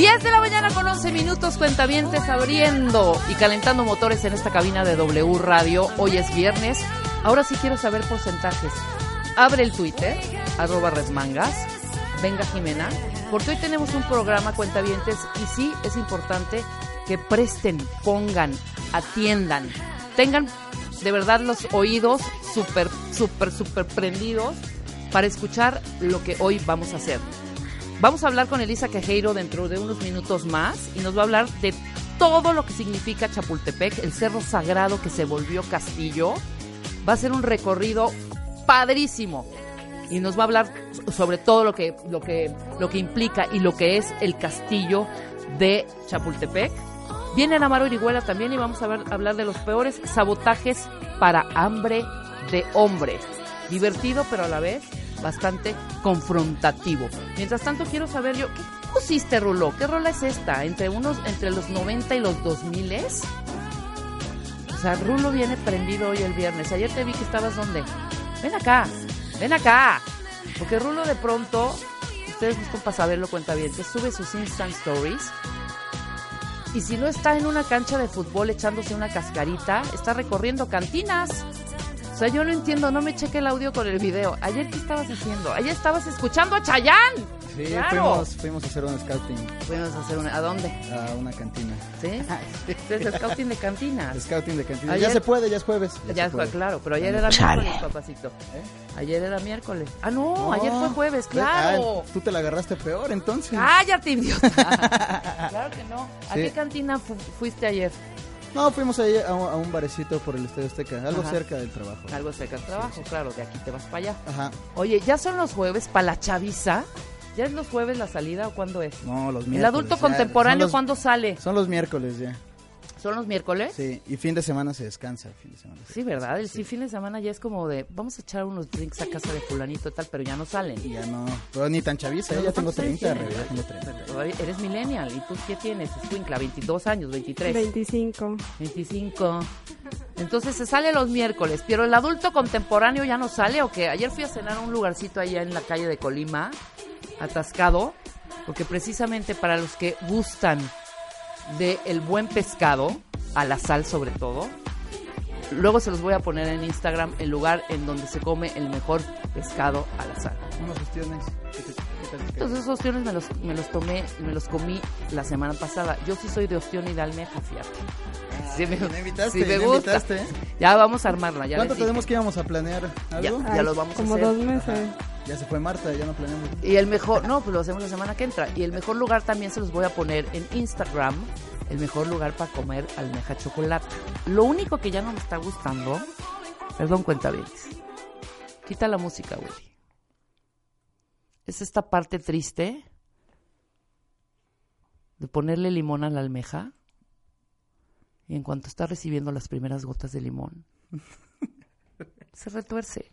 10 de la mañana con 11 minutos, cuentavientes abriendo y calentando motores en esta cabina de W Radio. Hoy es viernes. Ahora sí quiero saber porcentajes. Abre el Twitter, arroba resmangas. Venga Jimena, porque hoy tenemos un programa cuentavientes y sí es importante que presten, pongan, atiendan, tengan de verdad los oídos súper, súper, súper prendidos para escuchar lo que hoy vamos a hacer. Vamos a hablar con Elisa Quejeiro dentro de unos minutos más y nos va a hablar de todo lo que significa Chapultepec, el cerro sagrado que se volvió castillo. Va a ser un recorrido padrísimo y nos va a hablar sobre todo lo que, lo que, lo que implica y lo que es el castillo de Chapultepec. Viene Amaro Irihuela también y vamos a ver, hablar de los peores sabotajes para hambre de hombre. Divertido, pero a la vez bastante confrontativo. Mientras tanto, quiero saber yo, ¿qué pusiste, Rulo? ¿Qué rola es esta? ¿Entre unos, entre los 90 y los 2000 O sea, Rulo viene prendido hoy el viernes. Ayer te vi que estabas donde. Ven acá, ven acá. Porque Rulo de pronto, ustedes gustan para saberlo, cuenta bien, te sube sus Instant Stories. Y si no está en una cancha de fútbol echándose una cascarita, está recorriendo cantinas. O sea, yo no entiendo, no me cheque el audio con el video. Ayer, ¿qué estabas haciendo? Ayer estabas escuchando a Chayán. Sí, fuimos, fuimos, a hacer un scouting. Fuimos a hacer una, ¿a dónde? A una cantina. ¿Sí? ¿Es scouting de cantinas? Scouting de cantinas. ya se puede, ya es jueves. Ya, es jueves, claro, pero ayer era miércoles, papacito. ¿Eh? Ayer era miércoles. Ah, no, ayer fue jueves, claro. tú te la agarraste peor, entonces. Cállate, idiota. claro que no. ¿A qué cantina fuiste ayer? No, fuimos ahí a un, barecito por el Estadio Azteca, algo cerca del trabajo. Algo cerca del trabajo, claro, de aquí te vas para allá. Ajá. Oye, ¿ya son los jueves para la chaviza? ¿Ya es los jueves la salida o cuándo es? No, los miércoles. ¿El adulto contemporáneo cuándo sale? Son los miércoles ya. ¿Son los miércoles? Sí, y fin de semana se descansa. Fin de semana sí, ¿verdad? El sí. fin de semana ya es como de, vamos a echar unos drinks a casa de fulanito y tal, pero ya no salen. Ya no, pero ni tan chaviza, ¿eh? ya tengo 30, ya tengo 30. Eres millennial, ¿y tú qué tienes? Escuincla, 22 años, 23. 25. 25. Entonces se sale los miércoles, pero el adulto contemporáneo ya no sale o qué? Ayer fui a cenar a un lugarcito allá en la calle de Colima, atascado, porque precisamente para los que gustan de el buen pescado, a la sal sobre todo. Luego se los voy a poner en Instagram el lugar en donde se come el mejor pescado a la sal. Unos ostiones. Entonces esos ostiones me los, me los tomé, me los comí la semana pasada. Yo sí soy de ostión y de almeja, fíjate. Ah, sí, me, invitaste, me gusta. Ya vamos a armarla. Ya ¿Cuánto tenemos que íbamos a planear algo? Ya, los vamos a hacer. Como dos meses. Ya se fue Marta, ya no planeamos. Y el mejor, no, pues lo hacemos la semana que entra. Y el mejor lugar también se los voy a poner en Instagram el mejor lugar para comer almeja chocolate. Lo único que ya no me está gustando, perdón, cuenta bien, quita la música, güey. Es esta parte triste de ponerle limón a la almeja y en cuanto está recibiendo las primeras gotas de limón, se retuerce.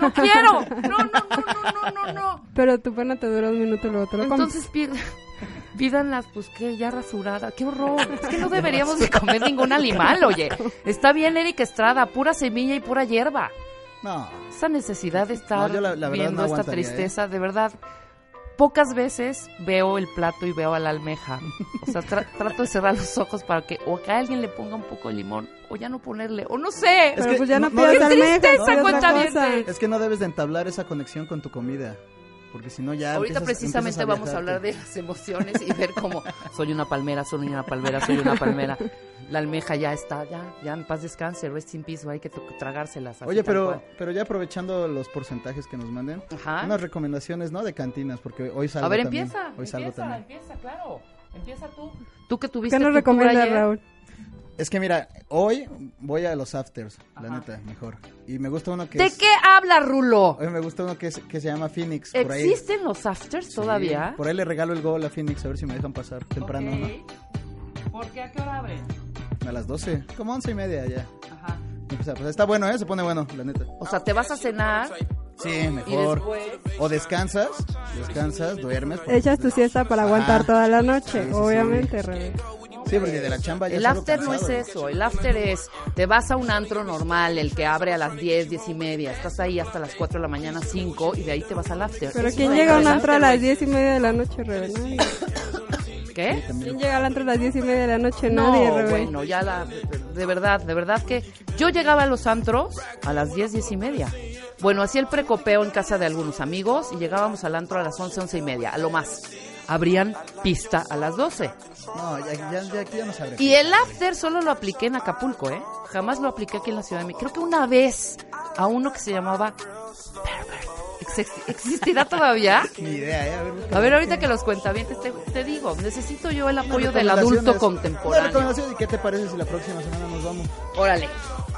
¡No quiero! No, no, no, no, no, no. Pero tu pena te dura un minuto y luego te lo Entonces pierde pídanlas, pues que ya rasurada. ¡Qué horror! Es que no deberíamos de comer ningún animal, oye. Está bien Eric Estrada, pura semilla y pura hierba. No. Esa necesidad de estar viendo esta ¿eh? tristeza, de verdad. Pocas veces veo el plato y veo a la almeja. O sea, trato de cerrar los ojos para que o que alguien le ponga un poco de limón o ya no ponerle, o no sé. Pero pues ya no, no, almeja. Es que no debes de entablar esa conexión con tu comida porque si no ya... Ahorita precisamente vamos a hablar de las emociones y ver cómo soy una palmera, soy una palmera, soy una palmera. La almeja ya está, ya, ya en paz descanse, rest in peace, hay que tragárselas. Oye, pero, pero ya aprovechando los porcentajes que nos manden, unas recomendaciones, ¿no? De cantinas, porque hoy salgo A ver, también. empieza, hoy salgo empieza, empieza, claro. Empieza tú. Tú que tuviste ¿Qué nos recomienda Raúl? Es que mira, hoy voy a los afters, la neta, mejor. Y me gusta uno que ¿De qué habla Rulo? Hoy me gusta uno que, que se llama Phoenix. Por ¿Existen los afters todavía? Por ahí le regalo el gol a Phoenix, a ver si me dejan pasar temprano, ¿no? ¿Por qué? ¿A qué hora abren? A las 12, como once y media ya. Ajá. pues está bueno, ¿eh? Se pone bueno, la neta. O sea, ¿te vas a cenar? Sí, mejor. O descansas, descansas, duermes. Echas tu siesta para aguantar toda la noche, obviamente, Rebe. Sí, porque de la chamba ya El after no es eso, el after es, te vas a un antro normal, el que abre a las 10, 10 y media, estás ahí hasta las 4 de la mañana, 5, y de ahí te vas al after. Pero ¿quién llega a un antro a las 10 y media de la noche, Rebeca? ¿Qué? ¿Quién llega al antro a las diez y media de la noche? No, Nadie, bueno, ya la, de verdad, de verdad que yo llegaba a los antros a las diez, diez y media. Bueno, hacía el precopeo en casa de algunos amigos y llegábamos al antro a las once, once y media, a lo más. Abrían pista a las doce. No, ya, ya, ya aquí ya no sabré. Y el after solo lo apliqué en Acapulco, ¿eh? Jamás lo apliqué aquí en la Ciudad de México. Creo que una vez a uno que se llamaba Pervert. Ex- ¿Existirá todavía? Ni idea, ¿eh? A ver, A ver, ahorita que los cuentavientes, te, te digo, necesito yo el apoyo del adulto contemporáneo. ¿y qué te parece si la próxima semana nos vamos? Órale.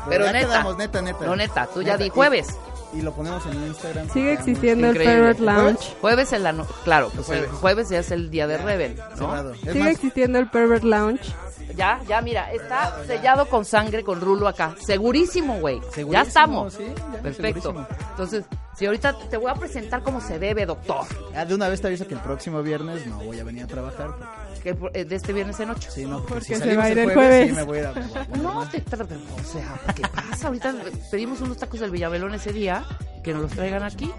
Pero ya neta. quedamos, neta, neta. No, neta, tú ya Neta, di y- jueves. Y lo ponemos en Instagram. Sigue existiendo el Increíble. Pervert Lounge. Jueves en la no Claro, pues el Jueves. jueves ya es el día de Reven, ¿no? Cerrado. Es Sigue más, existiendo el Pervert Lounge. Ya, ya, mira, está sellado con sangre, con rulo acá. Segurísimo, güey. Ya Segurísimo, estamos. sí, ya, Perfecto. segurísimo. Entonces, si ahorita te voy a presentar como se debe, doctor. ah, de una vez te aviso que el próximo viernes no voy a venir a trabajar. Porque, Que eh, de este viernes en ocho. sí, no, porque, Porque si se va a ir el jueves, sí, me voy a ir a... me voy a poner No te o sea, ¿qué pasa? Ahorita pedimos unos tacos del Villamelón ese día, que nos los traigan aquí.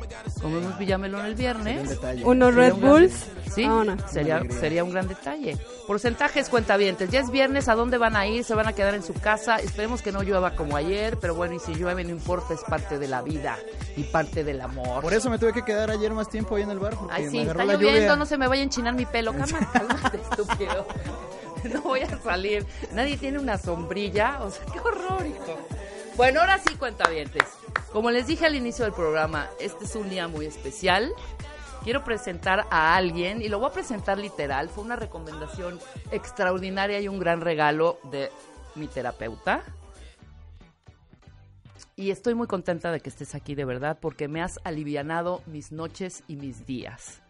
Comemos Villamelón el viernes. Unos Red un gran- Bulls. Sí, sería, sería un gran detalle. Porcentajes cuentavientes. Ya es viernes, ¿a dónde van a ir? ¿Se van a quedar en su casa? Esperemos que no llueva como ayer, pero bueno, y si llueve no importa, es parte de la vida y parte del amor. Por eso me tuve que quedar ayer más tiempo ahí en el bar. Porque Ay, sí, está la lloviendo, lluvia. no se me vaya a enchinar mi pelo. Cálmate, cálmate, estúpido. No voy a salir. Nadie tiene una sombrilla. O sea, qué horror, hijo. Bueno, ahora sí, cuentavientes. Como les dije al inicio del programa, este es un día muy especial. Quiero presentar a alguien, y lo voy a presentar literal. Fue una recomendación extraordinaria y un gran regalo de mi terapeuta. Y estoy muy contenta de que estés aquí, de verdad, porque me has alivianado mis noches y mis días.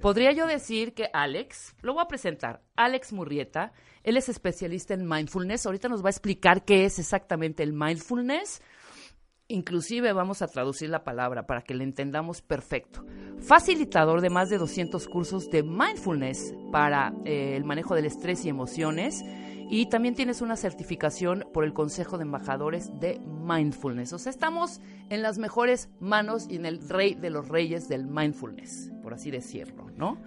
Podría yo decir que Alex, lo voy a presentar, Alex Murrieta, él es especialista en mindfulness, ahorita nos va a explicar qué es exactamente el mindfulness, inclusive vamos a traducir la palabra para que le entendamos perfecto. Facilitador de más de 200 cursos de mindfulness para eh, el manejo del estrés y emociones. Y también tienes una certificación por el Consejo de Embajadores de Mindfulness. O sea, estamos en las mejores manos y en el rey de los reyes del mindfulness, por así decirlo, ¿no?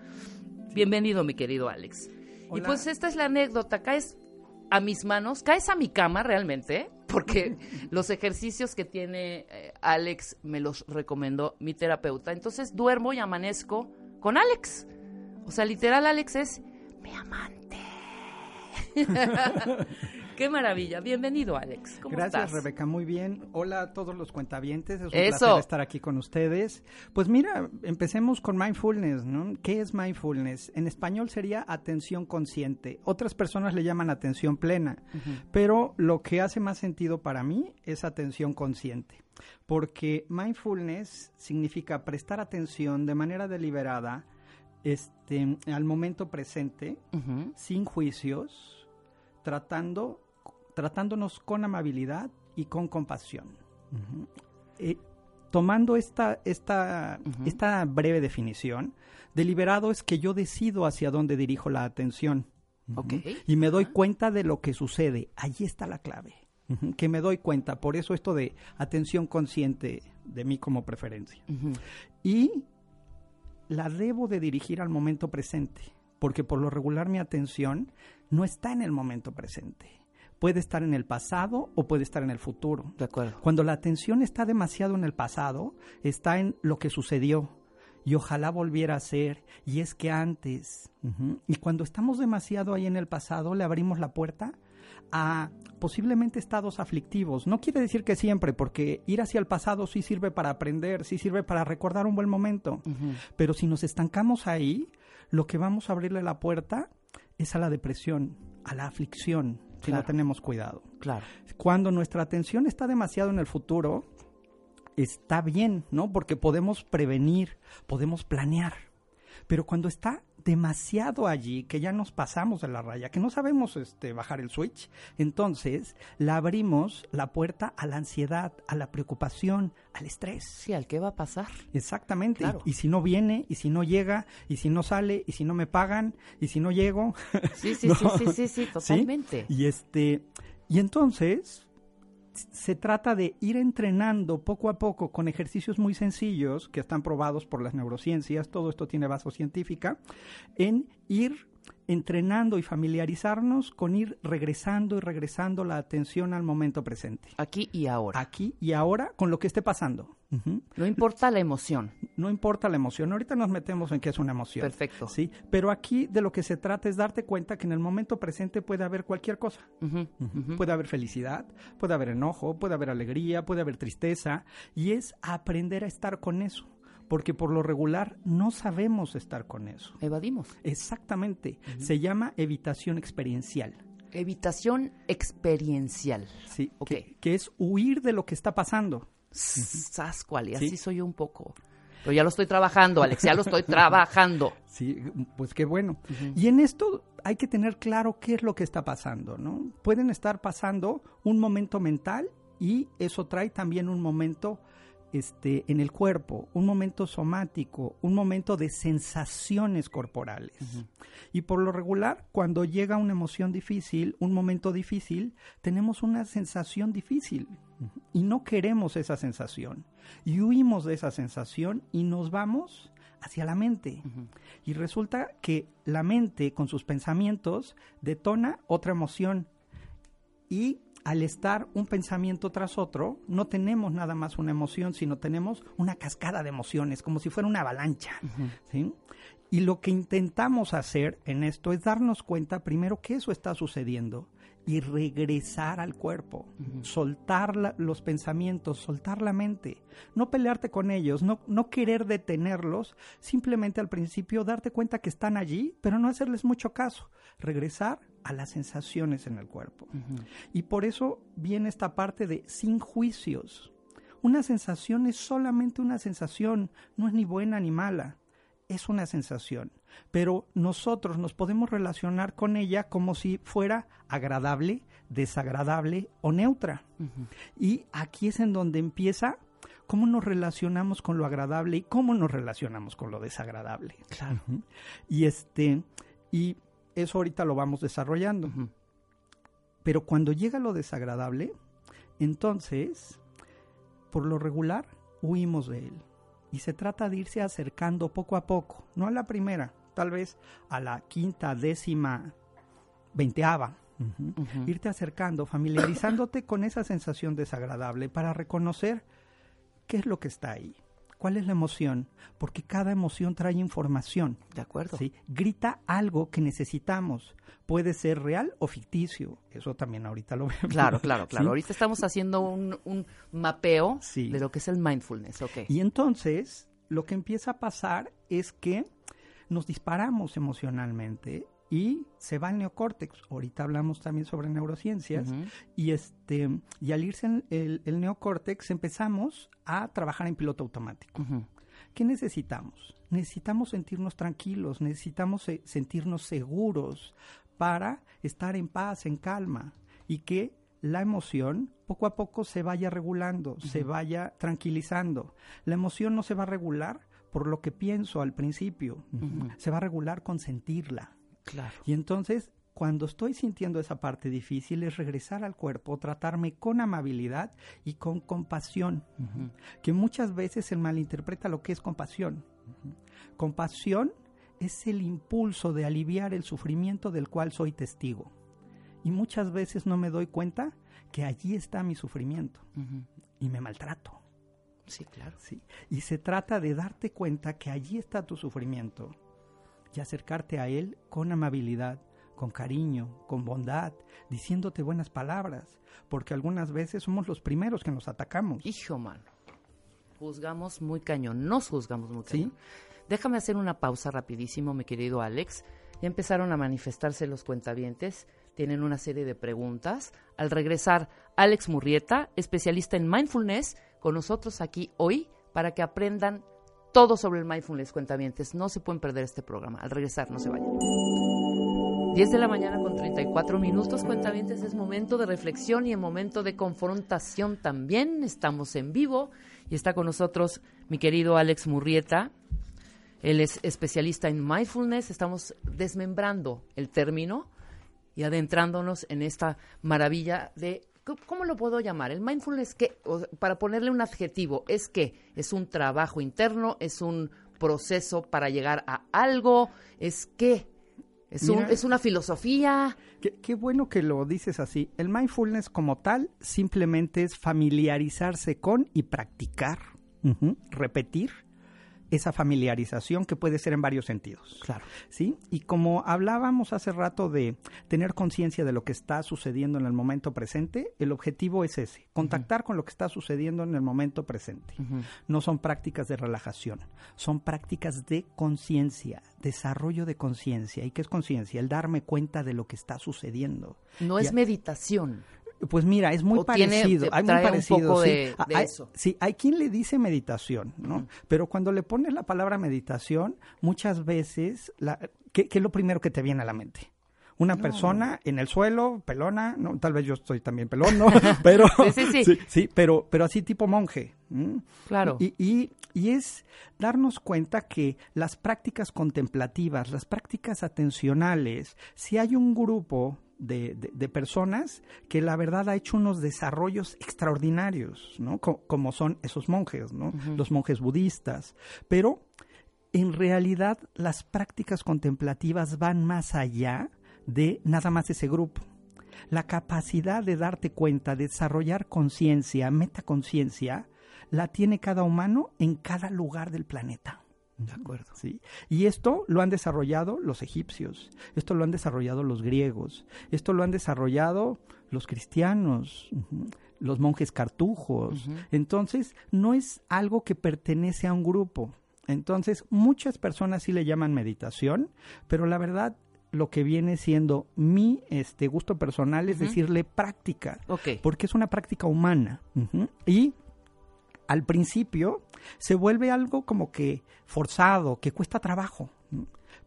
Bienvenido, mi querido Alex. Y pues esta es la anécdota. Caes a mis manos, caes a mi cama realmente, porque los ejercicios que tiene eh, Alex me los recomendó mi terapeuta. Entonces duermo y amanezco con Alex. O sea, literal, Alex es mi amante. Qué maravilla. Bienvenido, Alex. ¿Cómo Gracias, estás? Rebeca. Muy bien. Hola a todos los cuentavientes. Es un Eso. placer estar aquí con ustedes. Pues mira, empecemos con mindfulness, ¿no? ¿Qué es mindfulness? En español sería atención consciente. Otras personas le llaman atención plena, pero lo que hace más sentido para mí es atención consciente. Porque mindfulness significa prestar atención de manera deliberada este, al momento presente, sin juicios, tratando, tratándonos con amabilidad y con compasión. Eh, tomando esta, esta, esta breve definición, deliberado es que yo decido hacia dónde dirijo la atención. Ujú. Ok. Y me doy cuenta de lo que sucede. Allí está la clave. Que me doy cuenta. Por eso esto de atención consciente de mí como preferencia y la debo de dirigir al momento presente, porque por lo regular mi atención no está en el momento presente. Puede estar en el pasado o puede estar en el futuro. De acuerdo. Cuando la atención está demasiado en el pasado, está en lo que sucedió y ojalá volviera a ser, y es que antes. Y cuando estamos demasiado ahí en el pasado, le abrimos la puerta a posiblemente estados aflictivos. No quiere decir que siempre, porque ir hacia el pasado sí sirve para aprender, sí sirve para recordar un buen momento. Pero si nos estancamos ahí, lo que vamos a abrirle la puerta es a la depresión, a la aflicción, si Claro. no tenemos cuidado. Claro. Cuando nuestra atención está demasiado en el futuro, está bien, ¿no? Porque podemos prevenir, podemos planear. Pero cuando está demasiado allí, que ya nos pasamos de la raya, que no sabemos este, bajar el switch, entonces la abrimos la puerta a la ansiedad, a la preocupación, al estrés. Sí, ¿al qué va a pasar? Exactamente. Claro. Y, y si no viene, y si no llega, y si no sale, y si no me pagan, y si no llego. Sí, sí, No. sí, sí, sí, sí, totalmente. Y este, y entonces se trata de ir entrenando poco a poco con ejercicios muy sencillos que están probados por las neurociencias, todo esto tiene base científica, en ir entrenando y familiarizarnos con ir regresando y regresando la atención al momento presente. Aquí y ahora. Aquí y ahora con lo que esté pasando. No importa la emoción. No importa la emoción. Ahorita nos metemos en qué es una emoción. Perfecto. Sí, pero aquí de lo que se trata es darte cuenta que en el momento presente puede haber cualquier cosa. Puede haber felicidad, puede haber enojo, puede haber alegría, puede haber tristeza y es aprender a estar con eso porque por lo regular no sabemos estar con eso. Evadimos. Exactamente. Se llama evitación experiencial. Evitación experiencial. Sí, okay. que, es huir de lo que está pasando. Sascual, y así soy un poco. Pero ya lo estoy trabajando, Alex, ya lo estoy trabajando. Sí, pues qué bueno. Y en esto hay que tener claro qué es lo que está pasando, ¿no? Pueden estar pasando un momento mental y eso trae también un momento este, en el cuerpo, un momento somático, un momento de sensaciones corporales. Y por lo regular, cuando llega una emoción difícil, un momento difícil, tenemos una sensación difícil y no queremos esa sensación. Y huimos de esa sensación y nos vamos hacia la mente. Y resulta que la mente con sus pensamientos detona otra emoción y al estar un pensamiento tras otro, no tenemos nada más una emoción, sino tenemos una cascada de emociones, como si fuera una avalancha. Y lo que intentamos hacer en esto es darnos cuenta primero que eso está sucediendo y regresar al cuerpo, soltar los pensamientos, soltar la mente, no pelearte con ellos, no, no querer detenerlos, simplemente al principio darte cuenta que están allí, pero no hacerles mucho caso, regresar a las sensaciones en el cuerpo. Y por eso viene esta parte de sin juicios. Una sensación es solamente una sensación, no es ni buena ni mala, es una sensación. Pero nosotros nos podemos relacionar con ella como si fuera agradable, desagradable o neutra. Y aquí es en donde empieza cómo nos relacionamos con lo agradable y cómo nos relacionamos con lo desagradable. Claro. Y este, y eso ahorita lo vamos desarrollando. Pero cuando llega lo desagradable, entonces, por lo regular, huimos de él. Y se trata de irse acercando poco a poco, no a la primera, tal vez a la quinta, décima, veinteava. Irte acercando, familiarizándote con esa sensación desagradable para reconocer qué es lo que está ahí. ¿Cuál es la emoción? Porque cada emoción trae información. De acuerdo. ¿sí? Grita algo que necesitamos. Puede ser real o ficticio. Eso también ahorita lo vemos. Claro, claro, claro. Ahorita estamos haciendo un, mapeo de lo que es el mindfulness. Okay. Y entonces, lo que empieza a pasar es que nos disparamos emocionalmente y se va el neocórtex. Ahorita hablamos también sobre neurociencias y este y al irse el, el, neocórtex empezamos a trabajar en piloto automático. ¿Qué necesitamos? Necesitamos sentirnos tranquilos, necesitamos sentirnos seguros para estar en paz, en calma y que la emoción poco a poco se vaya regulando, se vaya tranquilizando. La emoción no se va a regular por lo que pienso al principio, se va a regular con sentirla. Y entonces, cuando estoy sintiendo esa parte difícil, es regresar al cuerpo, tratarme con amabilidad y con compasión, que muchas veces se malinterpreta lo que es compasión. Compasión es el impulso de aliviar el sufrimiento del cual soy testigo. Y muchas veces no me doy cuenta que allí está mi sufrimiento y me maltrato. Sí, claro. Sí. Y se trata de darte cuenta que allí está tu sufrimiento y acercarte a Él con amabilidad, con cariño, con bondad, diciéndote buenas palabras, porque algunas veces somos los primeros que nos atacamos. Hijo, mano. Juzgamos muy cañón, nos juzgamos muy cañón. Déjame hacer una pausa rapidísimo, mi querido Alex. Ya empezaron a manifestarse los cuentavientes, tienen una serie de preguntas. Al regresar, Alex Murrieta, especialista en mindfulness, con nosotros aquí hoy para que aprendan todo sobre el mindfulness, cuentavientes. No se pueden perder este programa. Al regresar, no se vayan. 10 de la mañana con 34 minutos, cuentavientes, es momento de reflexión y en momento de confrontación también. Estamos en vivo y está con nosotros mi querido Alex Murrieta. Él es especialista en mindfulness. Estamos desmembrando el término y adentrándonos en esta maravilla de ¿cómo lo puedo llamar? El mindfulness, que, para ponerle un adjetivo, es que es un trabajo interno, es un proceso para llegar a algo, es que Es, es una filosofía. Qué, bueno que lo dices así. El mindfulness como tal simplemente es familiarizarse con y practicar, repetir esa familiarización que puede ser en varios sentidos. Claro. ¿Sí? Y como hablábamos hace rato de tener conciencia de lo que está sucediendo en el momento presente, el objetivo es ese, contactar con lo que está sucediendo en el momento presente. No son prácticas de relajación, son prácticas de conciencia, desarrollo de conciencia. ¿Y qué es conciencia? El darme cuenta de lo que está sucediendo. No es meditación. Pues mira, es muy parecido. hay muy parecido. sí. De, hay, eso. sí, hay quien le dice meditación, ¿no? Pero cuando le pones la palabra meditación, muchas veces, la, ¿qué, es lo primero que te viene a la mente? Una persona en el suelo, pelona, no, tal vez yo estoy también pelón, ¿no? Pero, sí, sí, sí. sí, pero, pero así tipo monje. Claro. Y, y, y es darnos cuenta que las prácticas contemplativas, las prácticas atencionales, si hay un grupo de, personas que la verdad ha hecho unos desarrollos extraordinarios, ¿no? como son esos monjes, ¿no? Los monjes budistas. Pero en realidad las prácticas contemplativas van más allá de nada más ese grupo. La capacidad de darte cuenta, de desarrollar conciencia, metaconciencia, la tiene cada humano en cada lugar del planeta. De acuerdo. Sí. Y esto lo han desarrollado los egipcios, esto lo han desarrollado los griegos, esto lo han desarrollado los cristianos, los monjes cartujos. Entonces, no es algo que pertenece a un grupo. Entonces, muchas personas sí le llaman meditación, pero la verdad lo que viene siendo mi este gusto personal es decirle práctica, porque es una práctica humana. Y al principio se vuelve algo como que forzado, que cuesta trabajo.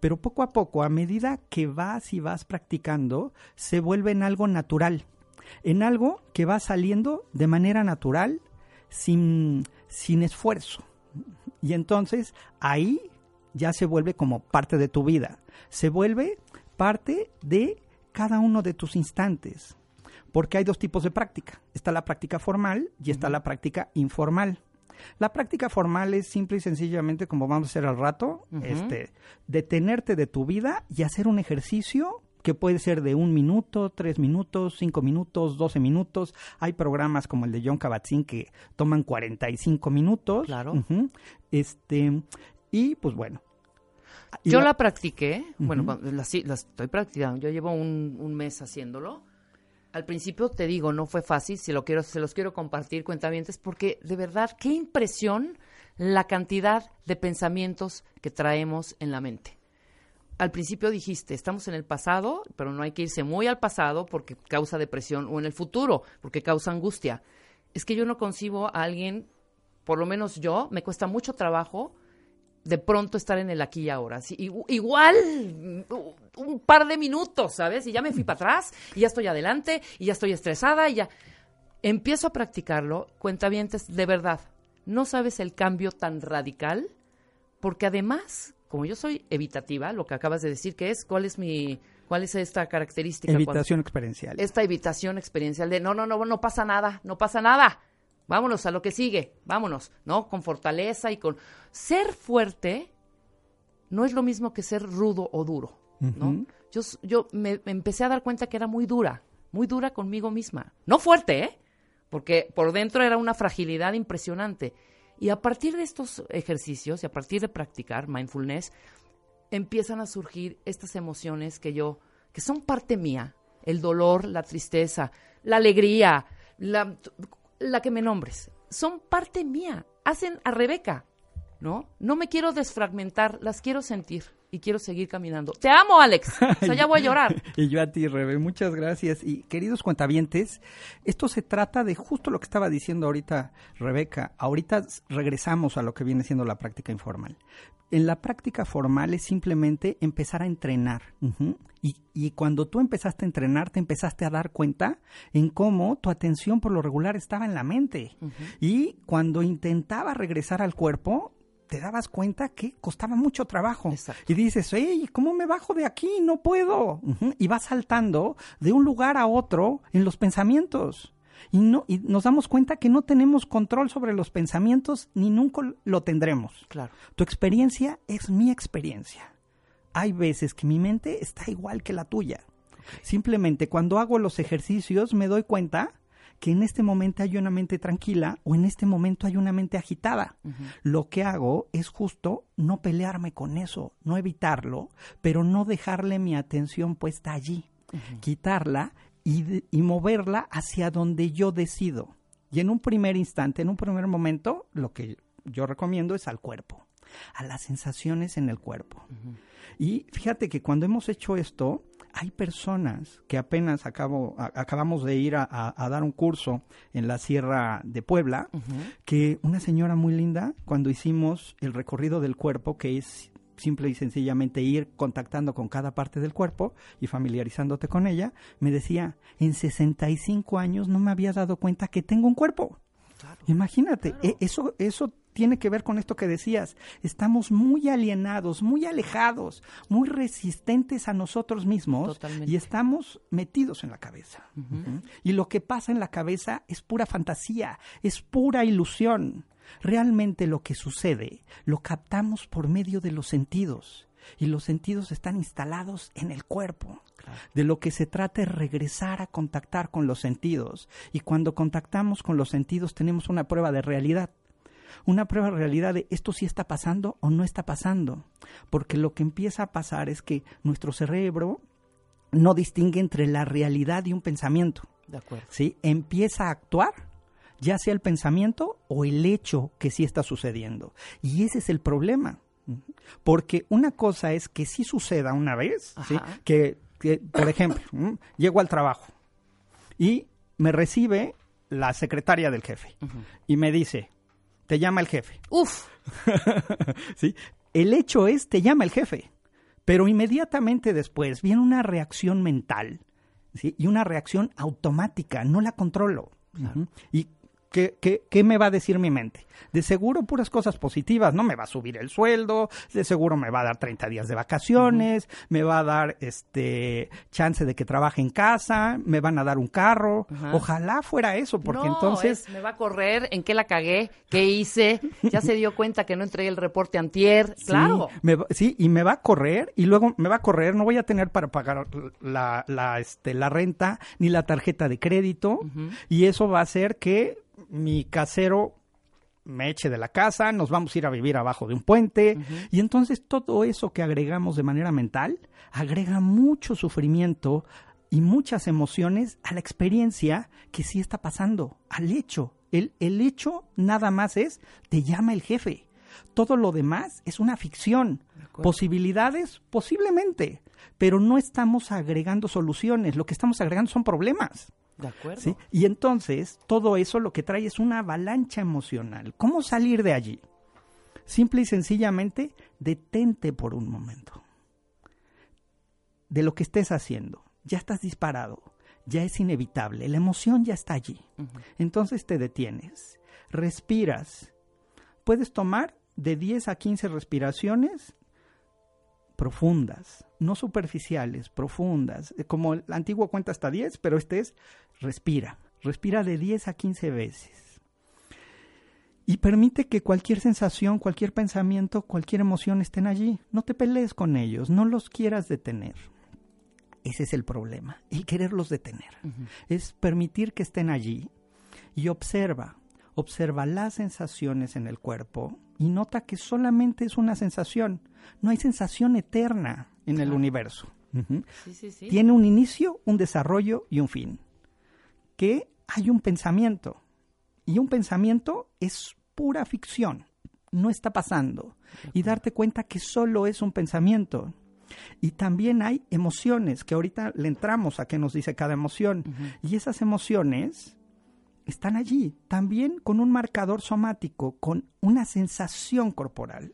Pero poco a poco, a medida que vas y vas practicando, se vuelve en algo natural, en algo que va saliendo de manera natural, sin, sin esfuerzo. Y entonces ahí ya se vuelve como parte de tu vida, se vuelve parte de cada uno de tus instantes. Porque hay dos tipos de práctica. Está la práctica formal y está la práctica informal. La práctica formal es simple y sencillamente, como vamos a hacer al rato, este, detenerte de tu vida y hacer un ejercicio que puede ser de un minuto, tres minutos, cinco minutos, doce minutos. Hay programas como el de John Kabat-Zinn que toman 45 minutos. Claro. Este, y pues bueno. Yo la, practiqué, bueno, la, estoy practicando, yo llevo un mes haciéndolo al principio te digo, no fue fácil, si lo quiero, se los quiero compartir, cuentavientes, porque de verdad, qué impresión la cantidad de pensamientos que traemos en la mente. Al principio dijiste, estamos en el pasado, pero no hay que irse muy al pasado porque causa depresión, o en el futuro porque causa angustia. Es que yo no concibo a alguien, por lo menos yo, me cuesta mucho trabajo de pronto estar en el aquí y ahora. igual un par de minutos, ¿sabes? Y ya me fui para atrás, y ya estoy adelante, y ya estoy estresada, y ya empiezo a practicarlo, cuentavientes, de verdad, no sabes el cambio tan radical, porque además, como yo soy evitativa, lo que acabas de decir, que es, ¿cuál es mi, cuál es esta característica? Evitación experiencial. Esta evitación experiencial de, no, no, no, no pasa nada, no pasa nada vámonos a lo que sigue, vámonos, ¿no? Con fortaleza y con... Ser fuerte no es lo mismo que ser rudo o duro, ¿no? Yo, yo me, empecé a dar cuenta que era muy dura, muy dura conmigo misma. No fuerte, ¿eh? Porque por dentro era una fragilidad impresionante. Y a partir de estos ejercicios y a partir de practicar mindfulness, empiezan a surgir estas emociones que yo, que son parte mía, el dolor, la tristeza, la alegría, la, la que me nombres, son parte mía, hacen a Rebeca, ¿no? No me quiero desfragmentar, las quiero sentir y quiero seguir caminando. Te amo, Alex. O sea, ya voy a llorar. y yo a ti, Rebe, muchas gracias. Y queridos cuentavientes, esto se trata de justo lo que estaba diciendo ahorita Rebeca. Ahorita regresamos a lo que viene siendo la práctica informal. En la práctica formal es simplemente empezar a entrenar. y, y, cuando tú empezaste a entrenar, te empezaste a dar cuenta en cómo tu atención por lo regular estaba en la mente. Y cuando intentaba regresar al cuerpo, te dabas cuenta que costaba mucho trabajo. Y dices, hey, ¿cómo me bajo de aquí? No puedo. Y vas saltando de un lugar a otro en los pensamientos. Y, no, y nos damos cuenta que no tenemos control sobre los pensamientos ni nunca lo tendremos. Claro. Tu experiencia es mi experiencia. hay veces que mi mente está igual que la tuya. Simplemente cuando hago los ejercicios me doy cuenta que en este momento hay una mente tranquila o en este momento hay una mente agitada. Lo que hago es justo no pelearme con eso, no evitarlo, pero no dejarle mi atención puesta allí, quitarla y, y moverla hacia donde yo decido. Y en un primer instante, en un primer momento, lo que yo recomiendo es al cuerpo, a las sensaciones en el cuerpo. Y fíjate que cuando hemos hecho esto, hay personas que apenas acabo, acabamos de ir a, dar un curso en la Sierra de Puebla, que una señora muy linda, cuando hicimos el recorrido del cuerpo, que es simple y sencillamente ir contactando con cada parte del cuerpo y familiarizándote con ella, me decía, en 65 años no me había dado cuenta que tengo un cuerpo. Imagínate, e, eso, eso tiene que ver con esto que decías. Estamos muy alienados, muy alejados, muy resistentes a nosotros mismos y estamos metidos en la cabeza. Y lo que pasa en la cabeza es pura fantasía, es pura ilusión. Realmente lo que sucede lo captamos por medio de los sentidos y los sentidos están instalados en el cuerpo. De lo que se trata es regresar a contactar con los sentidos y cuando contactamos con los sentidos tenemos una prueba de realidad una prueba de realidad de esto sí está pasando o no está pasando. Porque lo que empieza a pasar es que nuestro cerebro no distingue entre la realidad y un pensamiento. De acuerdo. ¿sí? Empieza a actuar, ya sea el pensamiento o el hecho que sí está sucediendo. Y ese es el problema. Porque una cosa es que sí suceda una vez, que, por ejemplo, llego al trabajo y me recibe la secretaria del jefe y me dice, te llama el jefe. Uf. ¿Sí? El hecho es, te llama el jefe. Pero inmediatamente después viene una reacción mental ¿sí? y una reacción automática, no la controlo. Y ¿Qué, qué, me va a decir mi mente? De seguro puras cosas positivas, ¿no? Me va a subir el sueldo, de seguro me va a dar 30 días de vacaciones, me va a dar este chance de que trabaje en casa, me van a dar un carro. Ojalá fuera eso, porque entonces... me va a correr, ¿en qué la cagué? ¿Qué hice? Ya se dio cuenta que no entregué el reporte antier. Claro. sí, y me va a correr, y luego me va a correr, no voy a tener para pagar la, la, este, la renta ni la tarjeta de crédito, y eso va a hacer que mi casero me eche de la casa, nos vamos a ir a vivir abajo de un puente. Y entonces todo eso que agregamos de manera mental agrega mucho sufrimiento y muchas emociones a la experiencia que sí está pasando, al hecho. El, el hecho nada más es, te llama el jefe. Todo lo demás es una ficción. Posibilidades, posiblemente, pero no estamos agregando soluciones, lo que estamos agregando son problemas. De acuerdo. ¿sí? Y entonces todo eso lo que trae es una avalancha emocional. ¿Cómo salir de allí? Simple y sencillamente, detente por un momento. De lo que estés haciendo. Ya estás disparado. Ya es inevitable. La emoción ya está allí. Entonces te detienes. Respiras. Puedes tomar de 10 a 15 respiraciones profundas, no superficiales, profundas. Como el antiguo cuenta hasta 10, pero este es respira, respira de 10 a 15 veces. Y permite que cualquier sensación, cualquier pensamiento, cualquier emoción estén allí. No te pelees con ellos, no los quieras detener. Ese es el problema, el quererlos detener. Es permitir que estén allí y observa, observa las sensaciones en el cuerpo y nota que solamente es una sensación. No hay sensación eterna en el universo. Tiene un inicio, un desarrollo y un fin. Que hay un pensamiento. Y un pensamiento es pura ficción. No está pasando. Y darte cuenta que solo es un pensamiento. Y también hay emociones, que ahorita le entramos a qué nos dice cada emoción. Y esas emociones están allí, también con un marcador somático, con una sensación corporal.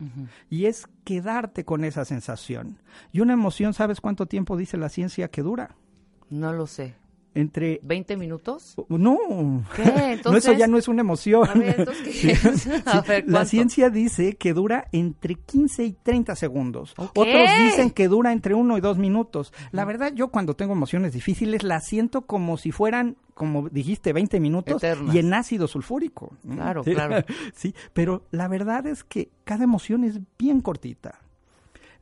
Y es quedarte con esa sensación. Y una emoción, ¿sabes cuánto tiempo dice la ciencia que dura? No lo sé entre... ¿20 minutos? No. ¿Qué? No, eso ya no es una emoción. La ciencia dice que dura entre 15 y 30 segundos. Otros dicen que dura entre 1 y 2 minutos. La verdad, yo cuando tengo emociones difíciles las siento como si fueran, como dijiste, 20 minutos y en ácido sulfúrico. Claro, claro. sí, pero la verdad es que cada emoción es bien cortita.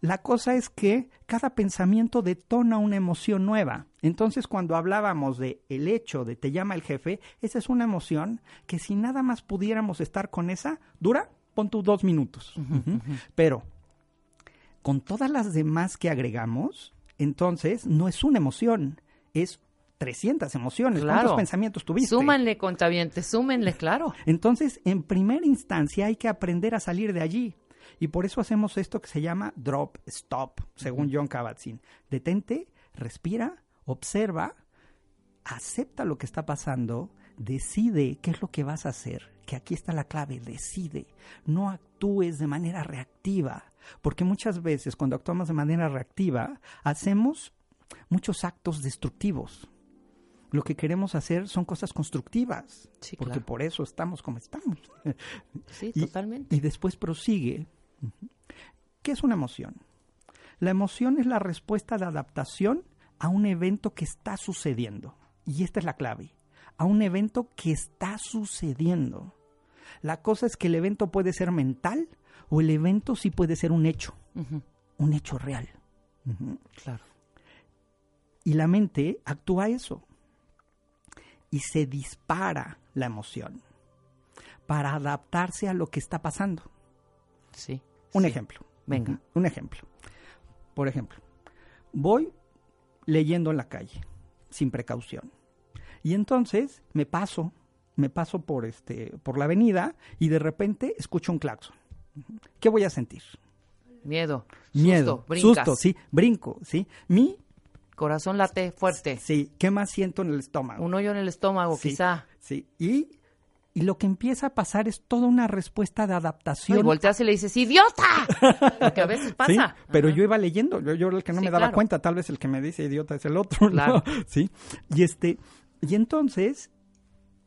La cosa es que cada pensamiento detona una emoción nueva. Entonces, cuando hablábamos de el hecho de te llama el jefe, esa es una emoción que si nada más pudiéramos estar con esa, dura, pon tus dos minutos. Pero con todas las demás que agregamos, entonces no es una emoción, es 300 emociones. ¿Cuántos pensamientos tuviste? Súmanle, contabientes, súmenle, claro. Entonces, en primera instancia hay que aprender a salir de allí. Y por eso hacemos esto que se llama drop, stop, según John Kabat-Zinn. Detente, respira, observa, acepta lo que está pasando, decide qué es lo que vas a hacer, que aquí está la clave, decide, no actúes de manera reactiva, porque muchas veces cuando actuamos de manera reactiva hacemos muchos actos destructivos. Lo que queremos hacer son cosas constructivas, porque por eso estamos como estamos. Sí, totalmente. Y después prosigue. ¿Qué es una emoción? La emoción es la respuesta de adaptación a un evento que está sucediendo. Y esta es la clave. A un evento que está sucediendo. La cosa es que el evento puede ser mental o el evento sí puede ser un hecho, un hecho real. Claro. Y la mente actúa eso. Y se dispara la emoción para adaptarse a lo que está pasando. Sí. Un ejemplo. Venga. Un ejemplo. Por ejemplo, voy leyendo en la calle, sin precaución. Y entonces me paso, me paso por este, por la avenida y de repente escucho un claxon. ¿Qué voy a sentir? Miedo. Miedo. Susto, sí, brinco, sí. Mi corazón late fuerte. Sí, ¿qué más siento en el estómago? Un hoyo en el estómago, quizá. Sí, y, y, lo que empieza a pasar es toda una respuesta de adaptación. y volteas y le dices, ¡idiota! Porque a veces pasa. pero yo iba leyendo, yo, yo era el que no me daba cuenta, tal vez el que me dice idiota es el otro, claro. Sí, y este, y entonces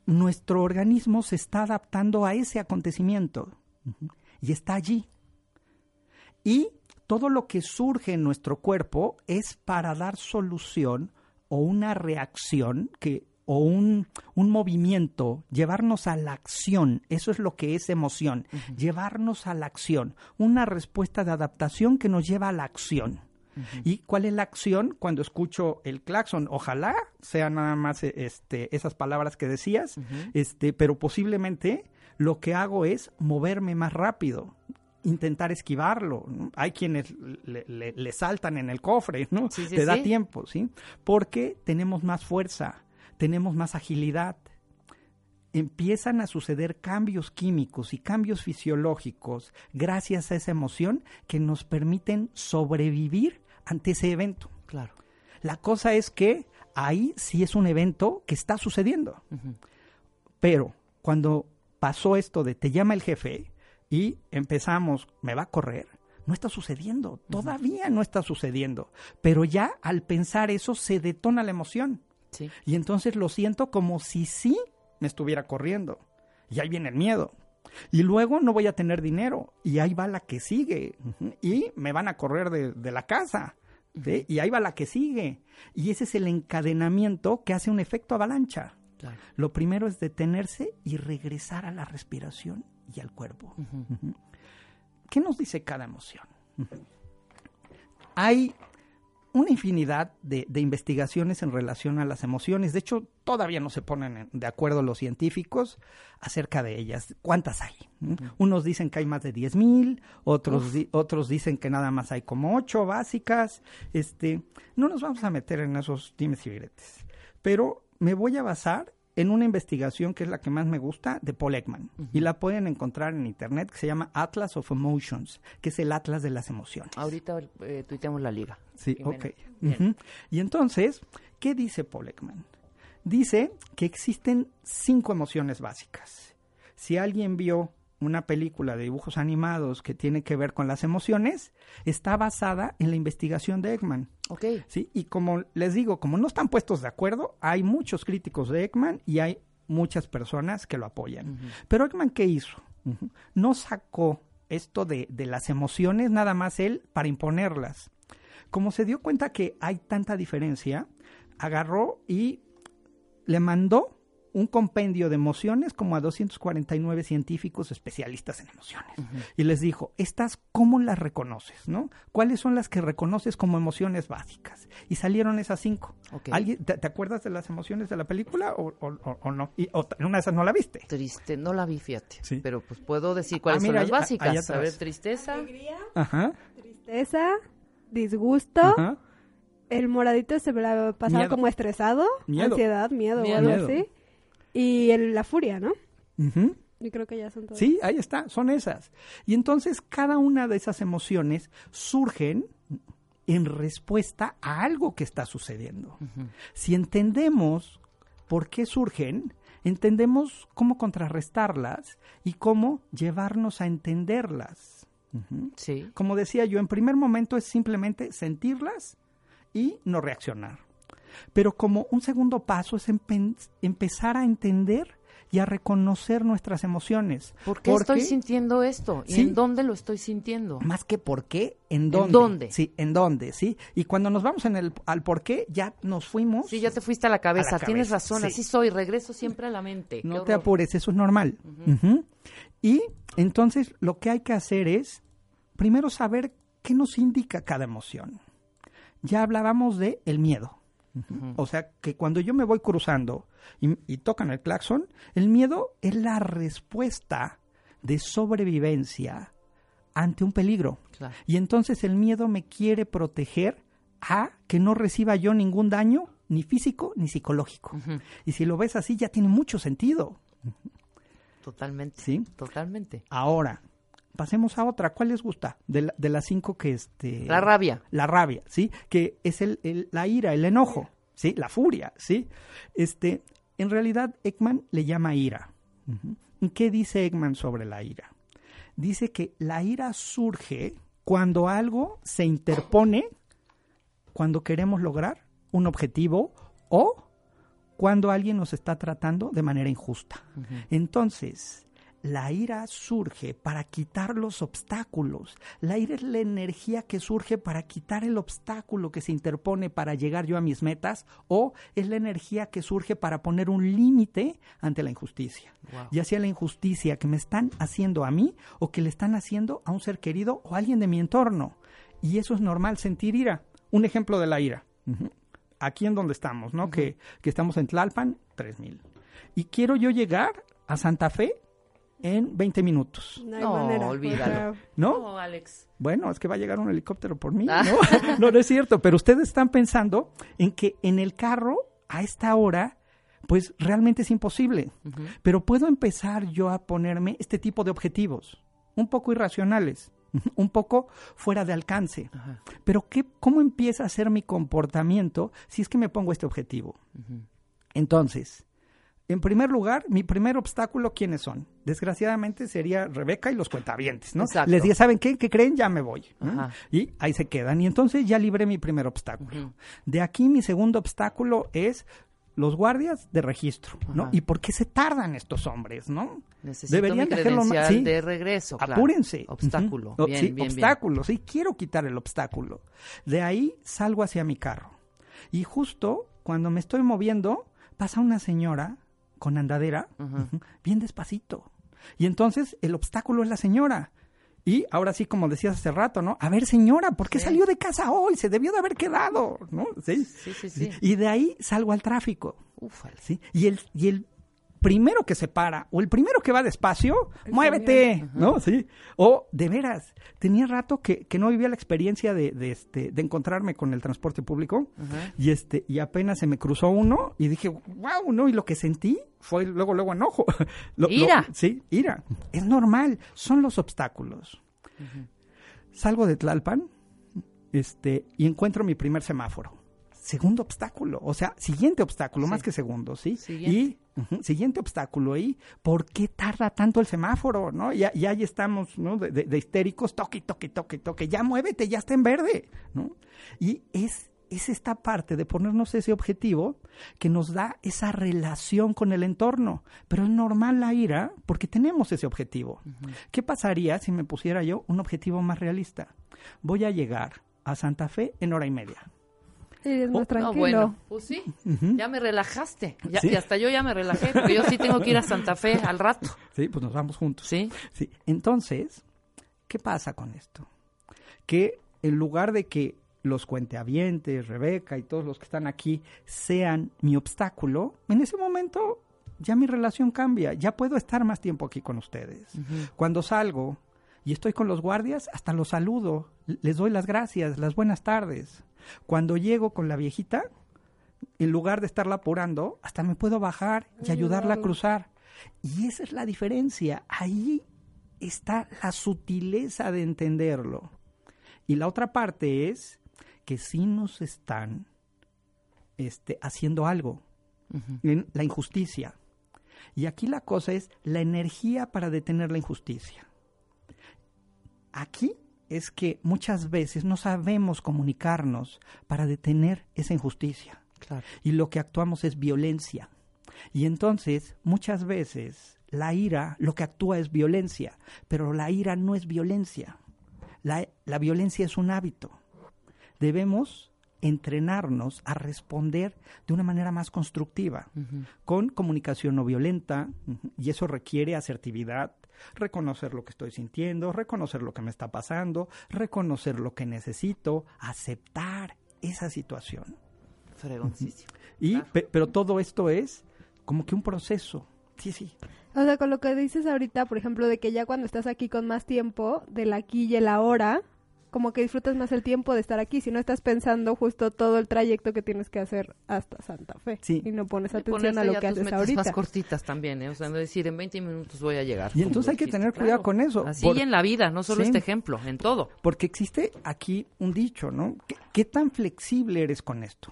nuestro organismo se está adaptando a ese acontecimiento y está allí. Y todo lo que surge en nuestro cuerpo es para dar solución o una reacción que o un, un, movimiento, llevarnos a la acción, eso es lo que es emoción, llevarnos a la acción, una respuesta de adaptación que nos lleva a la acción. ¿Y cuál es la acción cuando escucho el claxon? Ojalá sean nada más este, esas palabras que decías, este, pero posiblemente lo que hago es moverme más rápido intentar esquivarlo. Hay quienes le, saltan en el cofre, ¿no? Te da tiempo, ¿sí? Porque tenemos más fuerza, tenemos más agilidad. Empiezan a suceder cambios químicos y cambios fisiológicos gracias a esa emoción que nos permiten sobrevivir ante ese evento. Claro. La cosa es que ahí sí es un evento que está sucediendo. Pero cuando pasó esto de te llama el jefe y empezamos, me va a correr, no está sucediendo, todavía no está sucediendo. Pero ya al pensar eso se detona la emoción. Y entonces lo siento como si sí me estuviera corriendo. Y ahí viene el miedo. Y luego no voy a tener dinero. Y ahí va la que sigue. Y me van a correr de, la casa. Y ahí va la que sigue. Y ese es el encadenamiento que hace un efecto avalancha. Lo primero es detenerse y regresar a la respiración y al cuerpo. ¿Qué nos dice cada emoción? Hay una infinidad de, investigaciones en relación a las emociones. De hecho, todavía no se ponen de acuerdo los científicos acerca de ellas. ¿Cuántas hay? Unos dicen que hay más de 10.000, otros, otros dicen que nada más hay como ocho básicas. Este, no nos vamos a meter en esos dimes y diretes. Pero me voy a basar en una investigación que es la que más me gusta de Paul Ekman. Y la pueden encontrar en internet que se llama Atlas of Emotions, que es el Atlas de las emociones. Ahorita eh, tuiteamos la liga. Sí, ok. Y entonces, ¿qué dice Paul Ekman? Dice que existen cinco emociones básicas. Si alguien vio una película de dibujos animados que tiene que ver con las emociones, está basada en la investigación de Ekman. Ok. Sí, y como les digo, como no están puestos de acuerdo, hay muchos críticos de Ekman y hay muchas personas que lo apoyan. Pero Ekman, ¿qué hizo? No sacó esto de, de las emociones nada más él para imponerlas. Como se dio cuenta que hay tanta diferencia, agarró y le mandó un compendio de emociones como a 249 científicos especialistas en emociones. Y les dijo, ¿estas cómo las reconoces? ¿no? ¿Cuáles son las que reconoces como emociones básicas? Y salieron esas cinco. ¿Alguien, te, acuerdas de las emociones de la película o, no? Y, una de esas no la viste. Triste, no la vi, fíjate. Pero pues puedo decir cuáles ah, son las básicas. A ver, tristeza. Ajá. Tristeza, disgusto. El moradito se pasaba como estresado, ansiedad, miedo, o algo así. Y la furia, ¿no? Y creo que ya son todas. Sí, ahí está, son esas. Y entonces cada una de esas emociones surgen en respuesta a algo que está sucediendo. Si entendemos por qué surgen, entendemos cómo contrarrestarlas y cómo llevarnos a entenderlas. Sí. Como decía yo, en primer momento es simplemente sentirlas y no reaccionar. Pero como un segundo paso es empezar a entender y a reconocer nuestras emociones. ¿Por qué estoy sintiendo esto? ¿Y en dónde lo estoy sintiendo? Más que por qué, ¿en dónde? Sí, ¿en dónde? Sí. Y cuando nos vamos en el, al por qué, ya nos fuimos. Sí, ya te fuiste a la cabeza. Tienes razón, así soy. Regreso siempre a la mente. No te apures, eso es normal. Y entonces lo que hay que hacer es, primero saber qué nos indica cada emoción. Ya hablábamos de el miedo. O sea, que cuando yo me voy cruzando y, tocan el claxon, el miedo es la respuesta de sobrevivencia ante un peligro. Y entonces el miedo me quiere proteger a que no reciba yo ningún daño, ni físico ni psicológico. Y si lo ves así, ya tiene mucho sentido. Totalmente. Sí. Totalmente. Ahora, pasemos a otra. ¿Cuál les gusta? De, de las cinco que este... La rabia. La rabia, ¿sí? Que es el, la ira, el enojo, ¿sí? La furia, ¿sí? Este, en realidad, Ekman le llama ira. ¿Qué dice Ekman sobre la ira? Dice que la ira surge cuando algo se interpone, cuando queremos lograr un objetivo o cuando alguien nos está tratando de manera injusta. Entonces, la ira surge para quitar los obstáculos. La ira es la energía que surge para quitar el obstáculo que se interpone para llegar yo a mis metas o es la energía que surge para poner un límite ante la injusticia. Ya sea la injusticia que me están haciendo a mí o que le están haciendo a un ser querido o a alguien de mi entorno. Y eso es normal, sentir ira. Un ejemplo de la ira. Aquí en donde estamos, ¿no? que, que estamos en Tlalpan, 3000. Y quiero yo llegar a Santa Fe en 20 minutos. No, olvídalo. ¿No? Alex. Bueno, es que va a llegar un helicóptero por mí, ah. ¿no? no, es cierto, pero ustedes están pensando en que en el carro, a esta hora, pues realmente es imposible. Pero puedo empezar yo a ponerme este tipo de objetivos, un poco irracionales, un poco fuera de alcance. Pero ¿qué, ¿cómo empieza a ser mi comportamiento si es que me pongo este objetivo? Entonces, en primer lugar, mi primer obstáculo, ¿quiénes son? Desgraciadamente sería Rebeca y los cuentavientes, ¿no? Les dije, ¿saben qué? ¿Qué creen? Ya me voy. Y ahí se quedan. Y entonces ya libré mi primer obstáculo. De aquí mi segundo obstáculo es los guardias de registro, ¿no? ¿Y por qué se tardan estos hombres, no? Deberían dejarlo más. ¿sí? de regreso. Apúrense. Obstáculo. sí, obstáculo. Sí, quiero quitar el obstáculo. De ahí salgo hacia mi carro. Y justo cuando me estoy moviendo, pasa una señora con andadera, bien despacito. Y entonces el obstáculo es la señora. Y ahora sí, como decías hace rato, ¿no? A ver, señora, ¿por qué salió de casa hoy? Se debió de haber quedado, ¿no? Sí, sí, sí. sí. Y de ahí salgo al tráfico. Ufal. ¿sí? Y el, y el primero que se para o el primero que va despacio, muévete, ¿no? Sí. O de veras, tenía rato que, que no vivía la experiencia de, de, este, de encontrarme con el transporte público y este y apenas se me cruzó uno y dije, wow, ¿no? Y lo que sentí fue luego, luego enojo. ira. sí, ira. Es normal, son los obstáculos. Salgo de Tlalpan este, y encuentro mi primer semáforo segundo obstáculo, o sea, siguiente obstáculo, más que segundo, ¿sí? Y siguiente obstáculo ahí, ¿por qué tarda tanto el semáforo, no? Ya, ya ahí estamos, ¿no? De, histéricos, toque, toque, toque, toque, ya muévete, ya está en verde, ¿no? Y es, es esta parte de ponernos ese objetivo que nos da esa relación con el entorno, pero es normal la ira porque tenemos ese objetivo. ¿Qué pasaría si me pusiera yo un objetivo más realista? Voy a llegar a Santa Fe en hora y media es más oh, tranquilo. bueno, pues sí, ya me relajaste. Ya, Y hasta yo ya me relajé, porque yo sí tengo que ir a Santa Fe al rato. Sí, pues nos vamos juntos. Sí. Sí. Entonces, ¿qué pasa con esto? Que en lugar de que los cuenteavientes, Rebeca y todos los que están aquí sean mi obstáculo, en ese momento ya mi relación cambia, ya puedo estar más tiempo aquí con ustedes. Cuando salgo y estoy con los guardias, hasta los saludo, les doy las gracias, las buenas tardes. Cuando llego con la viejita, en lugar de estarla apurando, hasta me puedo bajar y ayudarla a cruzar. Y esa es la diferencia. Ahí está la sutileza de entenderlo. Y la otra parte es que sí nos están este, haciendo algo, en la injusticia. Y aquí la cosa es la energía para detener la injusticia. Aquí es que muchas veces no sabemos comunicarnos para detener esa injusticia. Y lo que actuamos es violencia. Y entonces, muchas veces, la ira lo que actúa es violencia, pero la ira no es violencia. La, la violencia es un hábito. Debemos entrenarnos a responder de una manera más constructiva, con comunicación no violenta, y eso requiere asertividad, reconocer lo que estoy sintiendo, reconocer lo que me está pasando, reconocer lo que necesito, aceptar esa situación. Fregoncísimo. Y, pero todo esto es como que un proceso. Sí, sí. O sea, con lo que dices ahorita, por ejemplo, de que ya cuando estás aquí con más tiempo, del aquí y el ahora, como que disfrutas más el tiempo de estar aquí, si no estás pensando justo todo el trayecto que tienes que hacer hasta Santa Fe. Sí. Y no pones atención a lo que haces ahorita. más cortitas también, ¿eh? O sea, no decir, en 20 minutos voy a llegar. Y entonces hay que tener cuidado con eso. Así en la vida, no solo este ejemplo, en todo. Porque existe aquí un dicho, ¿no? ¿Qué, tan flexible eres con esto?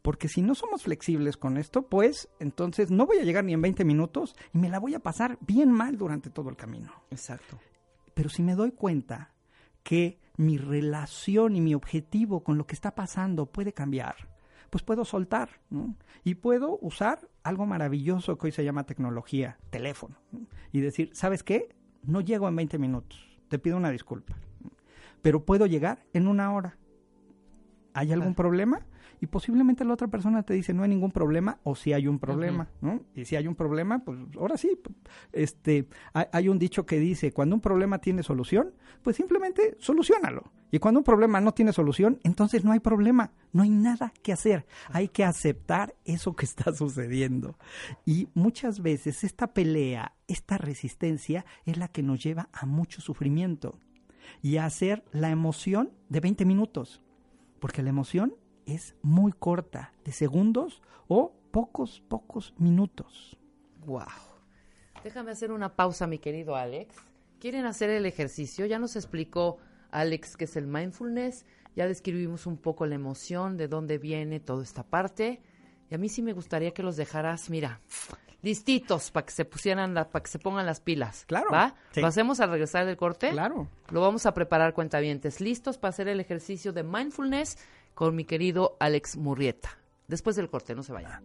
Porque si no somos flexibles con esto, pues entonces no voy a llegar ni en 20 minutos y me la voy a pasar bien mal durante todo el camino. Exacto. Pero si me doy cuenta que mi relación y mi objetivo con lo que está pasando puede cambiar, pues puedo soltar y puedo usar algo maravilloso que hoy se llama tecnología, teléfono, y decir, ¿sabes qué? No llego en 20 minutos, te pido una disculpa, pero puedo llegar en una hora. ¿Hay algún problema? Y posiblemente la otra persona te dice no hay ningún problema o si hay un problema, ¿no? Y si hay un problema, pues ahora sí, este, hay, un dicho que dice, cuando un problema tiene solución, pues simplemente solucionalo. Y cuando un problema no tiene solución, entonces no hay problema, no hay nada que hacer. Hay que aceptar eso que está sucediendo. Y muchas veces esta pelea, esta resistencia es la que nos lleva a mucho sufrimiento y a hacer la emoción de 20 minutos. Porque la emoción es muy corta, de segundos o pocos, pocos minutos. Wow. Déjame hacer una pausa, mi querido Alex. ¿Quieren hacer el ejercicio? Ya nos explicó Alex qué es el mindfulness, ya describimos un poco la emoción, de dónde viene toda esta parte. Y a mí sí me gustaría que los dejaras, mira, listitos para que se pusieran, para que se pongan las pilas. Claro. ¿Va? ¿Lo hacemos al regresar del corte? Claro. Lo vamos a preparar cuentavientes. Listos para hacer el ejercicio de mindfulness con mi querido Alex Murrieta. Después del corte, no se vaya.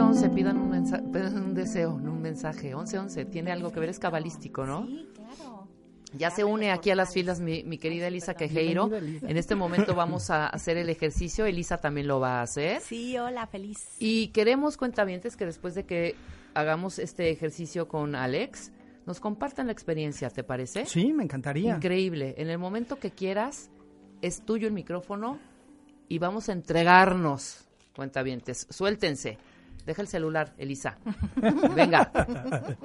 once pidan un, un deseo, un mensaje. 11 11 tiene algo que ver, es cabalístico, ¿no? Ya se une aquí a las filas mi, querida Elisa Quejeiro. En este momento vamos a hacer el ejercicio. Elisa también lo va a hacer. Sí, hola, feliz. Y queremos, cuentavientes, que después de que hagamos este ejercicio con Alex, nos compartan la experiencia, ¿te parece? Sí, me encantaría. Increíble. En el momento que quieras, es tuyo el micrófono y vamos a entregarnos, cuentavientes. Suéltense. Deja el celular, Elisa. Venga.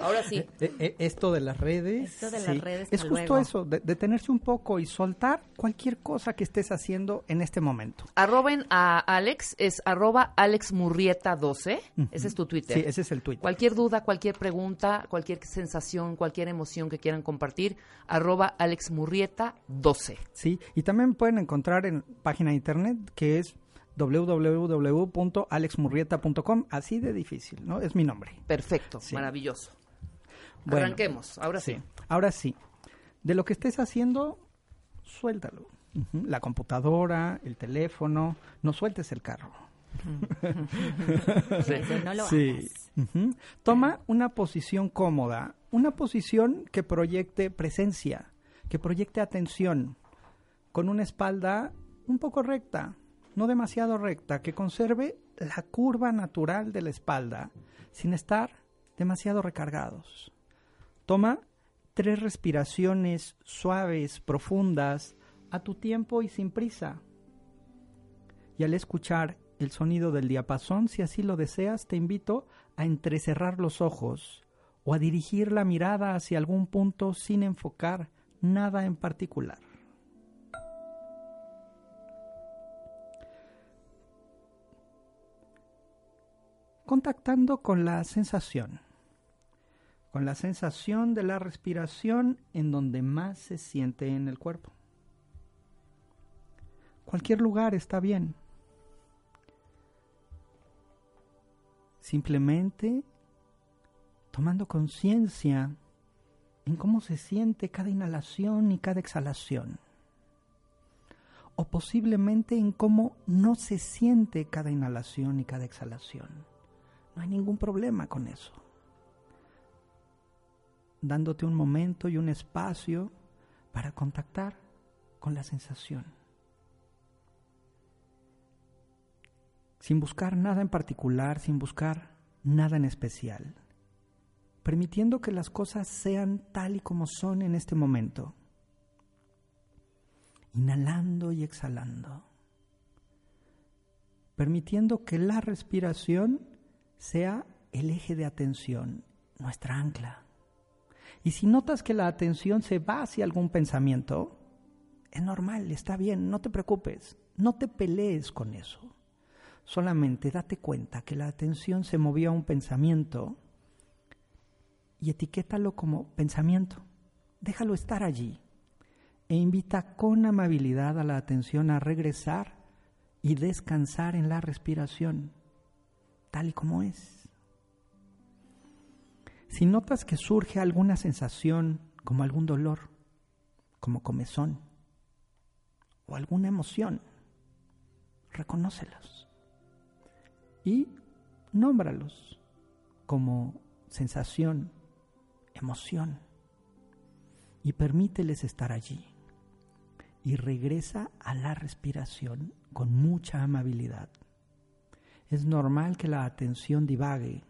Ahora sí. E, e, esto de las redes. Esto de las redes. Es justo eso, detenerse un poco y soltar cualquier cosa que estés haciendo en este momento. Arroben a Alex, es arroba alexmurrieta12. Ese es tu Twitter. Sí, ese es el Twitter. Cualquier duda, cualquier pregunta, cualquier sensación, cualquier emoción que quieran compartir, arroba alexmurrieta12. Sí, y también pueden encontrar en página de internet que es www.alexmurrieta.com, así de difícil, ¿no? Es mi nombre. Perfecto, maravilloso. Arranquemos, ahora sí. Ahora sí. De lo que estés haciendo, suéltalo. La computadora, el teléfono, no sueltes el carro. sí. Toma una posición cómoda, una posición que proyecte presencia, que proyecte atención, con una espalda un poco recta, no demasiado recta, que conserve la curva natural de la espalda, sin estar demasiado recargados. Toma tres respiraciones suaves, profundas, a tu tiempo y sin prisa. Y al escuchar el sonido del diapasón, si así lo deseas, te invito a entrecerrar los ojos o a dirigir la mirada hacia algún punto sin enfocar nada en particular. Contactando con la sensación, con la sensación de la respiración en donde más se siente en el cuerpo. Cualquier lugar está bien. Simplemente tomando conciencia en cómo se siente cada inhalación y cada exhalación. O posiblemente en cómo no se siente cada inhalación y cada exhalación. No hay ningún problema con eso. Dándote un momento y un espacio para contactar con la sensación. sin buscar nada en particular, sin buscar nada en especial, permitiendo que las cosas sean tal y como son en este momento, inhalando y exhalando, permitiendo que la respiración sea el eje de atención, nuestra ancla. Y si notas que la atención se va hacia algún pensamiento, es normal, está bien, no te preocupes, no te pelees con eso. Solamente date cuenta que la atención se movió a un pensamiento y etiquétalo como pensamiento. Déjalo estar allí e invita con amabilidad a la atención a regresar y descansar en la respiración, tal y como es. Si notas que surge alguna sensación como algún dolor, como comezón o alguna emoción, reconócelos y nómbralos como sensación, emoción y permíteles estar allí. Y regresa a la respiración con mucha amabilidad. Es normal que la atención divague.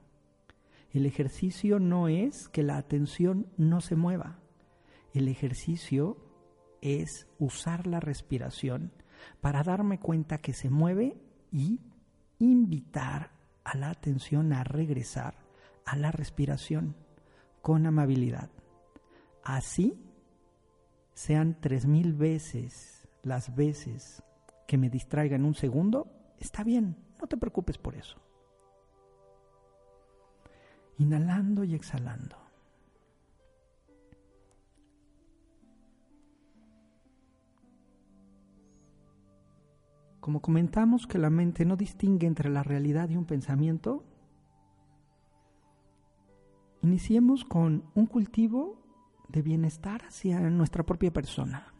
El ejercicio no es que la atención no se mueva. El ejercicio es usar la respiración para darme cuenta que se mueve y invitar a la atención a regresar a la respiración con amabilidad. Así sean tres mil veces las veces que me distraiga en un segundo, está bien, no te preocupes por eso. Inhalando y exhalando. Como comentamos que la mente no distingue entre la realidad y un pensamiento, iniciemos con un cultivo de bienestar hacia nuestra propia persona.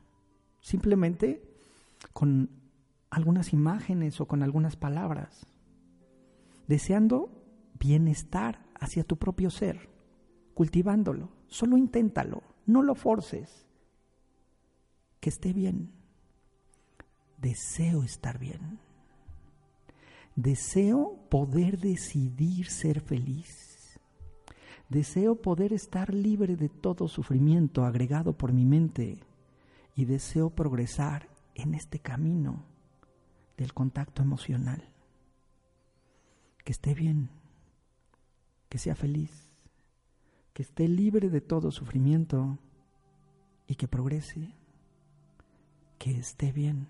Simplemente con algunas imágenes o con algunas palabras, deseando bienestar hacia tu propio ser, cultivándolo. Solo inténtalo, no lo forces. Que esté bien deseo estar bien. Deseo poder decidir ser feliz. Deseo poder estar libre de todo sufrimiento agregado por mi mente y deseo progresar en este camino del contacto emocional. Que esté bien, que sea feliz, que esté libre de todo sufrimiento y que progrese, que esté bien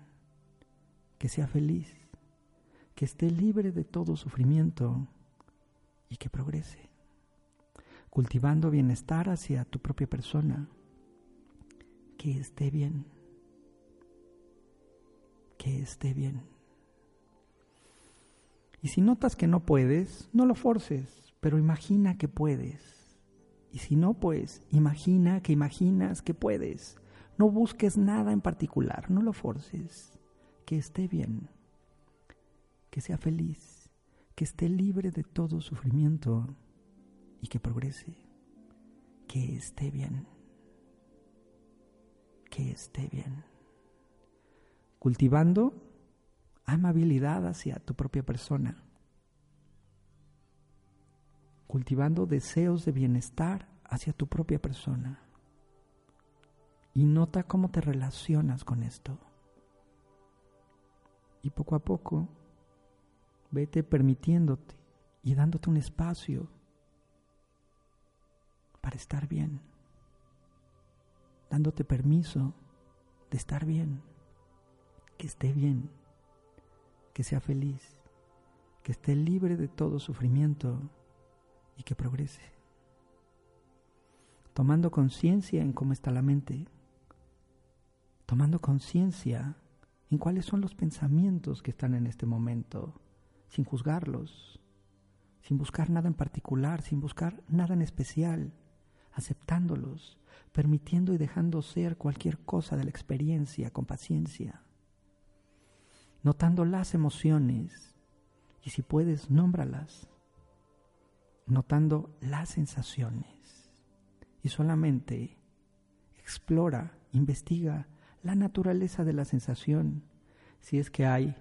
que sea feliz, que esté libre de todo sufrimiento y que progrese, cultivando bienestar hacia tu propia persona, que esté bien, que esté bien. Si notas que no puedes, no lo forces, pero imagina que puedes. Y si no, pues imagina que imaginas que puedes. No busques nada en particular, no lo forces. Que esté bien, que sea feliz, que esté libre de todo sufrimiento y que progrese. Que esté bien, que esté bien. Cultivando amabilidad hacia tu propia persona cultivando deseos de bienestar hacia tu propia persona. Y nota cómo te relacionas con esto. Y poco a poco, vete permitiéndote y dándote un espacio para estar bien. Dándote permiso de estar bien. Que esté bien. Que sea feliz. Que esté libre de todo sufrimiento y que progrese. Tomando conciencia en cómo está la mente, tomando conciencia en cuáles son los pensamientos que están en este momento, sin juzgarlos, sin buscar nada en particular, sin buscar nada en especial, aceptándolos, permitiendo y dejando ser cualquier cosa de la experiencia con paciencia, notando las emociones. Y si puedes, nómbralas. Notando las sensaciones. Y solamente explora, investiga la naturaleza de la sensación, si es que hay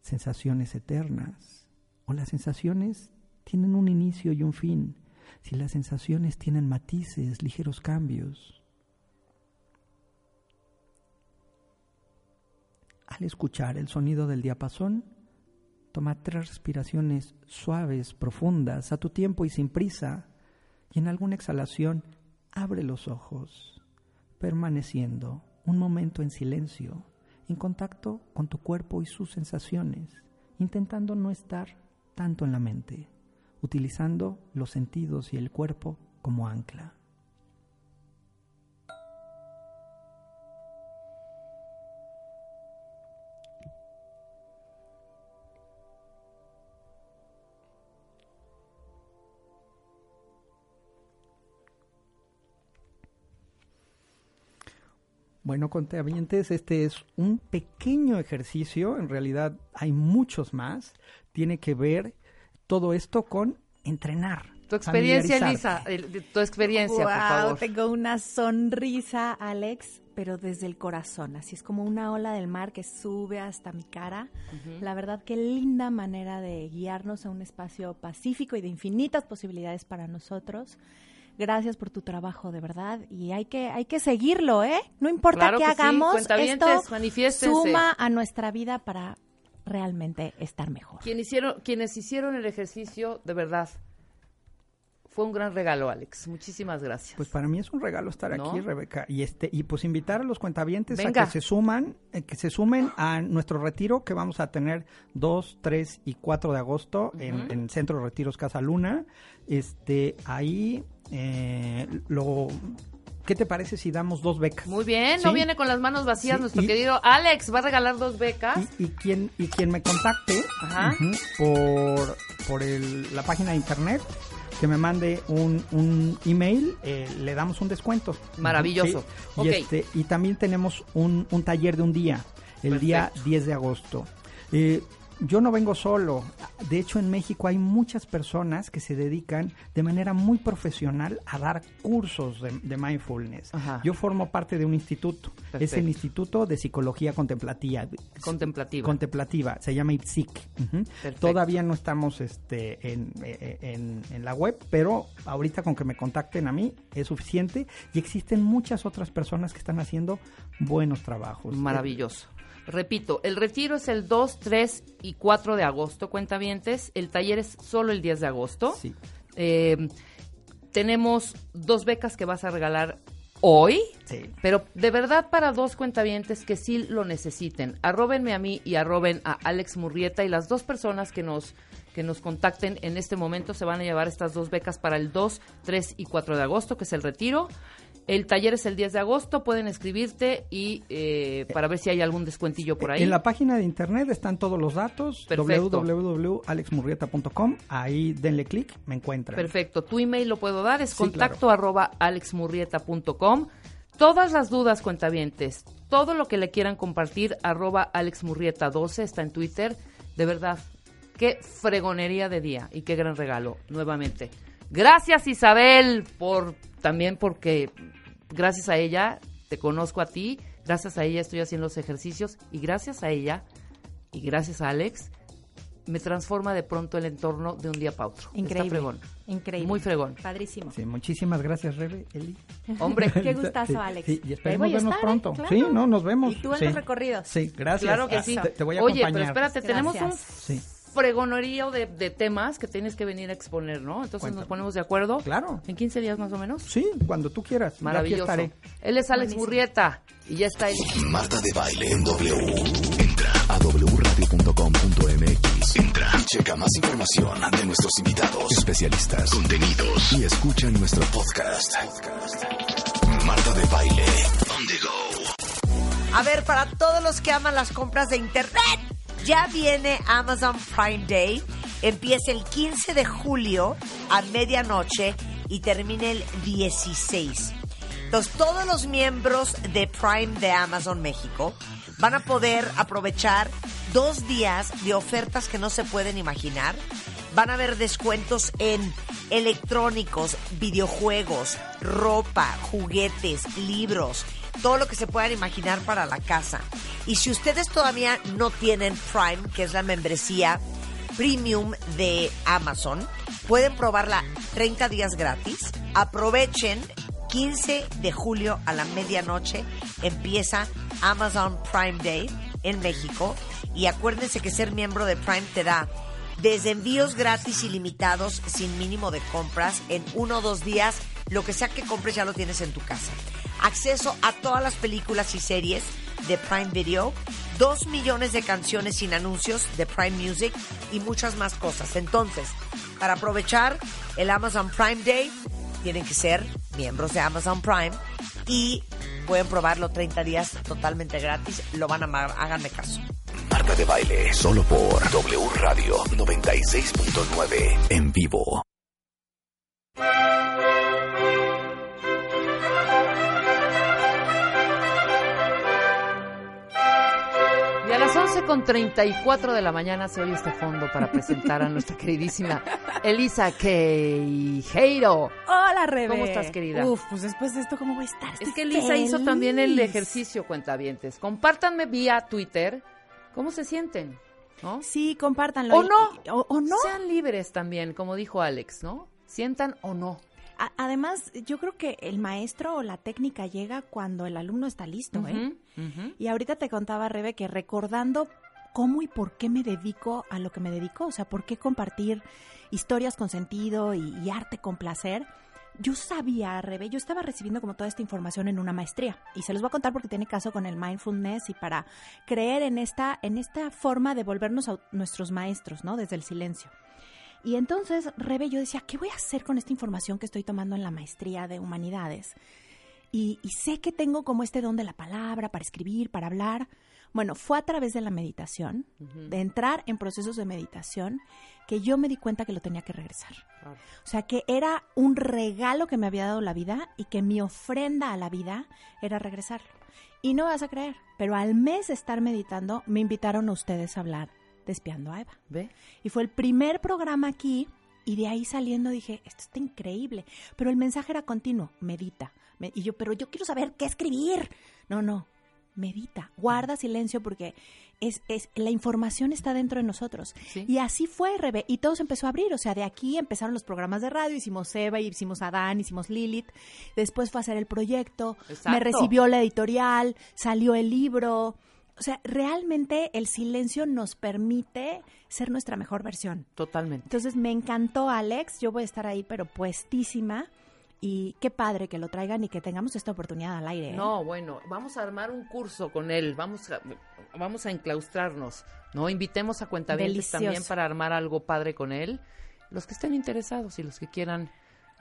sensaciones eternas o las sensaciones tienen un inicio y un fin, si las sensaciones tienen matices, ligeros cambios. Escuchar el sonido del diapasón, Toma tres respiraciones suaves, profundas, a tu tiempo y sin prisa. Y en alguna exhalación, abre los ojos, permaneciendo un momento en silencio, en contacto con tu cuerpo y sus sensaciones, intentando no estar tanto en la mente, utilizando los sentidos y el cuerpo como ancla. Bueno, contabientes, este es un pequeño ejercicio, en realidad hay muchos más. Tiene que ver todo esto con entrenar. Tu experiencia, Elisa, tu experiencia, por favor. Tengo una sonrisa, Alex, pero desde el corazón. Así es como una ola del mar que sube hasta mi cara. La verdad, qué linda manera de guiarnos a un espacio pacífico y de infinitas posibilidades para nosotros. Gracias por tu trabajo, de verdad. Y hay que, hay que seguirlo, ¿eh? No importa qué hagamos, esto suma a nuestra vida para realmente estar mejor. hicieron, quienes hicieron el ejercicio, de verdad, fue un gran regalo, Alex. Muchísimas gracias. Pues para mí es un regalo estar aquí, Rebeca, y este y pues invitar a los cuentavientes a que se suman, eh, que se sumen a nuestro retiro que vamos a tener 2, 3 y 4 de agosto en, en Centro Retiros Casa Luna. Este, ahí eh, lo ¿Qué te parece si damos dos becas? Muy bien, no viene con las manos vacías nuestro querido Alex, va a regalar dos becas. Y, quien, y quien me contacte por, por la página de internet, que me mande un, un email, eh, le damos un descuento. Maravilloso. Y, este, y también tenemos un, un taller de un día, el día 10 de agosto. Eh, yo no vengo solo. De hecho, en México hay muchas personas que se dedican de manera muy profesional a dar cursos de, mindfulness. Yo formo parte de un instituto. Es el Instituto de Psicología Contemplativa. Contemplativa. Contemplativa. Se llama IPSIC. Todavía no estamos este, en, en, la web, pero ahorita con que me contacten a mí es suficiente. Y existen muchas otras personas que están haciendo buenos trabajos. Maravilloso. Repito, el retiro es el 2, 3 y 4 de agosto, cuentavientes. El taller es solo el 10 de agosto. Sí. Eh, tenemos dos becas que vas a regalar hoy, sí. pero de verdad para dos cuentavientes que sí lo necesiten. Arróbenme a mí y arroben a Alex Murrieta y las dos personas que nos que nos contacten en este momento se van a llevar estas dos becas para el 2, 3 y 4 de agosto, que es el retiro. El taller es el 10 de agosto, pueden escribirte y eh, para ver si hay algún descuentillo por ahí. En la página de internet están todos los datos, www.alexmurrieta.com, ahí denle clic, me encuentran. Perfecto, tu email lo puedo dar, es contacto arroba alexmurrieta.com. Todas las dudas, cuentavientes, todo lo que le quieran compartir, arroba alexmurrieta12 está en Twitter. De verdad, qué fregonería de día y qué gran regalo, nuevamente. Gracias Isabel por también porque gracias a ella te conozco a ti, gracias a ella estoy haciendo los ejercicios y gracias a ella y gracias a Alex me transforma de pronto el entorno de un día para otro. Increíble. fregón. Increíble. Muy fregón. Padrísimo. Sí, muchísimas gracias, Rebe, Eli. Hombre. Qué gustazo, Alex. Sí, y esperemos vernos pronto. Sí, no, nos vemos. Y tú en los recorridos. Sí, gracias. Claro que sí. Te, voy a Oye, pero espérate, tenemos un fregonería de, de, temas que tienes que venir a exponer, ¿no? Entonces nos ponemos de acuerdo. Claro. ¿En 15 días más o menos? Sí, cuando tú quieras. Maravilloso. Él es Alex Burrieta y ya está ahí. Marta de Baile en W. Entra a wradio.com.mx. Entra y checa más información de nuestros invitados, especialistas, contenidos y escucha nuestro podcast. Marta de Baile, on the go. A ver, para todos los que aman las compras de internet ya viene Amazon Prime Day. Empieza el 15 de julio a medianoche y termina el 16. Entonces, todos los miembros de Prime de Amazon México van a poder aprovechar dos días de ofertas que no se pueden imaginar. Van a haber descuentos en electrónicos, videojuegos, ropa, juguetes, libros, todo lo que se puedan imaginar para la casa. Y si ustedes todavía no tienen Prime, que es la membresía premium de Amazon, pueden probarla 30 días gratis. Aprovechen 15 de julio a la medianoche empieza Amazon Prime Day en México y acuérdense que ser miembro de Prime te da desde envíos gratis ilimitados sin mínimo de compras en uno o dos días, lo que sea que compres ya lo tienes en tu casa acceso a todas las películas y series de Prime Video, dos millones de canciones sin anuncios de Prime Music y muchas más cosas. Entonces, para aprovechar el Amazon Prime Day, tienen que ser miembros de Amazon Prime y pueden probarlo 30 días totalmente gratis. Lo van a amar, háganme caso. Marta de baile, solo por W Radio 96.9 en vivo. Con 34 de la mañana se oye este fondo para presentar a nuestra queridísima Elisa Queijeiro. Hola, Rebe. ¿Cómo estás, querida? Uf, pues después de esto, ¿cómo voy a estar? es que Elisa hizo también el ejercicio, cuentavientes. Compártanme vía Twitter cómo se sienten, ¿no? Sí, compártanlo. O no. o no. Sean libres también, como dijo Alex, ¿no? Sientan o no además, yo creo que el maestro o la técnica llega cuando el alumno está listo, ¿eh? Y ahorita te contaba, Rebe, que recordando cómo y por qué me dedico a lo que me dedico, o sea, por qué compartir historias con sentido y, arte con placer, yo sabía, Rebe, yo estaba recibiendo como toda esta información en una maestría y se los voy a contar porque tiene caso con el mindfulness y para creer en esta en esta forma de volvernos a nuestros maestros, ¿no? Desde el silencio. Y entonces, Rebe, yo decía, ¿qué voy a hacer con esta información que estoy tomando en la maestría de humanidades? Y, sé que tengo como este don de la palabra para escribir, para hablar. Bueno, fue a través de la meditación, de entrar en procesos de meditación, que yo me di cuenta que lo tenía que regresar. O sea, que era un regalo que me había dado la vida y que mi ofrenda a la vida era regresarlo. Y no vas a creer, pero al mes de estar meditando, me invitaron a ustedes a hablar Despiando a Eva. ¿Ve? Y fue el primer programa aquí y de ahí saliendo dije, esto está increíble. Pero el mensaje era continuo, medita. y yo, pero yo quiero saber qué escribir. No, no, medita, guarda silencio porque es, es la información está dentro de nosotros. Y así fue, Rebe, y todo se empezó a abrir, o sea, de aquí empezaron los programas de radio, hicimos Eva, hicimos Adán, hicimos Lilith, después fue a hacer el proyecto, me recibió la editorial, salió el libro, o sea, realmente el silencio nos permite ser nuestra mejor versión. Totalmente. Entonces me encantó Alex, yo voy a estar ahí pero puestísima y qué padre que lo traigan y que tengamos esta oportunidad al aire. ¿eh? No, bueno, vamos a armar un curso con él, vamos a, vamos a enclaustrarnos, ¿no? Invitemos a cuentavientes también para armar algo padre con él. Los que estén interesados y los que quieran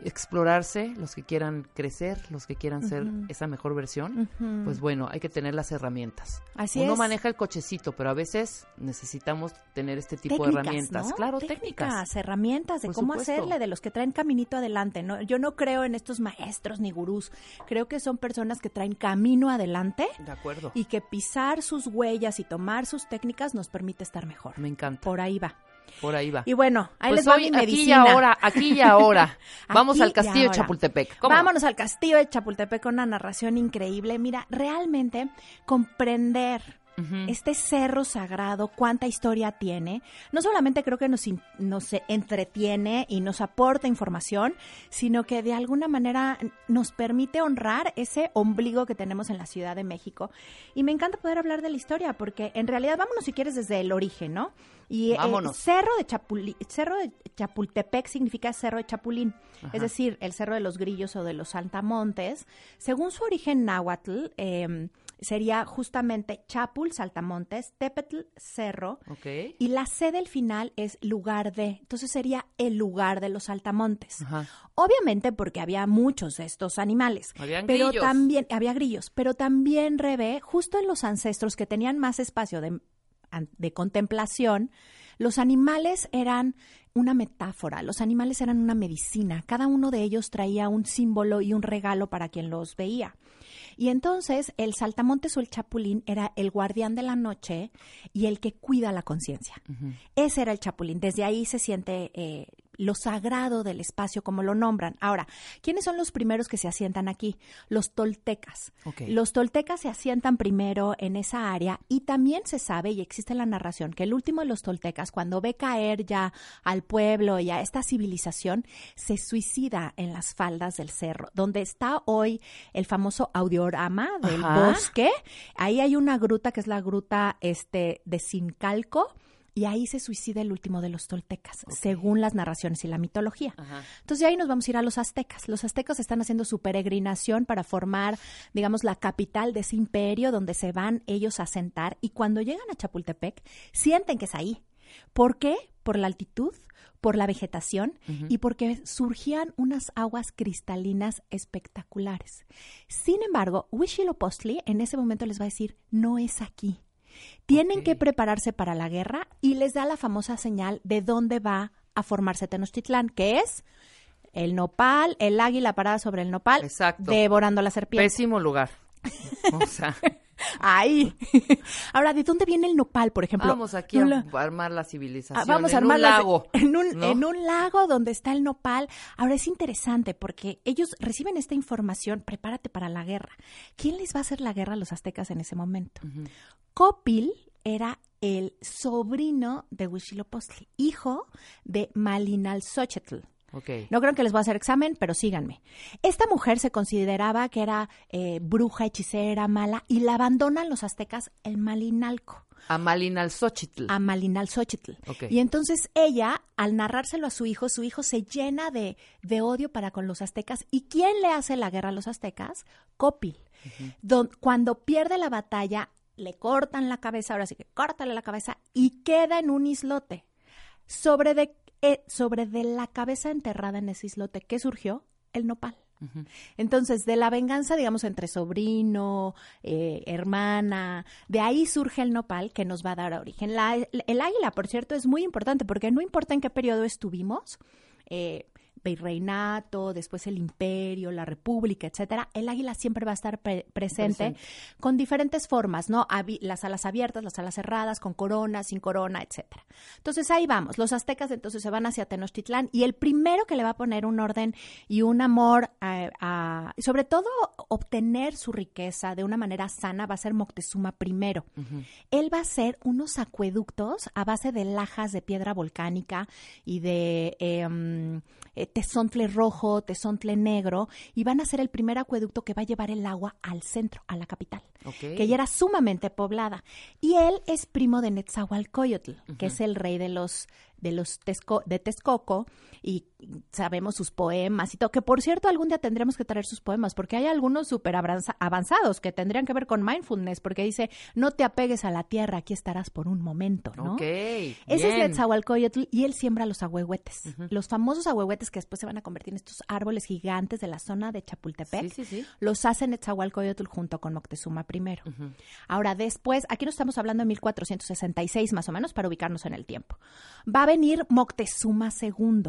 explorarse, los que quieran crecer, los que quieran ser esa mejor versión, pues bueno, hay que tener las herramientas. Así Uno maneja el cochecito, pero a veces necesitamos tener este tipo de herramientas. Claro, técnicas. herramientas de cómo hacerle, de los que traen caminito adelante. ¿no? Yo no creo en estos maestros ni gurús. Creo que son personas que traen camino adelante. De acuerdo. Y que pisar sus huellas y tomar sus técnicas nos permite estar mejor. Me encanta. Por ahí va. Por ahí va. Y bueno, ahí pues les va mi medicina. Aquí y ahora, aquí y ahora. Vamos al castillo de Chapultepec. Vámonos al castillo de Chapultepec con una narración increíble. Mira, realmente comprender este cerro sagrado, cuánta historia tiene. No solamente creo que nos, nos entretiene y nos aporta información, sino que de alguna manera nos permite honrar ese ombligo que tenemos en la Ciudad de México. Y me encanta poder hablar de la historia, porque en realidad, vámonos si quieres desde el origen, ¿no? Y el cerro de, cerro de Chapultepec significa cerro de Chapulín, es decir, el cerro de los grillos o de los saltamontes. Según su origen náhuatl, eh, sería justamente Chapul, Saltamontes, Tepetl, Cerro. Y la C del final es lugar de. Entonces sería el lugar de los saltamontes. Obviamente porque había muchos de estos animales. pero grillos. también había grillos, pero también revé justo en los ancestros que tenían más espacio de, de contemplación. Los animales eran una metáfora, los animales eran una medicina, cada uno de ellos traía un símbolo y un regalo para quien los veía. Y entonces el saltamontes o el chapulín era el guardián de la noche y el que cuida la conciencia. Ese era el chapulín. Desde ahí se siente eh, lo sagrado del espacio, como lo nombran. Ahora, ¿quiénes son los primeros que se asientan aquí? Los toltecas. Los toltecas se asientan primero en esa área y también se sabe, y existe la narración, que el último de los toltecas, cuando ve caer ya al pueblo y a esta civilización, se suicida en las faldas del cerro, donde está hoy el famoso audiorama del bosque. Ahí hay una gruta que es la gruta este, de Sincalco y ahí se suicida el último de los toltecas, según las narraciones y la mitología. Entonces de ahí nos vamos a ir a los aztecas. Los aztecas están haciendo su peregrinación para formar, digamos, la capital de ese imperio donde se van ellos a sentar y cuando llegan a Chapultepec sienten que es ahí. ¿Por qué? Por la altitud, por la vegetación y porque surgían unas aguas cristalinas espectaculares. Sin embargo, Huitzilopochtli en ese momento les va a decir, no es aquí tienen que prepararse para la guerra y les da la famosa señal de dónde va a formarse Tenochtitlán, que es el nopal, el águila parada sobre el nopal, devorando la serpiente. Pésimo lugar. O sea, Ahí. Ahora, ¿de dónde viene el nopal, por ejemplo? Vamos aquí a armar la civilización. Ah, vamos a armar un lago. En un, en un lago donde está el nopal. Ahora, es interesante porque ellos reciben esta información, prepárate para la guerra. ¿Quién les va a hacer la guerra a los aztecas en ese momento? Copil era el sobrino de Huitzilopochtli, hijo de Malinalxóchitl. No creo que les voy a hacer examen, pero síganme. Esta mujer se consideraba que era eh, bruja, hechicera, mala, y la abandonan los aztecas el Malinalco. A Malinalxóchitl. A Malinalxóchitl. Y entonces ella, al narrárselo a su hijo, su hijo se llena de, de, odio para con los aztecas. ¿Y quién le hace la guerra a los aztecas? Copil. cuando pierde la batalla, le cortan la cabeza, ahora sí que córtale la cabeza, y queda en un islote. Sobre de sobre de la cabeza enterrada en ese islote, ¿qué surgió? El nopal. Entonces, de la venganza, digamos, entre sobrino, eh, hermana, de ahí surge el nopal que nos va a dar origen. el águila, por cierto, es muy importante porque no importa en qué periodo estuvimos, eh, virreinato, después el imperio, la república, etcétera, el águila siempre va a estar presente, con diferentes formas, ¿no? las alas abiertas, las alas cerradas, con corona, sin corona, etcétera. Entonces ahí vamos, los aztecas entonces se van hacia Tenochtitlán y el primero que le va a poner un orden y un amor a, sobre todo obtener su riqueza de una manera sana va a ser Moctezuma primero. Él va a hacer unos acueductos a base de lajas de piedra volcánica y de em, eh, tesontle rojo, tesontle negro, y van a ser el primer acueducto que va a llevar el agua al centro, a la capital, que ya era sumamente poblada. Y él es primo de Netzahualcoyotl, que es el rey de los de los de Texcoco y sabemos sus poemas y todo, que por cierto algún día tendremos que traer sus poemas, porque hay algunos súper avanzados que tendrían que ver con mindfulness, porque dice, no te apegues a la tierra, aquí estarás por un momento, ¿no? Ok, Ese es Netzahualcoyotl y él siembra los ahuehuetes, los famosos ahuehuetes que después se van a convertir en estos árboles gigantes de la zona de Chapultepec, sí, sí, los hace Netzahualcoyotl junto con Moctezuma primero. Ahora, después, aquí nos estamos hablando de 1466 más o menos para ubicarnos en el tiempo. Va a venir Moctezuma II.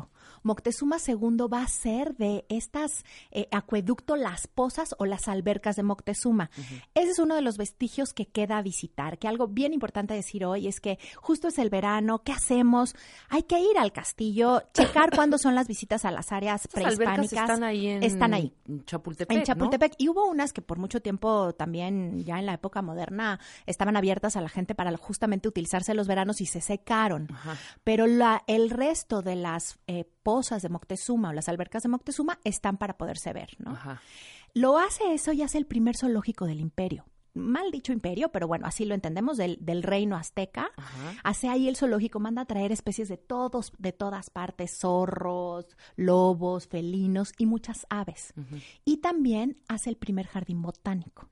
Moctezuma II va a ser de estas eh, acueducto Las Pozas o las albercas de Moctezuma. Ese es uno de los vestigios que queda a visitar, que algo bien importante decir hoy es que justo es el verano, ¿qué hacemos? Hay que ir al castillo, checar cuándo son las visitas a las áreas prehispánicas. están ahí en están ahí. Chapultepec. En Chapultepec. Y hubo unas que por mucho tiempo también, ya en la época moderna, estaban abiertas a la gente para justamente utilizarse los veranos y se secaron. Pero la, el resto de las eh, pozas de Moctezuma o las albercas de Moctezuma están para poderse ver, ¿no? Lo hace eso y hace el primer zoológico del imperio mal dicho imperio, pero bueno, así lo entendemos, del, del reino azteca. Hace ahí el zoológico, manda a traer especies de todos, de todas partes, zorros, lobos, felinos y muchas aves. Y también hace el primer jardín botánico.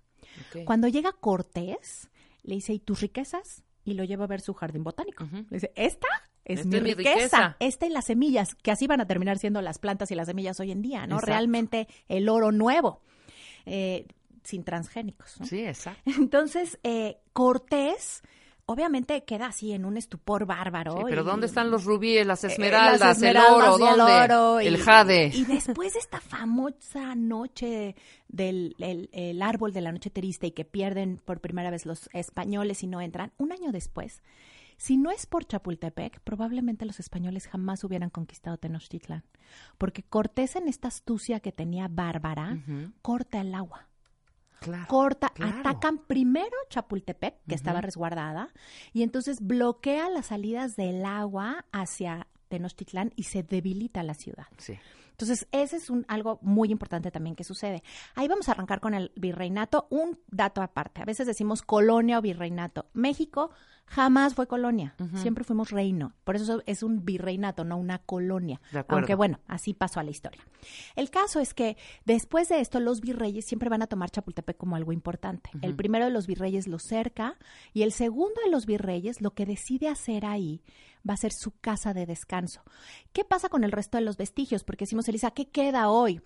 Cuando llega Cortés, le dice, ¿y tus riquezas? Y lo lleva a ver su jardín botánico. Le dice, ¿esta? Es mi, riqueza. Esta y las semillas, que así van a terminar siendo las plantas y las semillas hoy en día, ¿no? Realmente el oro nuevo. Eh, sin transgénicos. Sí, exacto. Entonces, eh, Cortés obviamente queda así en un estupor bárbaro. Sí, pero ¿dónde están los rubíes, las esmeraldas, el oro, ¿dónde? El, jade. Y después de esta famosa noche del el, árbol de la noche triste y que pierden por primera vez los españoles y no entran, un año después, si no es por Chapultepec, probablemente los españoles jamás hubieran conquistado Tenochtitlan, porque Cortés en esta astucia que tenía bárbara, corta el agua corta, atacan primero Chapultepec, que estaba resguardada, y entonces bloquea las salidas del agua hacia Tenochtitlán y se debilita la ciudad. Sí. Entonces, ese es un, algo muy importante también que sucede. Ahí vamos a arrancar con el virreinato. Un dato aparte. A veces decimos colonia o virreinato. México jamás fue colonia. Siempre fuimos reino. Por eso es un virreinato, no una colonia. Aunque bueno, así pasó a la historia. El caso es que después de esto, los virreyes siempre van a tomar Chapultepec como algo importante. El primero de los virreyes lo cerca y el segundo de los virreyes lo que decide hacer ahí va a ser su casa de descanso. ¿Qué pasa con el resto de los vestigios? Porque decimos, Elisa, ¿qué queda hoy?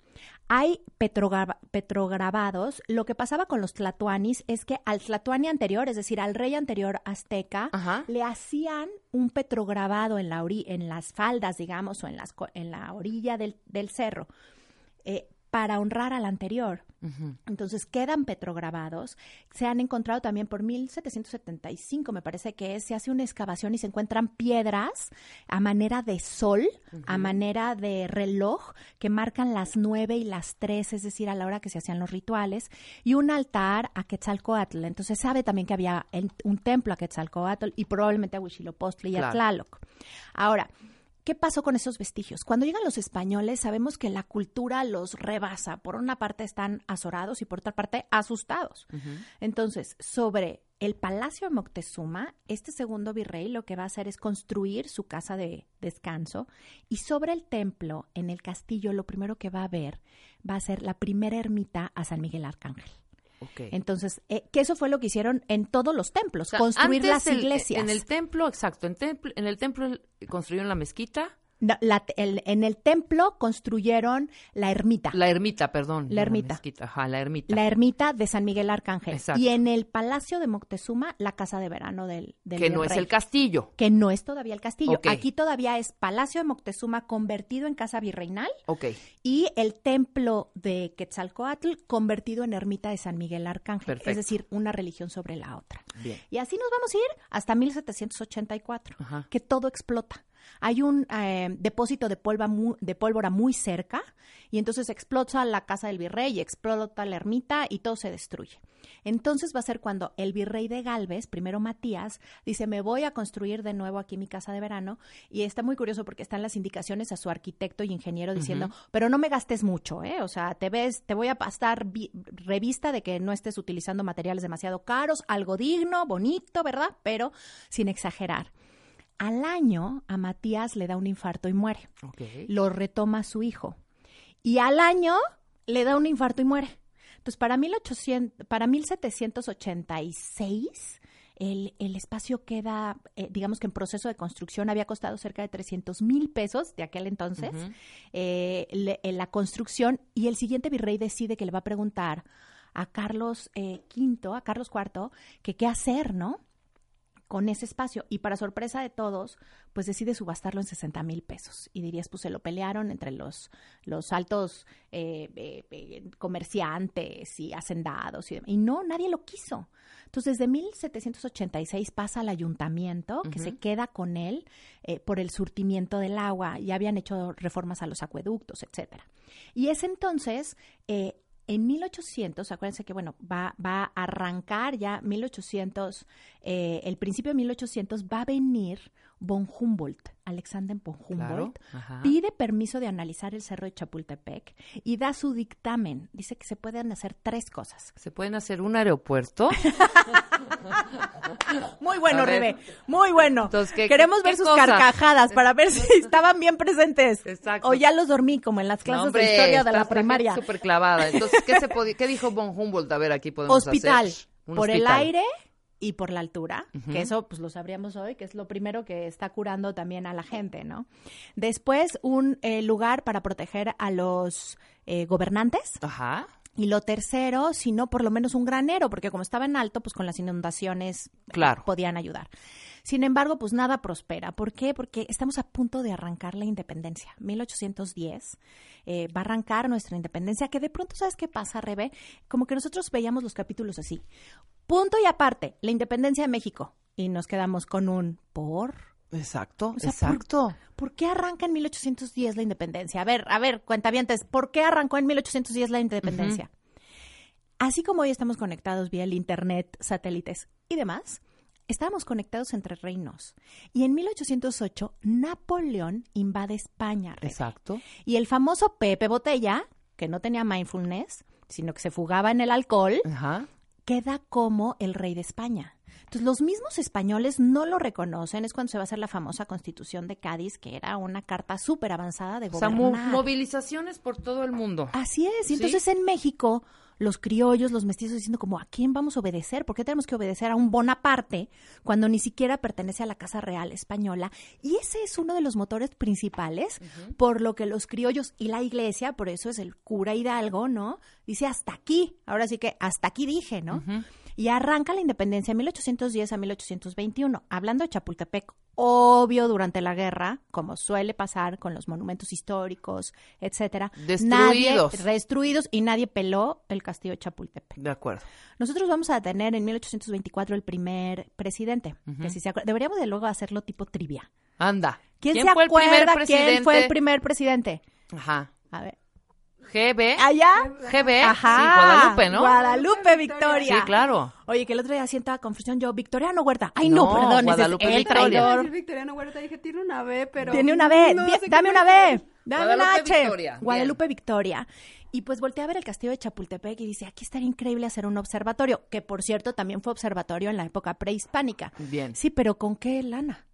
Hay petrograbados. Lo que pasaba con los tlatoanis es que al tlatoani anterior, es decir, al rey anterior azteca, le hacían un petrograbado en, la en las faldas, digamos, o en, las, en la orilla del, del cerro. Eh, para honrar al anterior. Entonces quedan petrograbados. Se han encontrado también por 1775, me parece que es, se hace una excavación y se encuentran piedras a manera de sol, a manera de reloj, que marcan las nueve y las tres, es decir, a la hora que se hacían los rituales, y un altar a Quetzalcoatl. Entonces sabe también que había un templo a Quetzalcoatl y probablemente a Huitzilopochtli y a Tlaloc. Ahora, ¿Qué pasó con esos vestigios? Cuando llegan los españoles, sabemos que la cultura los rebasa. Por una parte están azorados y por otra parte asustados. Entonces, sobre el palacio de Moctezuma, este segundo virrey lo que va a hacer es construir su casa de descanso y sobre el templo, en el castillo, lo primero que va a ver va a ser la primera ermita a San Miguel Arcángel. Entonces, eh, que eso fue lo que hicieron en todos los templos, construir las iglesias. en el templo, exacto, en, templo, en el templo construyeron la mezquita en el templo construyeron la ermita. La ermita, perdón. La ermita. ajá, la ermita. La ermita de San Miguel Arcángel. Y en el Palacio de Moctezuma, la casa de verano del, del Que no es el castillo. Que no es todavía el castillo. Aquí todavía es Palacio de Moctezuma convertido en casa virreinal. Ok. Y el templo de Quetzalcoatl convertido en ermita de San Miguel Arcángel. Es decir, una religión sobre la otra. Bien. Y así nos vamos a ir hasta 1784, que todo explota hay un eh, depósito de, de pólvora muy cerca y entonces explota la casa del virrey, explota la ermita y todo se destruye. Entonces va a ser cuando el virrey de Galvez, primero Matías, dice, me voy a construir de nuevo aquí mi casa de verano. Y está muy curioso porque están las indicaciones a su arquitecto y ingeniero diciendo, pero no me gastes mucho, ¿eh? O sea, te ves, te voy a pasar revista de que no estés utilizando materiales demasiado caros, algo digno, bonito, ¿verdad? Pero sin exagerar Al año, a Matías le da un infarto y muere. Lo retoma su hijo. Y al año le da un infarto y muere. Entonces, para, 1800, para 1786, el, el espacio queda, eh, digamos que en proceso de construcción, había costado cerca de 300 mil pesos de aquel entonces eh, la construcción, y el siguiente virrey decide que le va a preguntar a Carlos V, eh, a Carlos IV, que qué hacer, ¿no? Con ese espacio y para sorpresa de todos, pues decide subastarlo en 60 mil pesos. Y dirías, pues se lo pelearon entre los, los altos eh, eh, eh, comerciantes y hacendados y, y, no, nadie lo quiso. Entonces, desde 1786 pasa al ayuntamiento, que se queda con él por el surtimiento del agua, y habían hecho reformas a los acueductos, etcétera. Y es entonces en 1800, acuérdense que, bueno, va, va a arrancar ya 1800, eh, el principio de 1800 va a venir von Humboldt, Alexander von Humboldt, pide permiso de analizar el cerro de Chapultepec y da su dictamen. Dice que se pueden hacer tres cosas. ¿Se pueden hacer un aeropuerto? muy bueno, Rebe, muy bueno. Queremos ver sus carcajadas para ver si estaban bien presentes. Exacto. O ya los dormí, como en las clases de historia de la primaria. súper clavada. Entonces, ¿qué, se ¿qué dijo von Humboldt? A ver, aquí podemos hospital. hacer. por el aire y por la altura, que eso pues lo sabríamos hoy, que es lo primero que está curando también a la gente, ¿no? Después, un eh, lugar para proteger a los eh, gobernantes. Ajá. Y lo tercero, si no, por lo menos un granero, porque como estaba en alto, pues con las inundaciones claro. podían ayudar. Sin embargo, pues nada prospera. ¿Por qué? Porque estamos a punto de arrancar la independencia. 1810 eh, va a arrancar nuestra independencia, que de pronto, ¿sabes qué pasa, Rebe? Como que nosotros veíamos los capítulos así. Punto y aparte, la independencia de México. Y nos quedamos con un por. Exacto, exacto. ¿por, qué arranca en 1810 la independencia? A ver, a ver, cuentavientes, ¿por qué arrancó en 1810 la independencia? Así como hoy estamos conectados vía el Internet, satélites y demás, estábamos conectados entre reinos. Y en 1808, Napoleón invade España. Exacto. Y el famoso Pepe Botella, que no tenía mindfulness, sino que se fugaba en el alcohol, queda como el rey de España. Entonces, los mismos españoles no lo reconocen. Es cuando se va a hacer la famosa Constitución de Cádiz, que era una carta súper avanzada de gobernar. O sea, movilizaciones por todo el mundo. Así es. Y entonces en México los criollos, los mestizos diciendo como, ¿a quién vamos a obedecer? ¿Por qué tenemos que obedecer a un Bonaparte cuando ni siquiera pertenece a la Casa Real Española? Y ese es uno de los motores principales por lo que los criollos y la iglesia, por eso es el cura Hidalgo, ¿no? Dice, hasta aquí, ahora sí que hasta aquí dije, ¿no? Y arranca la independencia en 1810 a 1821. Hablando de Chapultepec, obvio durante la guerra, como suele pasar con los monumentos históricos, etcétera, destruidos, destruidos y nadie peló el castillo de Chapultepec. De acuerdo. Nosotros vamos a tener en 1824 el primer presidente, que si se deberíamos de luego hacerlo tipo trivia. Anda. ¿Quién, se acuerda presidente? quién fue el primer presidente? Ajá. A ver. GB. ¿Allá? GB. Ajá. Sí, Guadalupe, ¿no? Guadalupe Victoria. Sí, claro. Oye, que el otro día sienta confusión yo, Victoriano Huerta. Ay, no, perdón, Guadalupe es el traidor. Victoriano Huerta, dije, tiene una B, pero... Tiene una B, dame una B, dame una H. Victoria. Guadalupe Victoria. Y pues volteé a ver el castillo de Chapultepec y dice, aquí estaría increíble hacer un observatorio, que por cierto también fue observatorio en la época prehispánica. Bien. Sí, pero ¿con qué lana?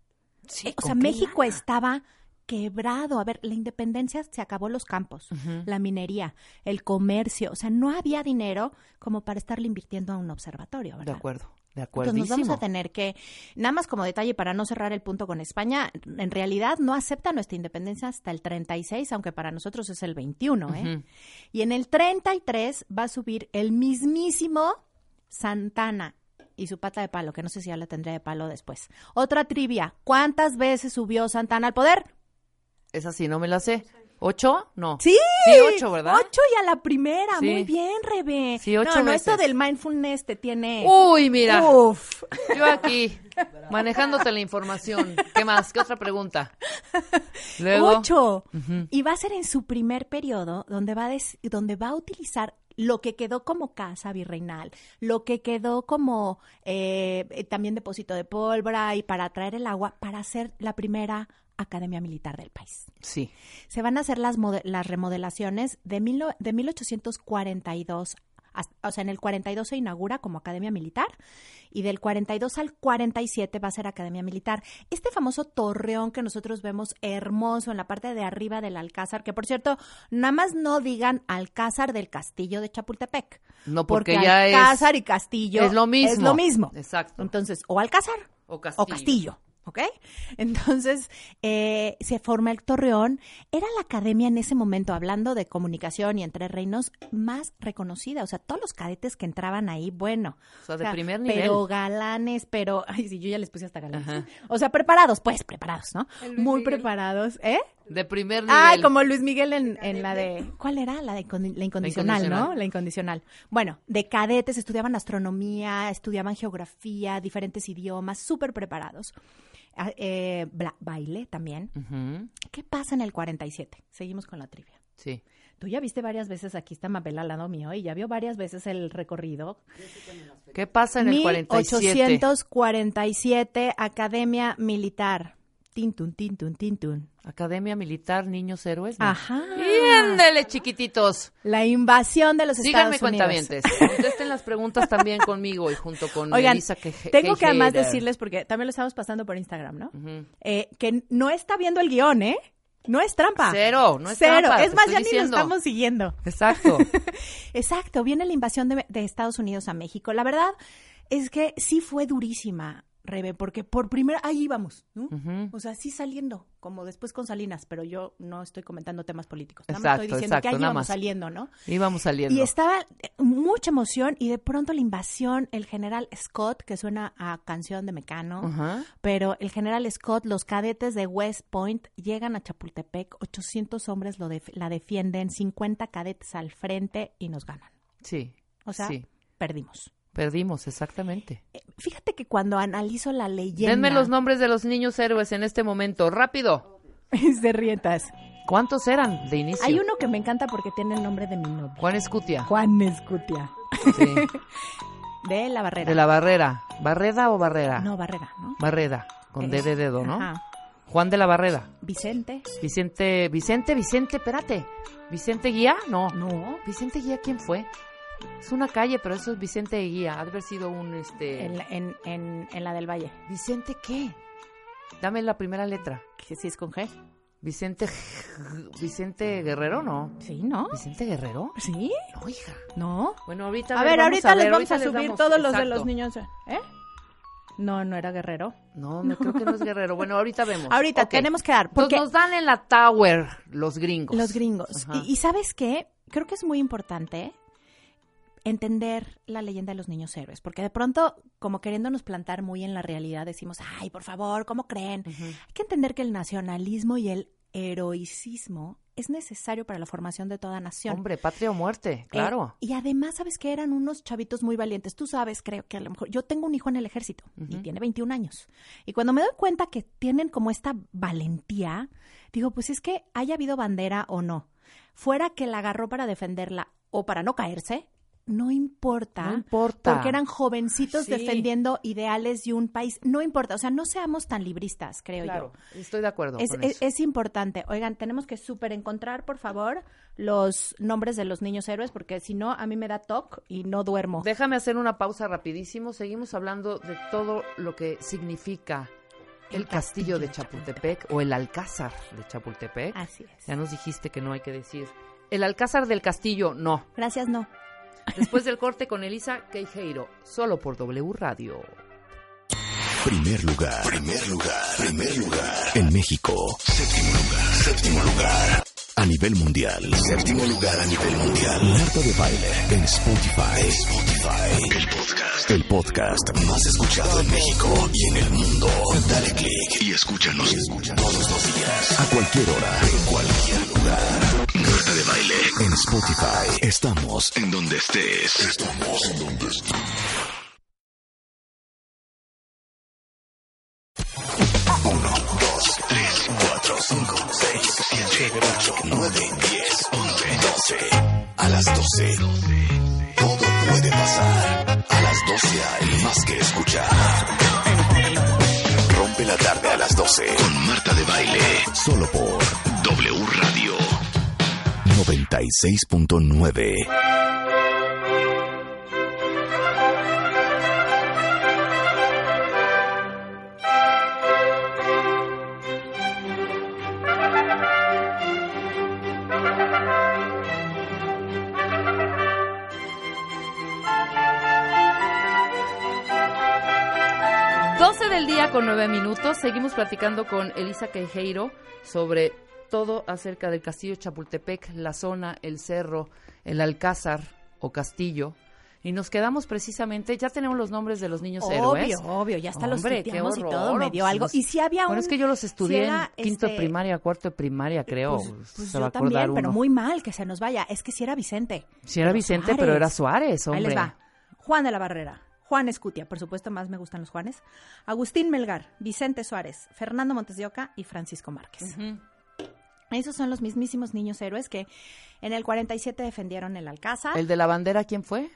Sí, eh, o sea, México estaba quebrado. A ver, la independencia se acabó los campos, la minería, el comercio. O sea, no había dinero como para estarle invirtiendo a un observatorio, ¿verdad? De acuerdo. De acuerdo. Entonces nos vamos a tener que, nada más como detalle para no cerrar el punto con España, en realidad no acepta nuestra independencia hasta el 36, aunque para nosotros es el 21, ¿eh? Y en el 33 va a subir el mismísimo Santana y su pata de palo, que no sé si ya la tendré de palo después. Otra trivia, ¿cuántas veces subió Santana al poder? Esa sí, no me la sé. ¿Ocho? No. Sí. Sí, ocho, ¿verdad? Ocho y a la primera. Muy bien, Rebe. Sí, ocho No, no, esto del mindfulness te tiene... Uy, mira. Uf. Yo aquí, manejándote la información. ¿Qué más? ¿Qué otra pregunta? Luego. Ocho. Y va a ser en su primer periodo donde va, donde va a utilizar lo que quedó como casa virreinal, lo que quedó como eh, también depósito de pólvora y para traer el agua, para hacer la primera Academia Militar del país. Sí. Se van a hacer las, las remodelaciones de, mil, de 1842 o sea, en el 42 se inaugura como Academia Militar y del 42 al 47 va a ser Academia Militar. Este famoso torreón que nosotros vemos hermoso en la parte de arriba del Alcázar, que por cierto, nada más no digan Alcázar del Castillo de Chapultepec. No, porque, ya Alcázar y Castillo es lo mismo. Es lo mismo. Exacto. Entonces, o Alcázar o Castillo. ¿Ok? Entonces eh, se forma el Torreón. Era la academia en ese momento, hablando de comunicación y entre reinos, más reconocida. O sea, todos los cadetes que entraban ahí, bueno. O sea, de primer nivel. Pero galanes, pero. Ay, sí, yo ya les puse hasta galanes. O sea, preparados, pues, preparados, ¿no? Muy preparados, ¿eh? De primer nivel. Ay, como Luis Miguel en, en la de. ¿Cuál era? La de la incondicional, ¿no? La incondicional. Bueno, de cadetes estudiaban astronomía, estudiaban geografía, diferentes idiomas, súper preparados. Ah, eh, baile también. ¿Qué pasa en el 47? Seguimos con la trivia. Sí. Tú ya viste varias veces, aquí está Mabel al lado mío, y ya vio varias veces el recorrido. ¿Qué pasa en el 47? 1847, Academia Militar. Tintun, tintun, tintun. Academia Militar Niños Héroes. Ajá. Biéndele, chiquititos. La invasión de los Estados Unidos. cuentavientes. Contesten las preguntas también conmigo y junto con Oigan, Elisa que tengo que además decirles, porque también lo estamos pasando por Instagram, ¿no? eh, que no está viendo el guion, ¿eh? No es trampa. Cero, no es Cero. trampa. Es más, ya ni lo estamos siguiendo. Exacto. Exacto. Viene la invasión de, de Estados Unidos a México. La verdad es que sí fue durísima. Rebe, porque por primera, ahí íbamos, ¿no? O sea, sí saliendo, como después con Salinas, pero yo no estoy comentando temas políticos, nada más estoy diciendo que ahí íbamos saliendo, ¿no? Íbamos saliendo. Y estaba eh, mucha emoción y de pronto la invasión, el general Scott, que suena a canción de Mecano, pero el general Scott, los cadetes de West Point llegan a Chapultepec, 800 hombres lo la defienden, 50 cadetes al frente y nos ganan. Sí. O sea, perdimos. Perdimos, exactamente. Eh, fíjate que cuando analizo la leyenda... Denme los nombres de los niños héroes en este momento, rápido. de rietas. ¿Cuántos eran de inicio? Hay uno que me encanta porque tiene el nombre de mi novio. Juan Escutia. Juan Escutia. Sí. de la Barrera. De la Barrera. ¿Barreda o Barrera? No, Barrera, ¿no? Barreda, con D de dedo, ¿no? Juan de la Barrera. Vicente. Vicente, Vicente, Vicente, espérate. ¿Vicente Guía? No. No. ¿Vicente Guía quién fue? Es una calle, pero eso es Vicente Guía. Ha de haber sido un este. En, en, en, la del Valle. ¿Vicente qué? Dame la primera letra. Sí es con G. Vicente Vicente Guerrero, ¿no? Sí, ¿no? ¿Vicente Guerrero? Sí. No, hija. ¿No? Bueno, ahorita. A ver, ahorita les vamos a subir todos los de los niños. ¿Eh? No, no era Guerrero. No, no, creo que no es Guerrero. Bueno, ahorita vemos. Ahorita tenemos que dar. Porque nos dan en la Tower los gringos. Los gringos. y, ¿sabes qué? Creo que es muy importante entender la leyenda de los niños héroes, porque de pronto, como queriéndonos plantar muy en la realidad, decimos, ay, por favor, ¿cómo creen? Hay que entender que el nacionalismo y el heroicismo es necesario para la formación de toda nación. Hombre, patria o muerte, eh, claro. y además, ¿sabes que Eran unos chavitos muy valientes. Tú sabes, creo que a lo mejor, yo tengo un hijo en el ejército y tiene 21 años. Y cuando me doy cuenta que tienen como esta valentía, digo, pues es que haya habido bandera o no, fuera que la agarró para defenderla o para no caerse, no importa. No importa. Porque eran jovencitos defendiendo ideales y un país. No importa. O sea, no seamos tan libristas, creo claro, Estoy de acuerdo. Es, con es, es, importante. Oigan, tenemos que súper encontrar, por favor, los nombres de los niños héroes, porque si no, a mí me da toc y no duermo. Déjame hacer una pausa rapidísimo. Seguimos hablando de todo lo que significa el, castillo, de Chapultepec o el alcázar de Chapultepec. Así es. Ya nos dijiste que no hay que decir. El alcázar del castillo, no. Gracias, no. Después del corte con Elisa Queijeiro, solo por W Radio. Primer lugar, primer lugar, primer lugar. En México, séptimo lugar, séptimo lugar. A nivel mundial, séptimo lugar a nivel mundial. Marta de baile en Spotify. Spotify, el podcast, el podcast más escuchado en México y en el mundo. Dale click y escúchanos, todos los días, a cualquier hora, en cualquier lugar. Marta de baile en Spotify. Estamos en donde estés. Estamos en donde estés. 1, 2, 3, 4, 5, 6, 7, 8, 9, 10, 11, 12. A las 12. Todo puede pasar. A las 12 hay más que escuchar. Rompe la tarde a las 12 con Marta de Baile. Solo por 96.9. con nueve minutos. Seguimos platicando con Elisa Quejeiro sobre todo acerca del castillo Chapultepec, la zona, el cerro, el alcázar o castillo. Y nos quedamos precisamente, ya tenemos los nombres de los niños héroes. Obvio, obvio, ya está los tuiteamos y todo, me dio algo. Y si había Bueno, es que yo los estudié en quinto de este, primaria, cuarto de primaria, creo. Pues, pues yo también, pero muy mal que se nos vaya. Es que si era Vicente. Si era Vicente, pero era Suárez, hombre. Ahí les va. Juan de la Barrera. Juan Escutia, por supuesto, más me gustan los Juanes. Agustín Melgar, Vicente Suárez, Fernando Montes de Oca y Francisco Márquez. Esos son los mismísimos niños héroes que en el 47 defendieron el Alcázar. ¿El de la bandera quién fue?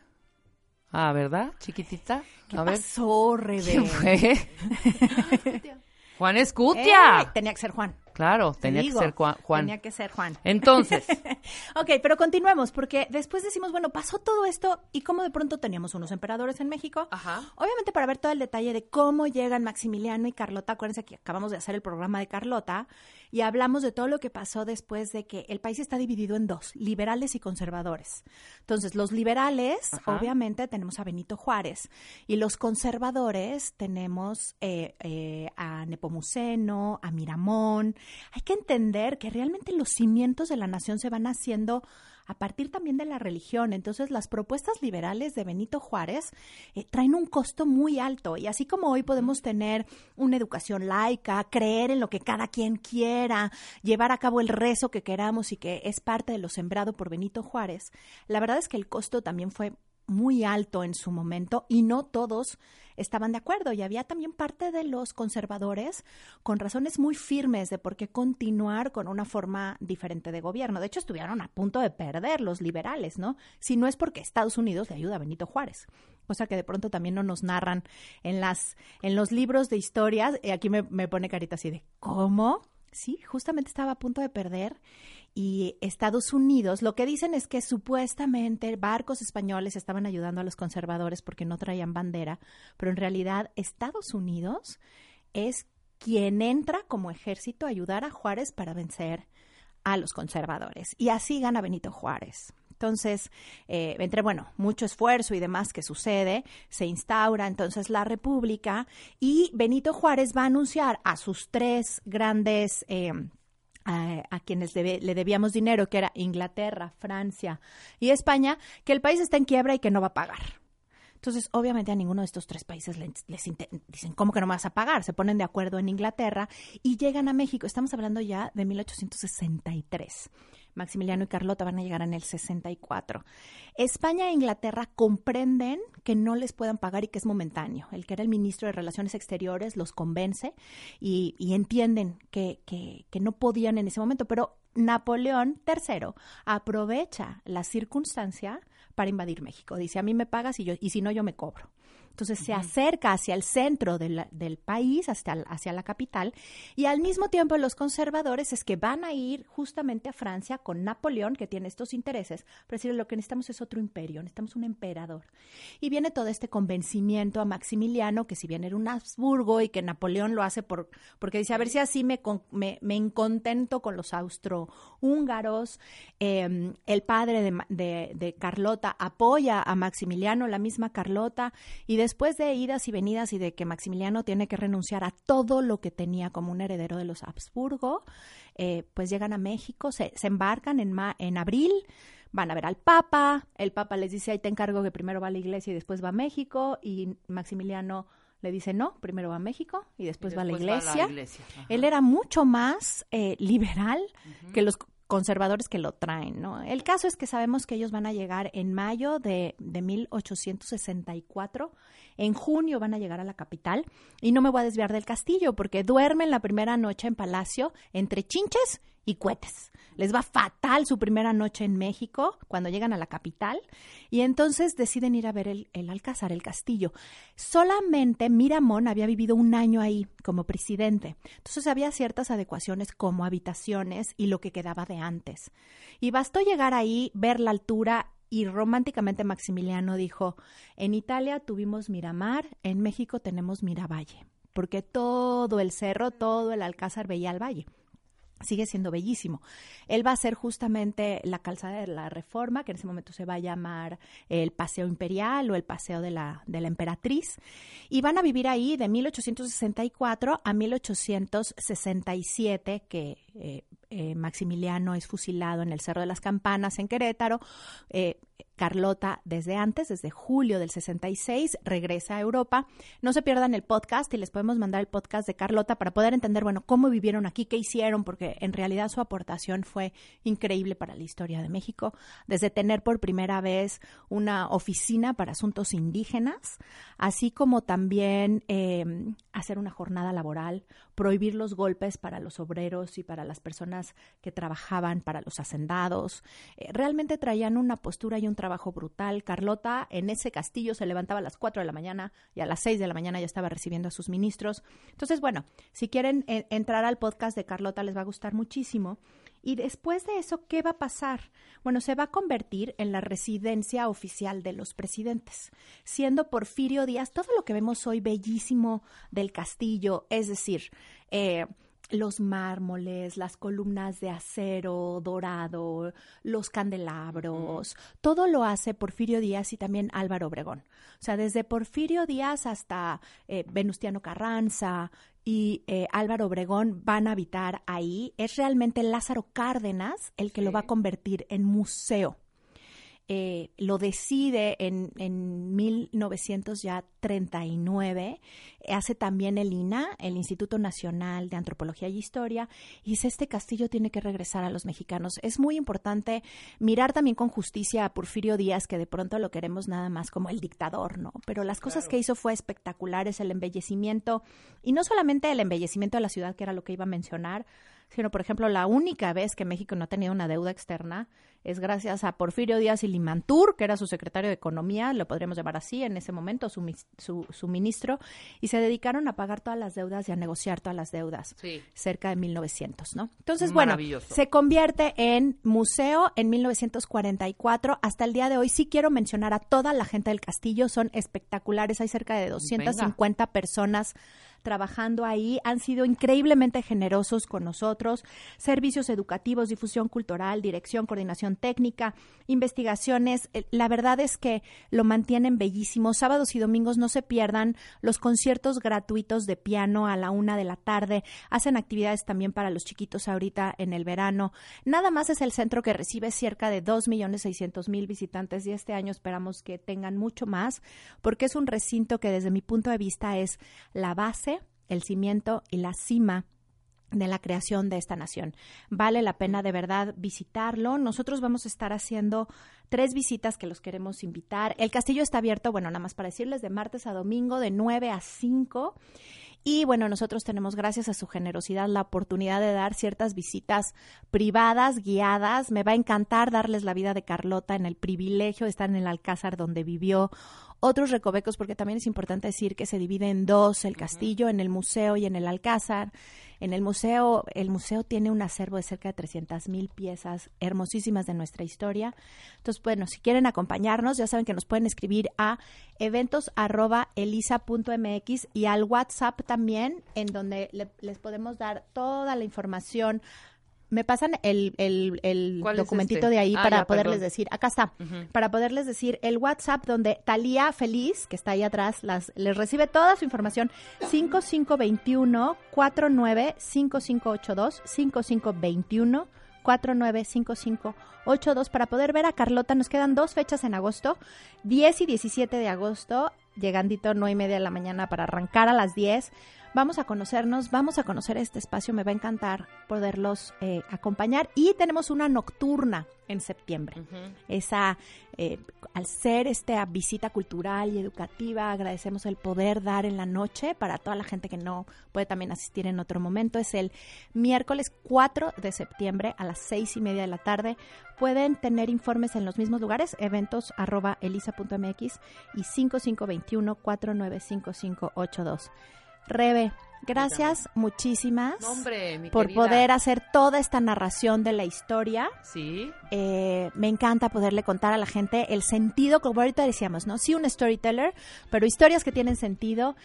Ah, ¿verdad? Chiquitita. ¿Qué A pasó, ¿Quién fue? Juan Escutia. Eh, tenía que ser Juan. Claro, tenía que ser Juan. Tenía que ser Juan. Entonces. ok, pero continuemos, porque después decimos, bueno, pasó todo esto y cómo de pronto teníamos unos emperadores en México. Ajá. Obviamente para ver todo el detalle de cómo llegan Maximiliano y Carlota, acuérdense que acabamos de hacer el programa de Carlota y hablamos de todo lo que pasó después de que el país está dividido en dos, liberales y conservadores. Entonces, los liberales, obviamente, tenemos a Benito Juárez y los conservadores tenemos eh, eh, a Nepomuceno, a Miramón. Hay que entender que realmente los cimientos de la nación se van haciendo a partir también de la religión. Entonces, las propuestas liberales de Benito Juárez eh, traen un costo muy alto. Y así como hoy podemos tener una educación laica, creer en lo que cada quien quiera, llevar a cabo el rezo que queramos y que es parte de lo sembrado por Benito Juárez, la verdad es que el costo también fue muy alto en su momento y no todos estaban de acuerdo y había también parte de los conservadores con razones muy firmes de por qué continuar con una forma diferente de gobierno. De hecho, estuvieron a punto de perder los liberales, ¿no? Si no es porque Estados Unidos le ayuda a Benito Juárez. Cosa que de pronto también no nos narran en las en los libros de historias. Y aquí me, me pone carita así de ¿cómo? Sí, justamente estaba a punto de perder y Estados Unidos, lo que dicen es que supuestamente barcos españoles estaban ayudando a los conservadores porque no traían bandera, pero en realidad Estados Unidos es quien entra como ejército a ayudar a Juárez para vencer a los conservadores. Y así gana Benito Juárez. Entonces, eh, entre, bueno, mucho esfuerzo y demás que sucede, se instaura entonces la República y Benito Juárez va a anunciar a sus tres grandes... Eh, a, quienes le debíamos dinero, que era Inglaterra, Francia y España, que el país está en quiebra y que no va a pagar. Entonces, obviamente a ninguno de estos tres países les, dicen, ¿cómo que no vas a pagar? Se ponen de acuerdo en Inglaterra y llegan a México. Estamos hablando ya de 1863. Maximiliano y Carlota van a llegar en el 64. España e Inglaterra comprenden que no les puedan pagar y que es momentáneo. El que era el ministro de Relaciones Exteriores los convence y, entienden que, que, que no podían en ese momento, pero Napoleón III aprovecha la circunstancia para invadir México. Dice, a mí me pagas y, yo, y si no, yo me cobro. Entonces se acerca hacia el centro del país, hasta, hacia la capital, y al mismo tiempo los conservadores es que van a ir justamente a Francia con Napoleón, que tiene estos intereses, pero decir, lo que necesitamos es otro imperio, necesitamos un emperador. Y viene todo este convencimiento a Maximiliano, que si bien era un Habsburgo y que Napoleón lo hace por, porque dice, a ver si así me, me, me incontento con los austrohúngaros, em, el padre de, de Carlota apoya a Maximiliano, la misma Carlota, y después de idas y venidas y de que Maximiliano tiene que renunciar a todo lo que tenía como un heredero de los Habsburgo, eh, pues llegan a México, se, embarcan en, en abril, van a ver al Papa, el Papa les dice, ahí te encargo que primero va a la iglesia y después va a México, y Maximiliano le dice, no, primero va a México y después, va, a la iglesia. Él era mucho más eh, liberal que los conservadores que lo traen, ¿no? El caso es que sabemos que ellos van a llegar en mayo de, de 1864, en junio van a llegar a la capital y no me voy a desviar del castillo porque duermen la primera noche en palacio entre chinches y cohetes. Les va fatal su primera noche en México cuando llegan a la capital y entonces deciden ir a ver el, Alcázar, el castillo. Solamente Miramón había vivido un año ahí como presidente. Entonces había ciertas adecuaciones como habitaciones y lo que quedaba de antes. Y bastó llegar ahí, ver la altura y románticamente Maximiliano dijo, en Italia tuvimos Miramar, en México tenemos Miravalle, porque todo el cerro, todo el alcázar veía al valle. Sigue siendo bellísimo. Él va a ser justamente la calzada de la Reforma, que en ese momento se va a llamar el Paseo Imperial o el Paseo de la, de la Emperatriz, y van a vivir ahí de 1864 a 1867, que eh, eh, Maximiliano es fusilado en el Cerro de las Campanas en Querétaro. Eh, Carlota desde antes, desde julio del 66, regresa a Europa. No se pierdan el podcast y les podemos mandar el podcast de Carlota para poder entender, bueno, cómo vivieron aquí, qué hicieron, porque en realidad su aportación fue increíble para la historia de México, desde tener por primera vez una oficina para asuntos indígenas, así como también em, hacer una jornada laboral, prohibir los golpes para los obreros y para las personas que trabajaban, para los hacendados. Eh, realmente traían una postura y un trabajo brutal. Carlota en ese castillo se levantaba a las 4 de la mañana y a las 6 de la mañana ya estaba recibiendo a sus ministros. Entonces, bueno, si quieren eh, entrar al podcast de Carlota les va a gustar muchísimo. Y después de eso, ¿qué va a pasar? Bueno, se va a convertir en la residencia oficial de los presidentes, siendo Porfirio Díaz todo lo que vemos hoy bellísimo del castillo, es decir, eh, los mármoles, las columnas de acero dorado, los candelabros, todo lo hace Porfirio Díaz y también Álvaro Obregón. O sea, desde Porfirio Díaz hasta eh, Venustiano Carranza y eh, Álvaro Obregón van a habitar ahí. Es realmente Lázaro Cárdenas el que lo va a convertir en museo. Eh, lo decide en, en 1939, hace también el INA, el Instituto Nacional de Antropología y Historia, y dice, este castillo tiene que regresar a los mexicanos. Es muy importante mirar también con justicia a Porfirio Díaz, que de pronto lo queremos nada más como el dictador, ¿no? Pero las cosas que hizo fue espectaculares, el embellecimiento, y no solamente el embellecimiento de la ciudad, que era lo que iba a mencionar, sino, por ejemplo, la única vez que México no ha tenido una deuda externa es gracias a Porfirio Díaz y Limantur, que era su secretario de Economía, lo podríamos llamar así en ese momento, su, su, ministro, y se dedicaron a pagar todas las deudas y a negociar todas las deudas, cerca de 1900, ¿no? Entonces, bueno, se convierte en museo en 1944. Hasta el día de hoy sí quiero mencionar a toda la gente del castillo, son espectaculares, hay cerca de 250 personas trabajando ahí, han sido increíblemente generosos con nosotros, servicios educativos, difusión cultural, dirección, coordinación técnica, investigaciones, eh, la verdad es que lo mantienen bellísimo. Sábados y domingos no se pierdan los conciertos gratuitos de piano a la una de la tarde, hacen actividades también para los chiquitos ahorita en el verano. Nada más es el centro que recibe cerca de dos millones seiscientos mil visitantes y este año esperamos que tengan mucho más porque es un recinto que desde mi punto de vista es la base el cimiento y la cima de la creación de esta nación. Vale la pena de verdad visitarlo. Nosotros vamos a estar haciendo tres visitas que los queremos invitar. El castillo está abierto, bueno, nada más para decirles, de martes a domingo, de 9 a 5. Y bueno, nosotros tenemos, gracias a su generosidad, la oportunidad de dar ciertas visitas privadas, guiadas. Me va a encantar darles la vida de Carlota en el privilegio de estar en el Alcázar donde vivió otros recovecos, porque también es importante decir que se divide en dos el castillo, en el museo y en el alcázar. En el museo, el museo tiene un acervo de cerca de 300 mil piezas hermosísimas de nuestra historia. Entonces, bueno, si quieren acompañarnos, ya saben que nos pueden escribir a eventos.elisa.mx y al WhatsApp también, en donde les podemos dar toda la información me pasan el, el, documentito este? de ahí ah, para poderles decir, acá está, para poderles decir el WhatsApp donde Talía Feliz, que está ahí atrás, las, les recibe toda su información, 5521 495582 5521 495582 para poder ver a Carlota. Nos quedan dos fechas en agosto, 10 y 17 de agosto, llegandito 9 y media de la mañana para arrancar a las 10 Vamos a conocernos, vamos a conocer este espacio, me va a encantar poderlos eh, acompañar. Y tenemos una nocturna en septiembre. Esa, eh, al ser esta visita cultural y educativa, agradecemos el poder dar en la noche para toda la gente que no puede también asistir en otro momento. Es el miércoles 4 de septiembre a las seis y media de la tarde. Pueden tener informes en los mismos lugares, eventos arroba elisa.mx y 5521 495582. Rebe, gracias muchísimas por poder hacer toda esta narración de la historia. Sí. Eh, me encanta poderle contar a la gente el sentido, como ahorita decíamos, ¿no? Sí, un storyteller, pero historias que tienen sentido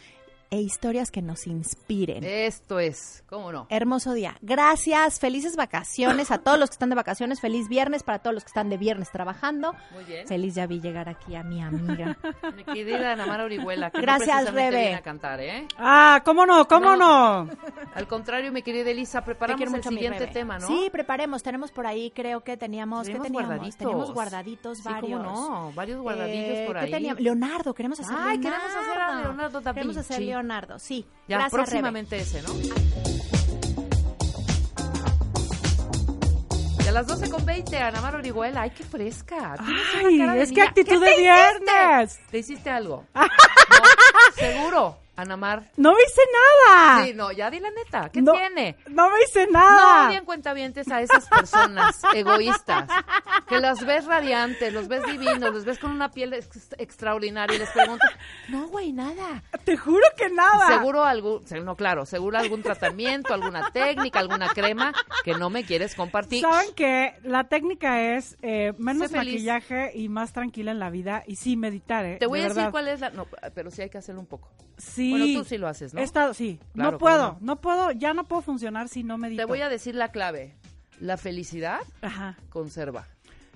e historias que nos inspiren. Esto es, ¿cómo no? Hermoso día. Gracias, felices vacaciones a todos los que están de vacaciones, feliz viernes para todos los que están de viernes trabajando. Muy bien. Feliz ya vi llegar aquí a mi amiga. mi querida Ana Mara Orihuela. Que Gracias, no Rebe. a cantar, ¿eh? Ah, ¿cómo no? ¿Cómo no? Al contrario, mi querida Elisa, preparamos el siguiente tema, ¿no? Sí, preparemos. Tenemos por ahí, creo que teníamos, ¿qué teníamos? Guardaditos. Teníamos guardaditos varios. no, varios guardadillos eh, por ahí. Teníamos? Leonardo, queremos hacer Ay, queremos hacer a Leonardo también. Queremos hacer Leonardo, sí. Ya próximamente ese, ¿no? Y a las 12 con 20, Ana Mar Orihuela, ay, qué fresca. Ay, es que actitud de viernes. ¿Te hiciste algo? seguro. Anamar. No me hice nada. Sí, no, ya di la neta. ¿Qué tiene? No me hice nada. No bien cuentavientes a esas personas egoístas que las ves radiantes, los ves divinos, los ves con una piel extraordinaria y les preguntas, no, güey, nada. Te juro que nada. Seguro algún, no, claro, seguro algún tratamiento, alguna técnica, alguna crema que no me quieres compartir. Saben que la técnica es eh, menos maquillaje y más tranquila en la vida y sí meditar, ¿eh? Te voy a decir cuál es la, no, pero sí hay que hacerlo un poco. Sí. Bueno, tú sí lo haces, ¿no? He estado, sí. no puedo, no. puedo, ya no puedo funcionar si no medito. Te voy a decir la clave. La felicidad Ajá. conserva.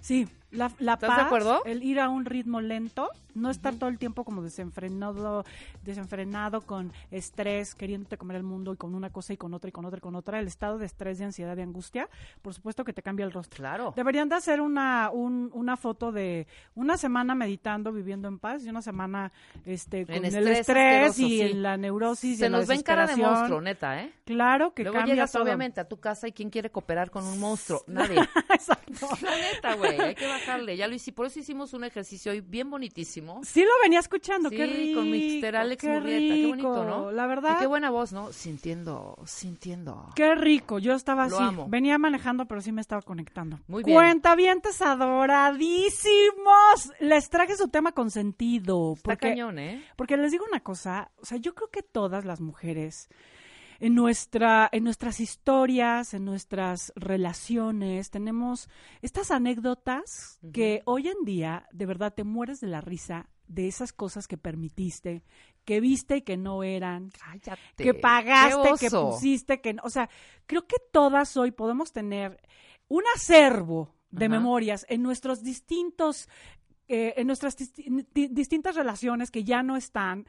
Sí, la, la ¿Estás de acuerdo? el ir a un ritmo lento, no estar todo el tiempo como desenfrenado, desenfrenado con estrés, queriéndote comer el mundo y con una cosa y con otra y con otra y con otra. El estado de estrés, de ansiedad, de angustia, por supuesto que te cambia el rostro. Claro. Deberían de hacer una, una foto de una semana meditando, viviendo en paz y una semana este, con el estrés y en la neurosis. Se nos ven cara de monstruo, neta, ¿eh? Claro que Luego cambia llegas obviamente a tu casa y ¿quién quiere cooperar con un monstruo? Nadie. Exacto. La neta, güey, hay que bajarle. Ya lo hicimos, por eso hicimos un ejercicio hoy bien bonitísimo. Sí lo venía escuchando, qué rico. con Mr. Alex qué Murrieta, qué bonito, ¿no? La verdad. Y qué buena voz, ¿no? Sintiendo, sintiendo. Qué rico, yo estaba así. Venía manejando, pero sí me estaba conectando. Muy bien. Cuentavientes adoradísimos. Les traje su tema con sentido. Está cañón, ¿eh? Porque les digo una cosa, o sea, yo creo que todas las mujeres en, nuestra, en nuestras historias, en nuestras relaciones, tenemos estas anécdotas que hoy en día de verdad te mueres de la risa de esas cosas que permitiste, que viste y que no eran, que pagaste, que pusiste, que o sea, creo que todas hoy podemos tener un acervo de memorias en nuestros distintos eh, en nuestras distintas relaciones que ya no están,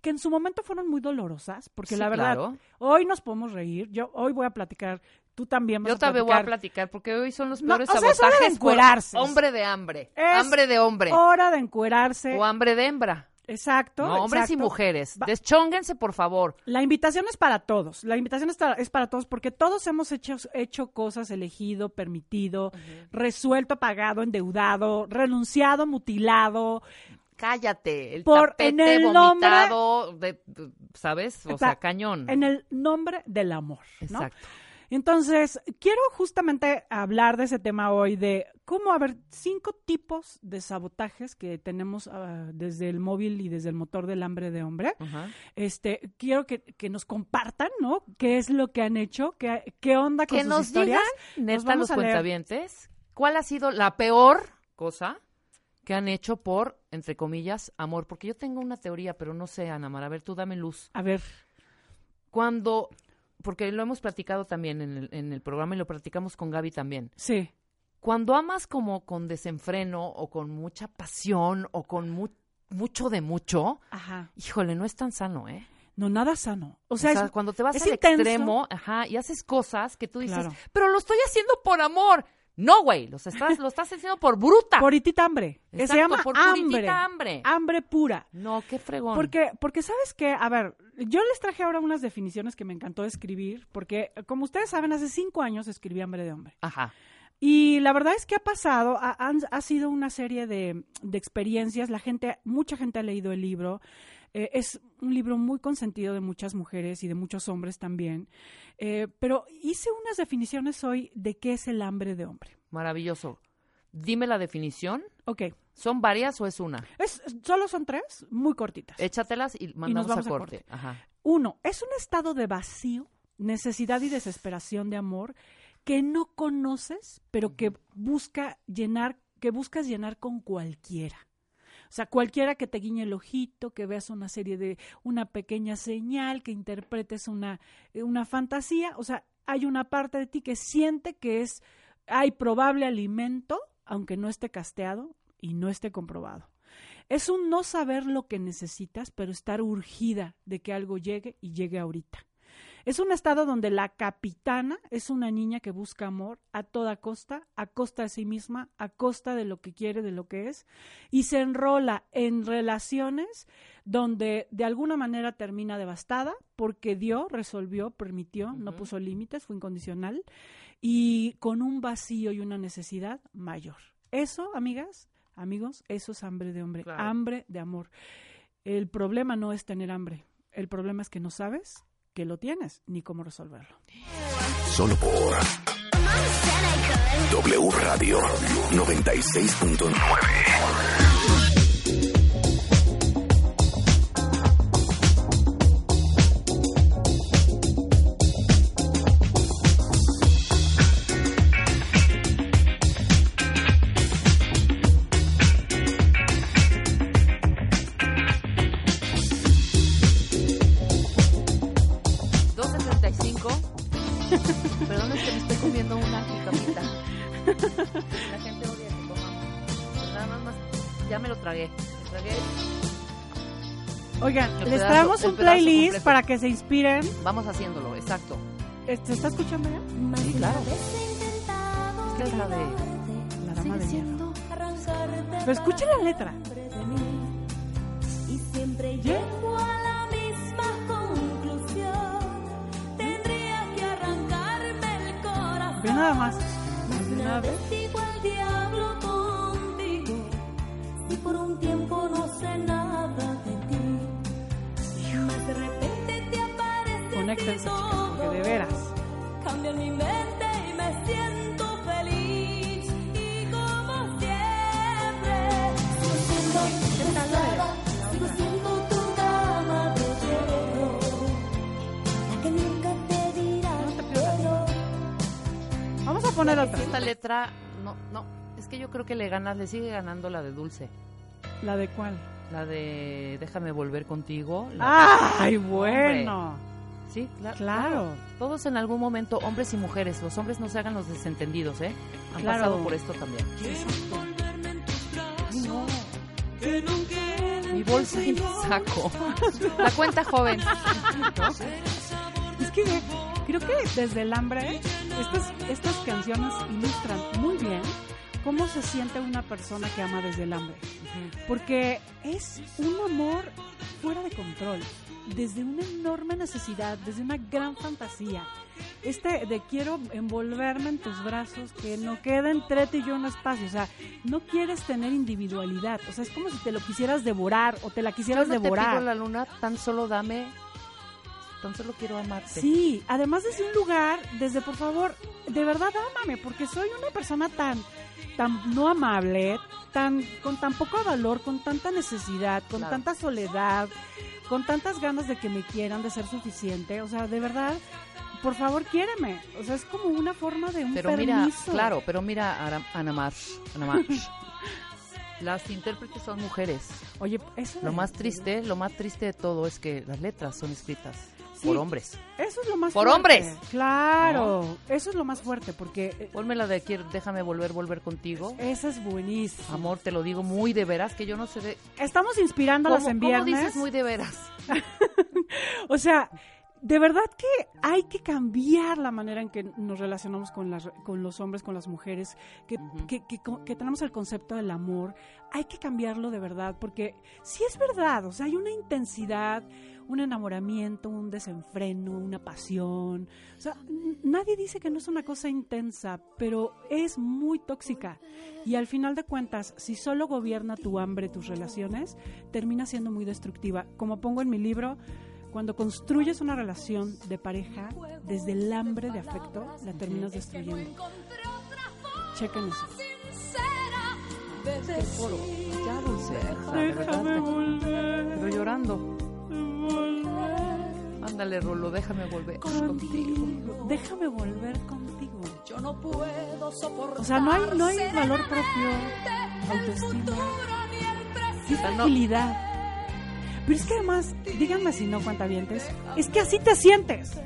que en su momento fueron muy dolorosas, porque la verdad, hoy nos podemos reír, yo hoy voy a platicar, tú también vas Yo también voy a platicar, porque hoy son los peores no, sabotajes encuerarse. hombre de hambre, hambre de hombre. hora de encuerarse. O hambre de hembra. Exacto. hombres y mujeres. Deschónguense, por favor. La invitación es para todos. La invitación es para todos porque todos hemos hecho, hecho cosas, elegido, permitido, resuelto, pagado, endeudado, renunciado, mutilado. Cállate, el por, tapete en el vomitado, de, ¿sabes? O sea, cañón. En el nombre del amor. Exacto. Entonces, quiero justamente hablar de ese tema hoy, de cómo haber cinco tipos de sabotajes que tenemos ah, desde el móvil y desde el motor del hambre de hombre. Este, quiero que, nos compartan, ¿no? ¿Qué es lo que han hecho? ¿Qué, qué onda con que sus nos historias? Digan, neta, los cuentavientes, ¿cuál ha sido la peor cosa que han hecho por, entre comillas, amor? Porque yo tengo una teoría, pero no sé, Ana Mara. A ver, tú dame luz. A ver. Cuando porque lo hemos platicado también en el, en el programa y lo platicamos con Gaby también. Sí. Cuando amas como con desenfreno o con mucha pasión o con mucho de mucho, ajá. híjole, no es tan sano, ¿eh? No, nada sano. O sea, cuando te vas al extremo, ajá, y haces cosas que tú dices, pero lo estoy haciendo por amor. No, güey, lo estás, lo estás haciendo por bruta. Por hambre. se llama por hambre. hambre. Hambre pura. No, qué fregón. Porque, porque sabes que, a ver, yo les traje ahora unas definiciones que me encantó escribir, porque como ustedes saben, hace cinco años escribí Hambre de Hombre. Ajá. Y la verdad es que ha pasado, ha, ha sido una serie de, de, experiencias. La gente, mucha gente ha leído el libro. Eh, es un libro muy consentido de muchas mujeres y de muchos hombres también. Eh, pero hice unas definiciones hoy de qué es el hambre de hombre. Maravilloso. Dime la definición. Ok. ¿Son varias o es una? Es, solo son tres, muy cortitas. Échatelas y mandamos a corte. Uno, es un estado de vacío, necesidad y desesperación de amor que no conoces, pero que busca llenar, que buscas llenar con cualquiera. O sea, cualquiera que te guiñe el ojito, que veas una serie de una pequeña señal, que interpretes una, eh, una fantasía, o sea, hay una parte de ti que siente que es, hay probable alimento, aunque no esté casteado y no esté comprobado. Es un no saber lo que necesitas, pero estar urgida de que algo llegue y llegue ahorita. Es un estado donde la capitana es una niña que busca amor a toda costa, a costa de sí misma, a costa de lo que quiere, de lo que es, y se enrola en relaciones donde de alguna manera termina devastada porque dio, resolvió, permitió, no puso límites, fue incondicional, y con un vacío y una necesidad mayor. Eso, amigas, amigos, eso es hambre de hombre, hambre de amor. El problema no es tener hambre, el problema es que no sabes que lo tienes ni cómo resolverlo. Solo por W Radio 96.9. playlist para que se inspiren. Vamos haciéndolo, exacto. ¿Se está escuchando ya? Sí, claro. Esta es la de La Dama de Hierro. Pero escuchen la letra. Y siempre llego a la misma conclusión. Tendría que arrancarme el corazón. Ve nada más. Una vez porque de veras. Cambia mi mente y me siento feliz. Y como siempre, sigo siendo pesada, sigo siendo tu dama de hierro. La que nunca te dirá. Vamos a poner otra. Esta letra, no, no, es que yo creo que le ganas, le sigue ganando la de Dulce. ¿La de cuál? La de Déjame volver contigo. la- ¡Ay, bueno! Sí, cla- Claro. Todos en algún momento, hombres y mujeres, los hombres no se hagan los desentendidos, ¿eh? Han Claro. pasado por esto también. Ay, no. Mi bolsa y mi saco. La cuenta joven. ¿no? Es que creo que desde el hambre estas, estas canciones ilustran muy bien cómo se siente una persona que ama desde el hambre. Porque es un amor fuera de control, desde una enorme necesidad, desde una gran fantasía. Este de quiero envolverme en tus brazos, que no quede entre ti y yo un espacio. O sea, no quieres tener individualidad. O sea, es como si te lo quisieras devorar o te la Yo quisieras te devorar. pido la luna, tan solo dame, tan solo quiero amarte. Sí, además desde un lugar, desde por favor, de verdad ámame, porque soy una persona tan, tan no amable, tan, con tan poco valor, con tanta necesidad, con Claro. tanta soledad, con tantas ganas de que me quieran, de ser suficiente. O sea, de verdad, por favor, quiéreme. O sea, es como una forma de un Pero mira, permiso. claro, pero mira, Ana Marsh, Ana. Las intérpretes son mujeres. Oye, eso Lo más triste, lo más triste de todo es que las letras son escritas Sí. por hombres. Eso es lo más ¡Por fuerte. hombres! Claro, eso es lo más fuerte, porque eh, Ponme la de quiero, déjame volver, volver contigo. esa es buenísima. Amor, te lo digo muy de veras, que yo no sé de... Estamos inspirándolas ¿Cómo, en cómo viernes. dices muy de veras? O sea, de verdad que hay que cambiar la manera en que nos relacionamos con, las, con los hombres, con las mujeres, que, que, que, que tenemos el concepto del amor. Hay que cambiarlo de verdad, porque sí es verdad, o sea, hay una intensidad, un enamoramiento, un desenfreno, una pasión. O sea, nadie dice que no es una cosa intensa, pero es muy tóxica. Y al final de cuentas, si solo gobierna tu hambre, tus relaciones, termina siendo muy destructiva. Como pongo en mi libro, cuando construyes una relación de pareja, desde el hambre de afecto, la terminas destruyendo. Chequen eso. De Pero llorando. Volver Ándale, Rolo, déjame volver contigo. contigo. Déjame volver contigo. Yo no puedo soportar. O sea, no hay, no hay valor propio, autoestima. fragilidad. Pero es que además, díganme si no cuentavientes, es que así te sientes.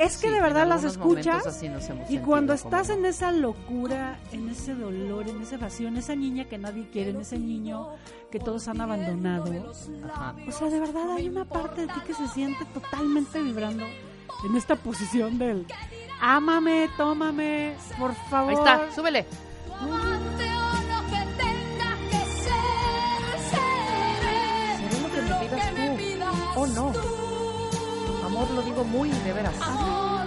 Es que de verdad las escuchas y cuando estás en esa locura, en ese dolor, en ese vacío, en esa niña que nadie quiere, en ese niño que todos han abandonado, o sea, de verdad hay una parte de ti que se siente totalmente vibrando en esta posición del ámame, tómame, por favor. Ahí está, súbele. Seré lo que me pidas tú. Oh no. Amor, lo digo muy de veras. Amor,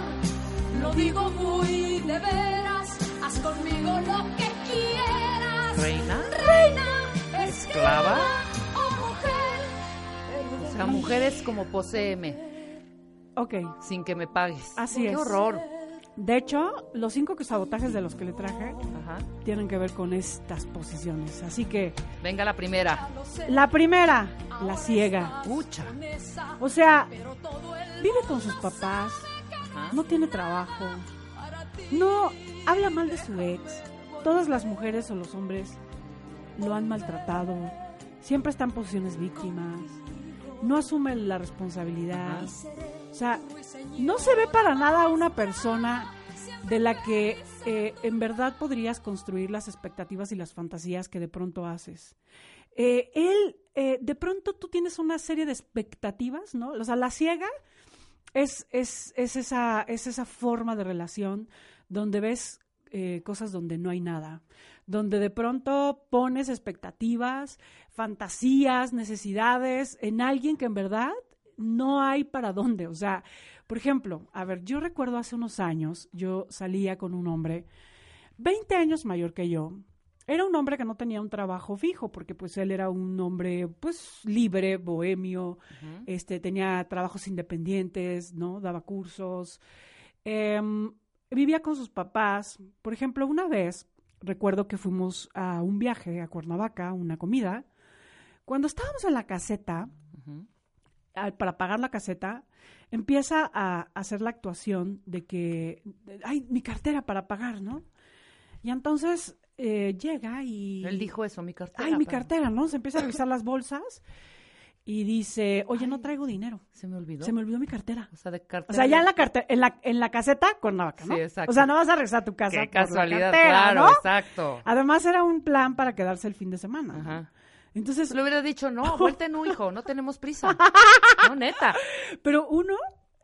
lo digo muy de veras. Haz conmigo lo que quieras. Reina. Reina. Esclava. O mujer. O sea, mujer es como poseeme. Ok. Sin que me pagues. Así Qué es. horror. De hecho, los cinco sabotajes de los que le traje Ajá. tienen que ver con estas posiciones. Así que, Venga la primera. la primera, la ciega. Pucha. O sea, vive con sus papás, Ajá. no tiene trabajo, no habla mal de su ex. Todas las mujeres o los hombres lo han maltratado, siempre está en posiciones víctimas, no asume la responsabilidad. O sea, no se ve para nada una persona de la que eh, en verdad podrías construir las expectativas y las fantasías que de pronto haces. Eh, él, eh, de pronto tú tienes una serie de expectativas, ¿no? O sea, la ciega es, es, es, esa, es esa forma de relación donde ves cosas donde no hay nada, donde de pronto pones expectativas, fantasías, necesidades en alguien que en verdad no hay para dónde. O sea, por ejemplo, a ver, yo recuerdo hace unos años, yo salía con un hombre 20 años mayor que yo. Era un hombre que no tenía un trabajo fijo, porque pues él era un hombre pues libre, bohemio, este, tenía trabajos independientes, ¿no? Daba cursos. Em, vivía con sus papás. Por ejemplo, una vez recuerdo que fuimos a un viaje a Cuernavaca, una comida. Cuando estábamos en la caseta, para pagar la caseta, empieza a hacer la actuación de que, de- ay, mi cartera para pagar, ¿no? Y entonces eh, llega y... Él dijo eso, mi cartera. Ay, mi para- cartera, ¿no? Se empieza a revisar las bolsas y dice, oye, no traigo dinero. Se me olvidó. Se me olvidó mi cartera. O sea, de cartera. O sea, ya en la cartera, en la, en la caseta con Cuernavaca, ¿no? Sí, exacto. O sea, no vas a regresar a tu casa Qué por la casualidad, cartera, claro, ¿no? exacto. Además era un plan para quedarse el fin de semana. ¿no? Entonces, Le hubiera dicho, no, vuelta en un hijo, no tenemos prisa. No, neta. pero uno,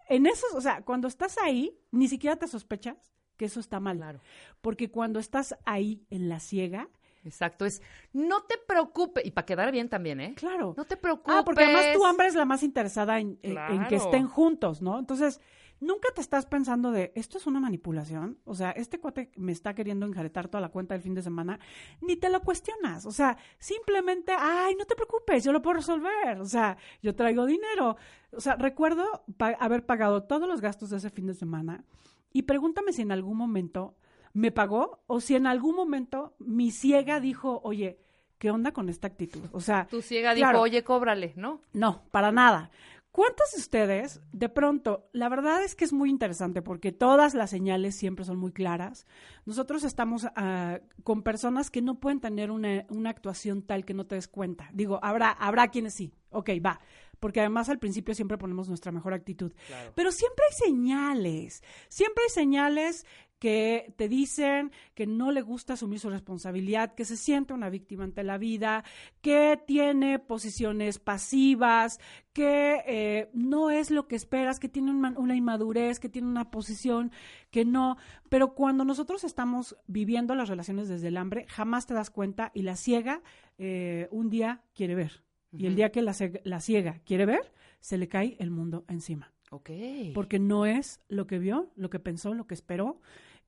en esos, o sea, cuando estás ahí, ni siquiera te sospechas que eso está mal. Claro. Porque cuando estás ahí en la ciega, Exacto, es, no te preocupes, y para quedar bien también, ¿eh? claro. No te preocupes. Ah, porque además tu hambre es la más interesada en, en- en que estén juntos, ¿no? Entonces, nunca te estás pensando de, esto es una manipulación, o sea, este cuate me está queriendo enjaretar toda la cuenta del fin de semana, ni te lo cuestionas, o sea, simplemente, ay, no te preocupes, yo lo puedo resolver, o sea, yo traigo dinero. O sea, recuerdo pa- haber pagado todos los gastos de ese fin de semana y pregúntame si en algún momento me pagó o si en algún momento mi ciega dijo, oye, ¿qué onda con esta actitud? O sea, Tu ciega dijo, oye, cóbrale, ¿no? no, para nada. ¿Cuántos de ustedes, de pronto, la verdad es que es muy interesante porque todas las señales siempre son muy claras? Nosotros estamos ah, con personas que no pueden tener una, una actuación tal que no te des cuenta. Digo, habrá, habrá quienes sí. Ok, va. Porque además al principio siempre ponemos nuestra mejor actitud. Pero siempre hay señales. Siempre hay señales que te dicen que no le gusta asumir su responsabilidad, que se siente una víctima ante la vida, que tiene posiciones pasivas, que eh, no es lo que esperas, que tiene una, una inmadurez, que tiene una posición que no. Pero cuando nosotros estamos viviendo las relaciones desde el hambre, jamás te das cuenta y la ciega eh, un día quiere ver. Y el día que la, la ciega quiere ver, se le cae el mundo encima Ok. porque no es lo que vio, lo que pensó, lo que esperó.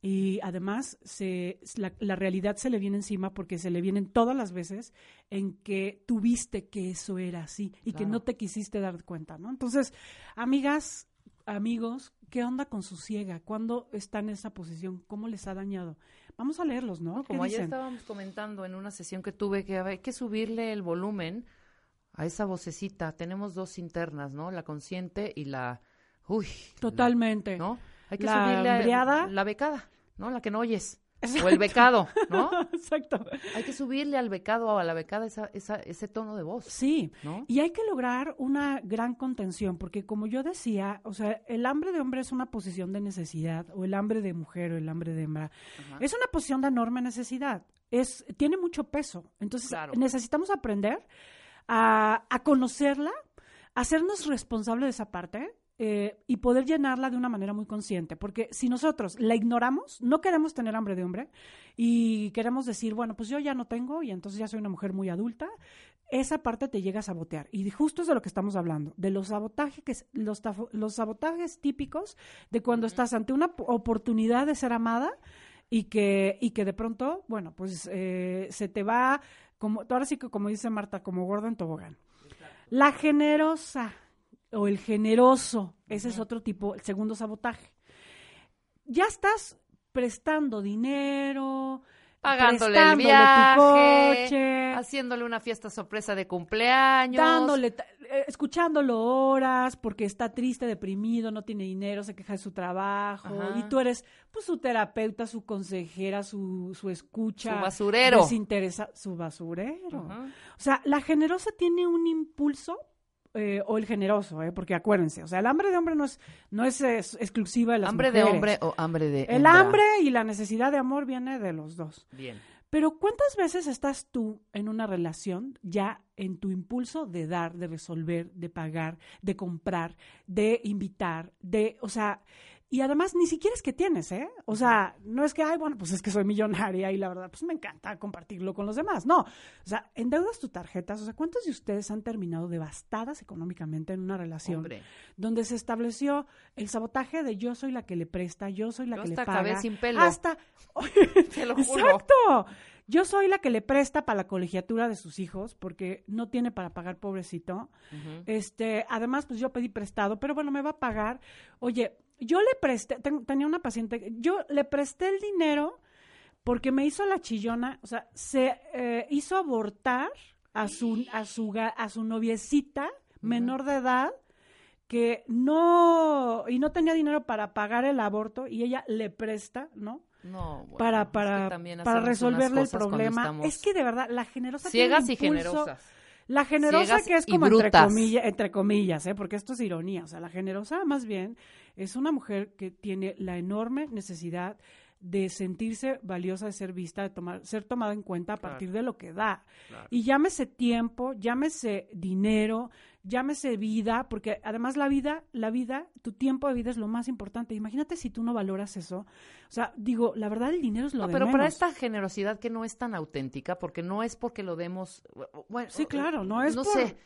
Y además se, la, la realidad se le viene encima porque se le vienen todas las veces en que tuviste que eso era así y que no te quisiste dar cuenta, ¿no? Entonces, amigas, amigos, ¿qué onda con su ciega? ¿Cuándo está en esa posición? ¿Cómo les ha dañado? Vamos a leerlos, ¿no? No, ¿Qué como ayer estábamos comentando en una sesión que tuve que hay que subirle el volumen a esa vocecita. Tenemos dos internas, ¿no? La consciente y la uy, Totalmente. la- ¿no? Hay que La subirle a- embriada. la becada, ¿no? La que no oyes. o el becado, ¿no? Exacto. Hay que subirle al becado o a la becada esa, esa, ese tono de voz. Sí, ¿no? y hay que lograr una gran contención, porque como yo decía, o sea, el hambre de hombre es una posición de necesidad, o el hambre de mujer o el hambre de hembra, es una posición de enorme necesidad, es, tiene mucho peso, entonces necesitamos aprender a, a conocerla, a hacernos responsables de esa parte, eh, y poder llenarla de una manera muy consciente. Porque si nosotros la ignoramos, no queremos tener hambre de hombre y queremos decir, bueno, pues yo ya no tengo y entonces ya soy una mujer muy adulta, esa parte te llega a sabotear. Y justo es de lo que estamos hablando, de los sabotajes, los, los sabotajes típicos de cuando estás ante una oportunidad de ser amada y que, y que de pronto, bueno, pues eh, se te va, como, ahora sí que como dice Marta, como gordo en tobogán. La generosa o el generoso, ese es otro tipo, el segundo sabotaje. Ya estás prestando dinero, pagándole el viaje, tu coche, haciéndole una fiesta sorpresa de cumpleaños, dándole, eh, escuchándolo horas porque está triste, deprimido, no tiene dinero, se queja de su trabajo y tú eres pues su terapeuta, su consejera, su, su escucha, su basurero, desinteresa, su basurero. O sea, la generosa tiene un impulso eh, o el generoso, eh, porque acuérdense, o sea, el hambre de hombre no es, no es, exclusiva de las ¿Hambre de hombre o hambre de El hambre y la necesidad de amor viene de los dos. Bien. Pero ¿cuántas veces estás tú en una relación ya en tu impulso de dar, de resolver, de pagar, de comprar, de invitar, de, o sea, y además ni siquiera es que tienes, ¿eh? O sea, no es que, ay, bueno, pues es que soy millonaria y la verdad, pues me encanta compartirlo con los demás. No, o sea, endeudas tus tarjetas. O sea, ¿cuántos de ustedes han terminado devastadas económicamente en una relación donde se estableció el sabotaje de yo soy la que le presta, yo soy la que le paga? Sin pelo. Hasta, Te lo juro. Exacto. Yo soy la que le presta para la colegiatura de sus hijos porque no tiene para pagar, pobrecito. Este, además, pues yo pedí prestado, pero bueno, me va a pagar. Oye, yo le presté, tenía una paciente, yo le presté el dinero porque me hizo la chillona, o sea, se eh, hizo abortar a su, a su, a su noviecita menor de edad que no, y no tenía dinero para pagar el aborto y ella le presta, ¿no? No, bueno, para para, para resolverle el problema. Es que de verdad, la generosa Ciegas y generosas. La generosa que es como entre comillas, entre comillas, ¿eh? porque esto es ironía. O sea, la generosa más bien es una mujer que tiene la enorme necesidad de sentirse valiosa, de ser vista, de tomar, ser tomada en cuenta a partir de lo que da. Y llámese tiempo, llámese dinero, llámese vida, porque además la vida, la vida, tu tiempo de vida es lo más importante. Imagínate si tú no valoras eso. O sea, digo, la verdad el dinero es lo no, pero para esta generosidad que no es tan auténtica, porque no es porque lo demos, bueno, sí, claro, no es no sé.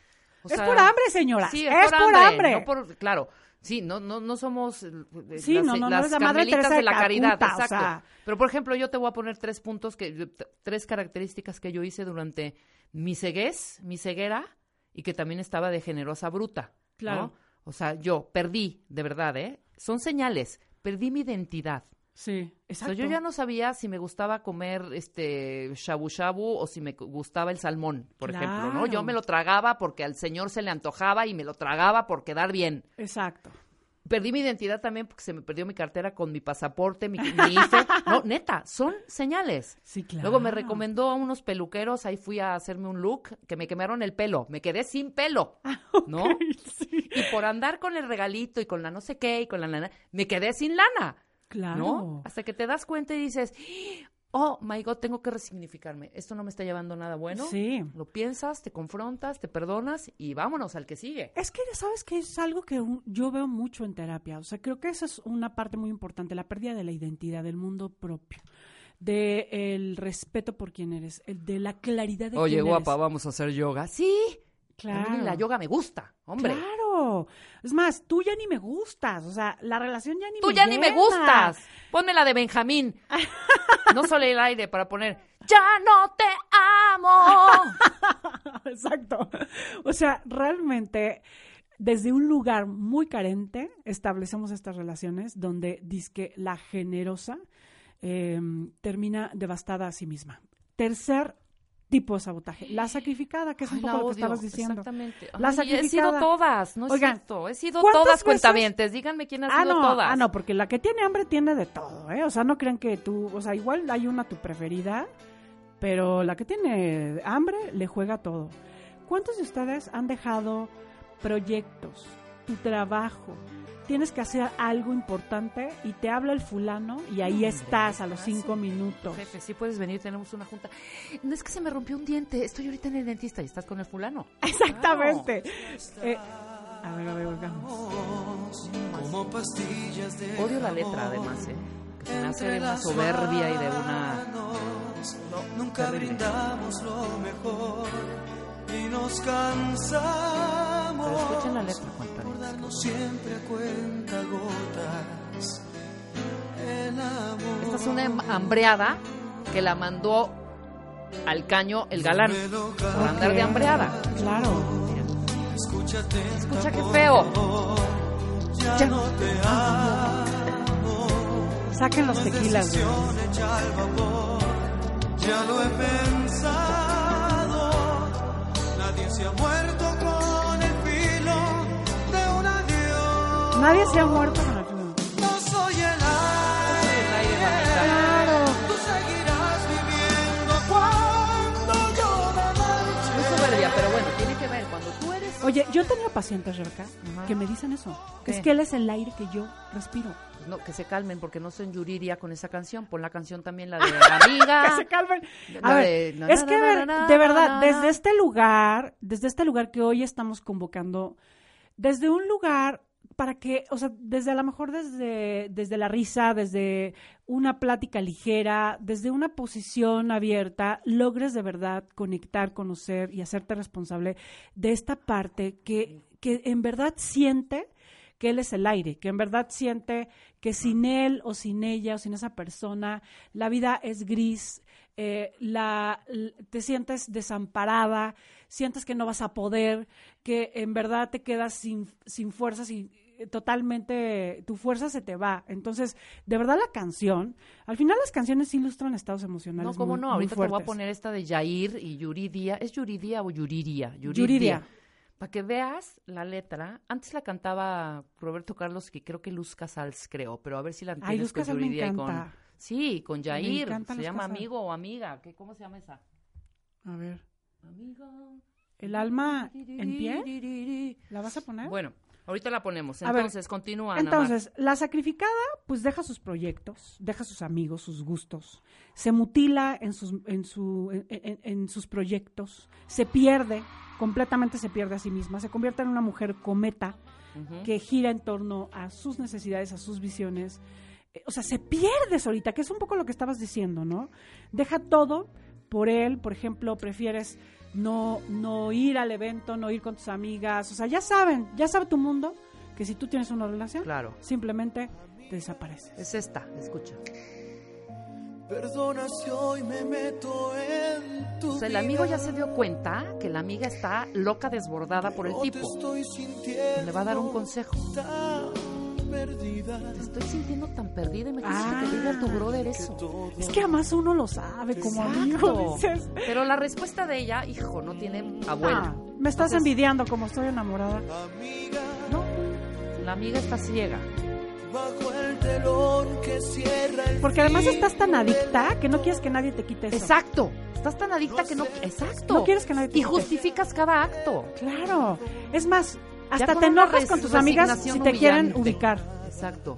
es por hambre, señora. Sí, es, por, hambre. claro. Sí, no, no, no somos eh, sí, las, no, no, las no madre de, la caridad, exacto. Pero por ejemplo, yo te voy a poner tres puntos que, tres características que yo hice durante mi ceguez, mi ceguera, y que también estaba de generosa bruta. Claro. O sea, yo perdí, de verdad, ¿eh? Son señales, perdí mi identidad. Sí, exacto. yo ya no sabía si me gustaba comer este shabu shabu o si me gustaba el salmón, por ejemplo, ¿no? Yo me lo tragaba porque al señor se le antojaba y me lo tragaba por quedar bien. Exacto perdí mi identidad también porque se me perdió mi cartera con mi pasaporte, mi, mi No, neta, son señales. Sí, claro. Luego me recomendó a unos peluqueros, ahí fui a hacerme un look, que me quemaron el pelo. Me quedé sin pelo, ah, ¿no? Y por andar con el regalito y con la no sé qué y con la lana, me quedé sin lana. Claro. ¿No? Hasta que te das cuenta y dices, oh my God, tengo que resignificarme. Esto no me está llevando nada bueno. Sí. Lo piensas, te confrontas, te perdonas y vámonos al que sigue. Es que, ¿sabes que Es algo que yo veo mucho en terapia. O sea, creo que esa es una parte muy importante, la pérdida de la identidad, del mundo propio de el respeto por quién eres, el de la claridad de Oye, guapa, vamos a hacer yoga. Sí, Claro. la yoga me gusta, hombre. Claro. Es más, tú ya ni me gustas. O sea, la relación ya ni tú me Tú ya ni me gustas. Ponme la de Benjamín. no solo el aire para poner Ya no te amo. Exacto. O sea, realmente desde un lugar muy carente establecemos estas relaciones donde dice la generosa em, termina devastada a sí misma. Tercer tipo de sabotaje. La sacrificada, que es un poco lo que estabas diciendo. Exactamente. La sacrificada. He sido todas, no es cierto. He sido todas cuentavientes. Díganme quién ha ah, sido no, todas. Ah, no, porque la que tiene hambre tiene de todo, ¿eh? O sea, no crean que tú, o sea, igual hay una tu preferida, pero la que tiene hambre le juega todo. ¿Cuántos de ustedes han dejado proyectos, tu trabajo, tienes que hacer algo importante y te habla el fulano y ahí estás a los cinco minutos. Jefe, sí puedes venir, tenemos una junta. No es que se me rompió un diente, estoy ahorita en el dentista y estás con el fulano. Exactamente. Eh, a ver, a ver, Odio la letra además, ¿eh? Que se me hace de una soberbia y de una... No, nunca brindamos lo mejor y nos cansamos. Pero escuchen la letra, cuenta. siempre a cuenta gotas el amor. Esta es una hambreada que la mandó al caño el galán por andar de hambreada. Claro. Escúchate, Escucha qué feo. ya, no te amo. Saquen los tequilas. ya lo he pensado. Nadie se ha muerto con el filo de un adiós. Nadie se ha muerto con el fútbol. No soy el aire. Claro. Tú seguirás viviendo cuando yo me marche. Muy soberbia, pero bueno, tiene que ver. Cuando tú eres... Oye, yo he tenido pacientes, Rebeca, que me dicen eso. Que ¿Qué? es que él es el aire que yo respiro. No, que se calmen porque no son Yuriria con esa canción. Pon la canción también, la de Amiga. que se calmen. La A ver, de na, es na, que na, de verdad, desde este lugar, desde este lugar que hoy estamos convocando, desde un lugar para que, o sea, desde a lo mejor desde, desde la risa, desde una plática ligera, desde una posición abierta, logres de verdad conectar, conocer y hacerte responsable de esta parte que, que en verdad siente que él es el aire, que en verdad siente que sin él o sin ella o sin esa persona, la vida es gris, eh, la, te sientes desamparada, sientes que no vas a poder, que en verdad te quedas sin, sin fuerzas y eh, totalmente tu fuerza se te va. Entonces, de verdad la canción, al final las canciones ilustran estados emocionales. No, cómo muy- no, ahorita te voy a poner esta de Yair y Yuridia. ¿Es Yuridia o Yuriria? Yuridia. Para que veas la letra, antes la cantaba Roberto Carlos, que creo que Luz Casals creó, pero a ver si la Ay, entiendes Luz con me con... Sí, con encanta se Luz llama amigo o amiga, ¿qué, ¿cómo se llama esa? A ver, Amigo. ¿el alma en pie? ¿La vas a poner? Bueno, ahorita la ponemos, entonces continúa. Ana. Entonces, la sacrificada, pues deja sus proyectos, deja sus amigos, sus gustos, se mutila en sus, en, su, en, en- en sus proyectos, se pierde, completamente se pierde a sí misma, se convierte en una mujer cometa que gira en torno a sus necesidades, a sus visiones. Eh, O sea, se pierde solita, que es un poco lo que estabas diciendo, ¿no? Deja todo por él, por ejemplo, prefieres no, no ir al evento, no ir con tus amigas, o sea, ya saben, ya sabe tu mundo que si tú tienes una relación, Claro, simplemente te desapareces. es esta, escucha. Perdona si hoy me meto en tu O sea, el amigo ya se dio cuenta que la amiga está loca, desbordada por el tipo. estoy Le va a dar un consejo. tan perdida. Te estoy sintiendo tan perdida y me Ah. que te diga tu brother eso. Es que además uno lo sabe como amigo, dices. Pero la respuesta de ella, hijo, no tiene abuela. "Ah, me estás Entonces, envidiando como estoy enamorada. Amiga, No, la amiga está ciega. Bajo el telón que cierra el Porque además estás tan adicta que no quieres que nadie te quite eso. Exacto. Estás tan adicta que no. Exacto. No quieres que nadie te Y quite. justificas cada acto. Claro. Es más, hasta te enojas con tus amigas si te quieren ubicar. Exacto.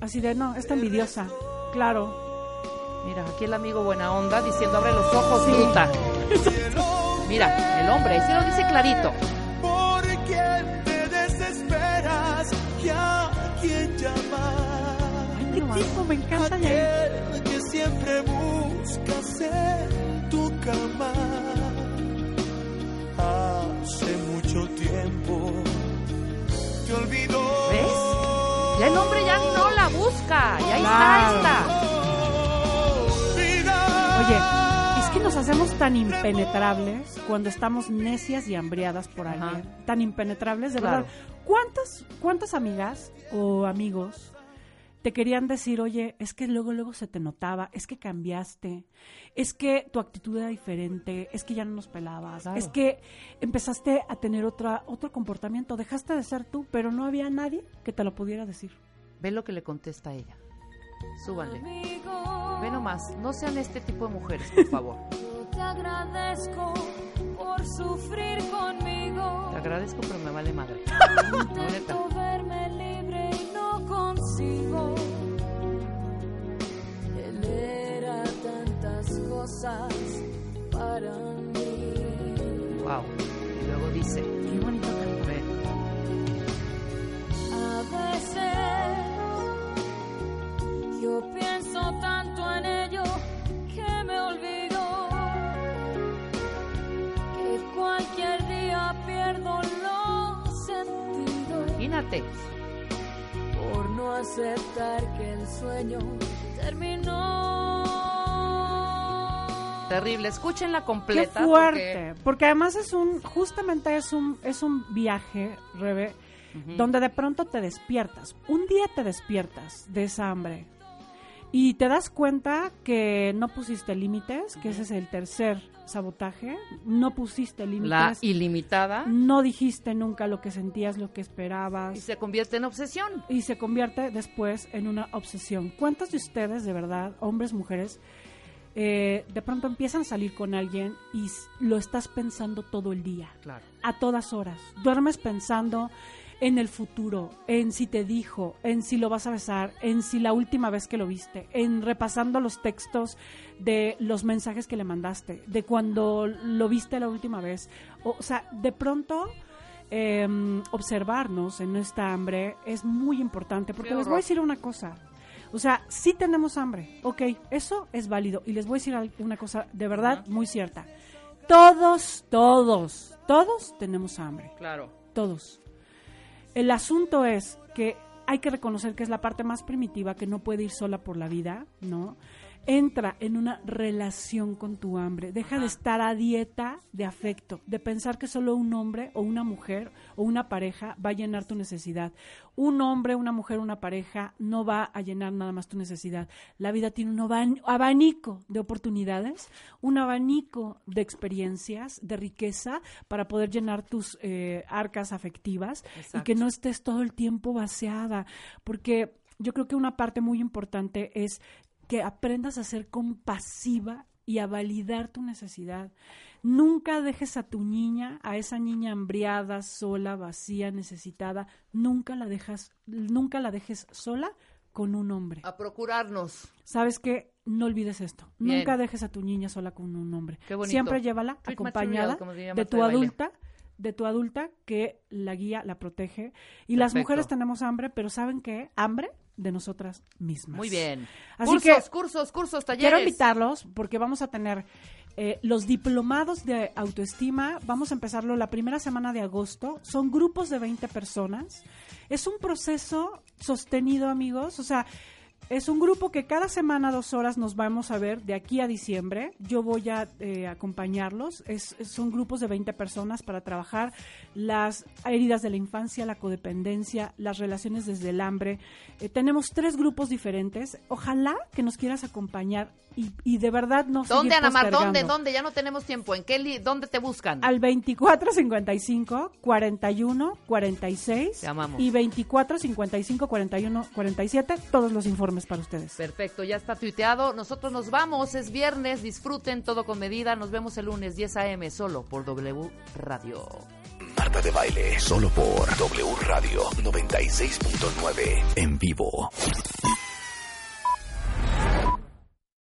Así de, no, está envidiosa. Claro. Mira, aquí el amigo buena onda diciendo abre los ojos, bruta. Mira, el hombre, ahí se lo dice clarito. ¿Por quién te desesperas? ¿Y llamar? Ay, qué tipo, me encanta ya. Aquel que siempre buscas en tu cama. Hace mucho tiempo te olvidó. ¿Ves? Ya el hombre ya no la busca. Y ahí Claro. está esta. Oye, es que nos hacemos tan impenetrables cuando estamos necias y hambriadas por Ajá. alguien. Tan impenetrables, de Claro. verdad. ¿Cuántas, ¿Cuántas amigas o amigos te querían decir, oye, es que luego, luego se te notaba, es que cambiaste, es que tu actitud era diferente, es que ya no nos pelabas, es que empezaste a tener otra, otro comportamiento, dejaste de ser tú, pero no había nadie que te lo pudiera decir. Ve lo que le contesta a ella. Súbanle. Ve nomás, no sean este tipo de mujeres, por favor. te agradezco por sufrir conmigo. Te agradezco, pero me vale madre. Intento verme libre y no consigo. Él era tantas cosas para mí. Wow. Y luego dice, qué bonito cantar. A veces yo pienso tanto Imagínate. Por no aceptar que el sueño terminó. Terrible. Escúchenla completa. Qué fuerte. Porque... además es un, justamente es un, es un viaje, Rebe, donde de pronto te despiertas. Un día te despiertas de esa hambre y te das cuenta que no pusiste límites, que ese es el tercer sabotaje, no pusiste límites. La ilimitada. No dijiste nunca lo que sentías, lo que esperabas. Y se convierte en obsesión. Y se convierte después en una obsesión. ¿Cuántos de ustedes, de verdad, hombres, mujeres, eh, de pronto empiezan a salir con alguien y lo estás pensando todo el día? Claro. A todas horas. Duermes pensando en el futuro, en si te dijo, en si lo vas a besar, en si la última vez que lo viste, en repasando los textos de los mensajes que le mandaste, de cuando lo viste la última vez. O, sea, de pronto eh, observarnos en nuestra hambre es muy importante, porque les voy a decir una cosa. O sea, sí tenemos hambre, ok, eso es válido. Y les voy a decir una cosa de verdad muy cierta. Todos, todos, todos tenemos hambre. Claro. Todos. El asunto es que hay que reconocer que es la parte más primitiva que no puede ir sola por la vida, ¿no? Entra en una relación con tu hambre. Deja de estar a dieta de afecto, de pensar que solo un hombre o una mujer o una pareja va a llenar tu necesidad. Un hombre, una mujer, una pareja no va a llenar nada más tu necesidad. La vida tiene un abanico de oportunidades, un abanico de experiencias, de riqueza para poder llenar tus eh, arcas afectivas y que no estés todo el tiempo vaciada. Porque yo creo que una parte muy importante es que aprendas a ser compasiva y a validar tu necesidad. Nunca dejes a tu niña, a esa niña hambriada, sola, vacía, necesitada, nunca la dejas, nunca la dejes sola con un hombre. A procurarnos. ¿Sabes qué? No olvides esto. Nunca dejes a tu niña sola con un hombre. Siempre llévala acompañada de tu adulta, de tu adulta que la guía, la protege. Y las mujeres tenemos hambre, pero ¿saben qué? Hambre de nosotras mismas. Muy bien. Así cursos, que cursos, cursos, talleres. Quiero invitarlos porque vamos a tener eh, los diplomados de autoestima. Vamos a empezarlo la primera semana de agosto. Son grupos de 20 personas. Es un proceso sostenido, amigos. O sea, es un grupo que cada semana, dos horas, nos vamos a ver de aquí a diciembre. Yo voy a eh, acompañarlos. Es, son grupos de 20 personas para trabajar las heridas de la infancia, la codependencia, las relaciones desde el hambre. Eh, tenemos tres grupos diferentes. Ojalá que nos quieras acompañar y, y de verdad no ¿Dónde, Ana Mar? ¿Dónde? ¿Dónde? Ya no tenemos tiempo. ¿En qué ¿Dónde te buscan? Al 2455 41 46 te amamos. y 2455 41 47 todos los informes para ustedes. Perfecto, ya está tuiteado. Nosotros nos vamos, es viernes, disfruten todo con medida. Nos vemos el lunes 10 a.m. solo por W Radio. Marta de baile, solo por W Radio 96.9 en vivo.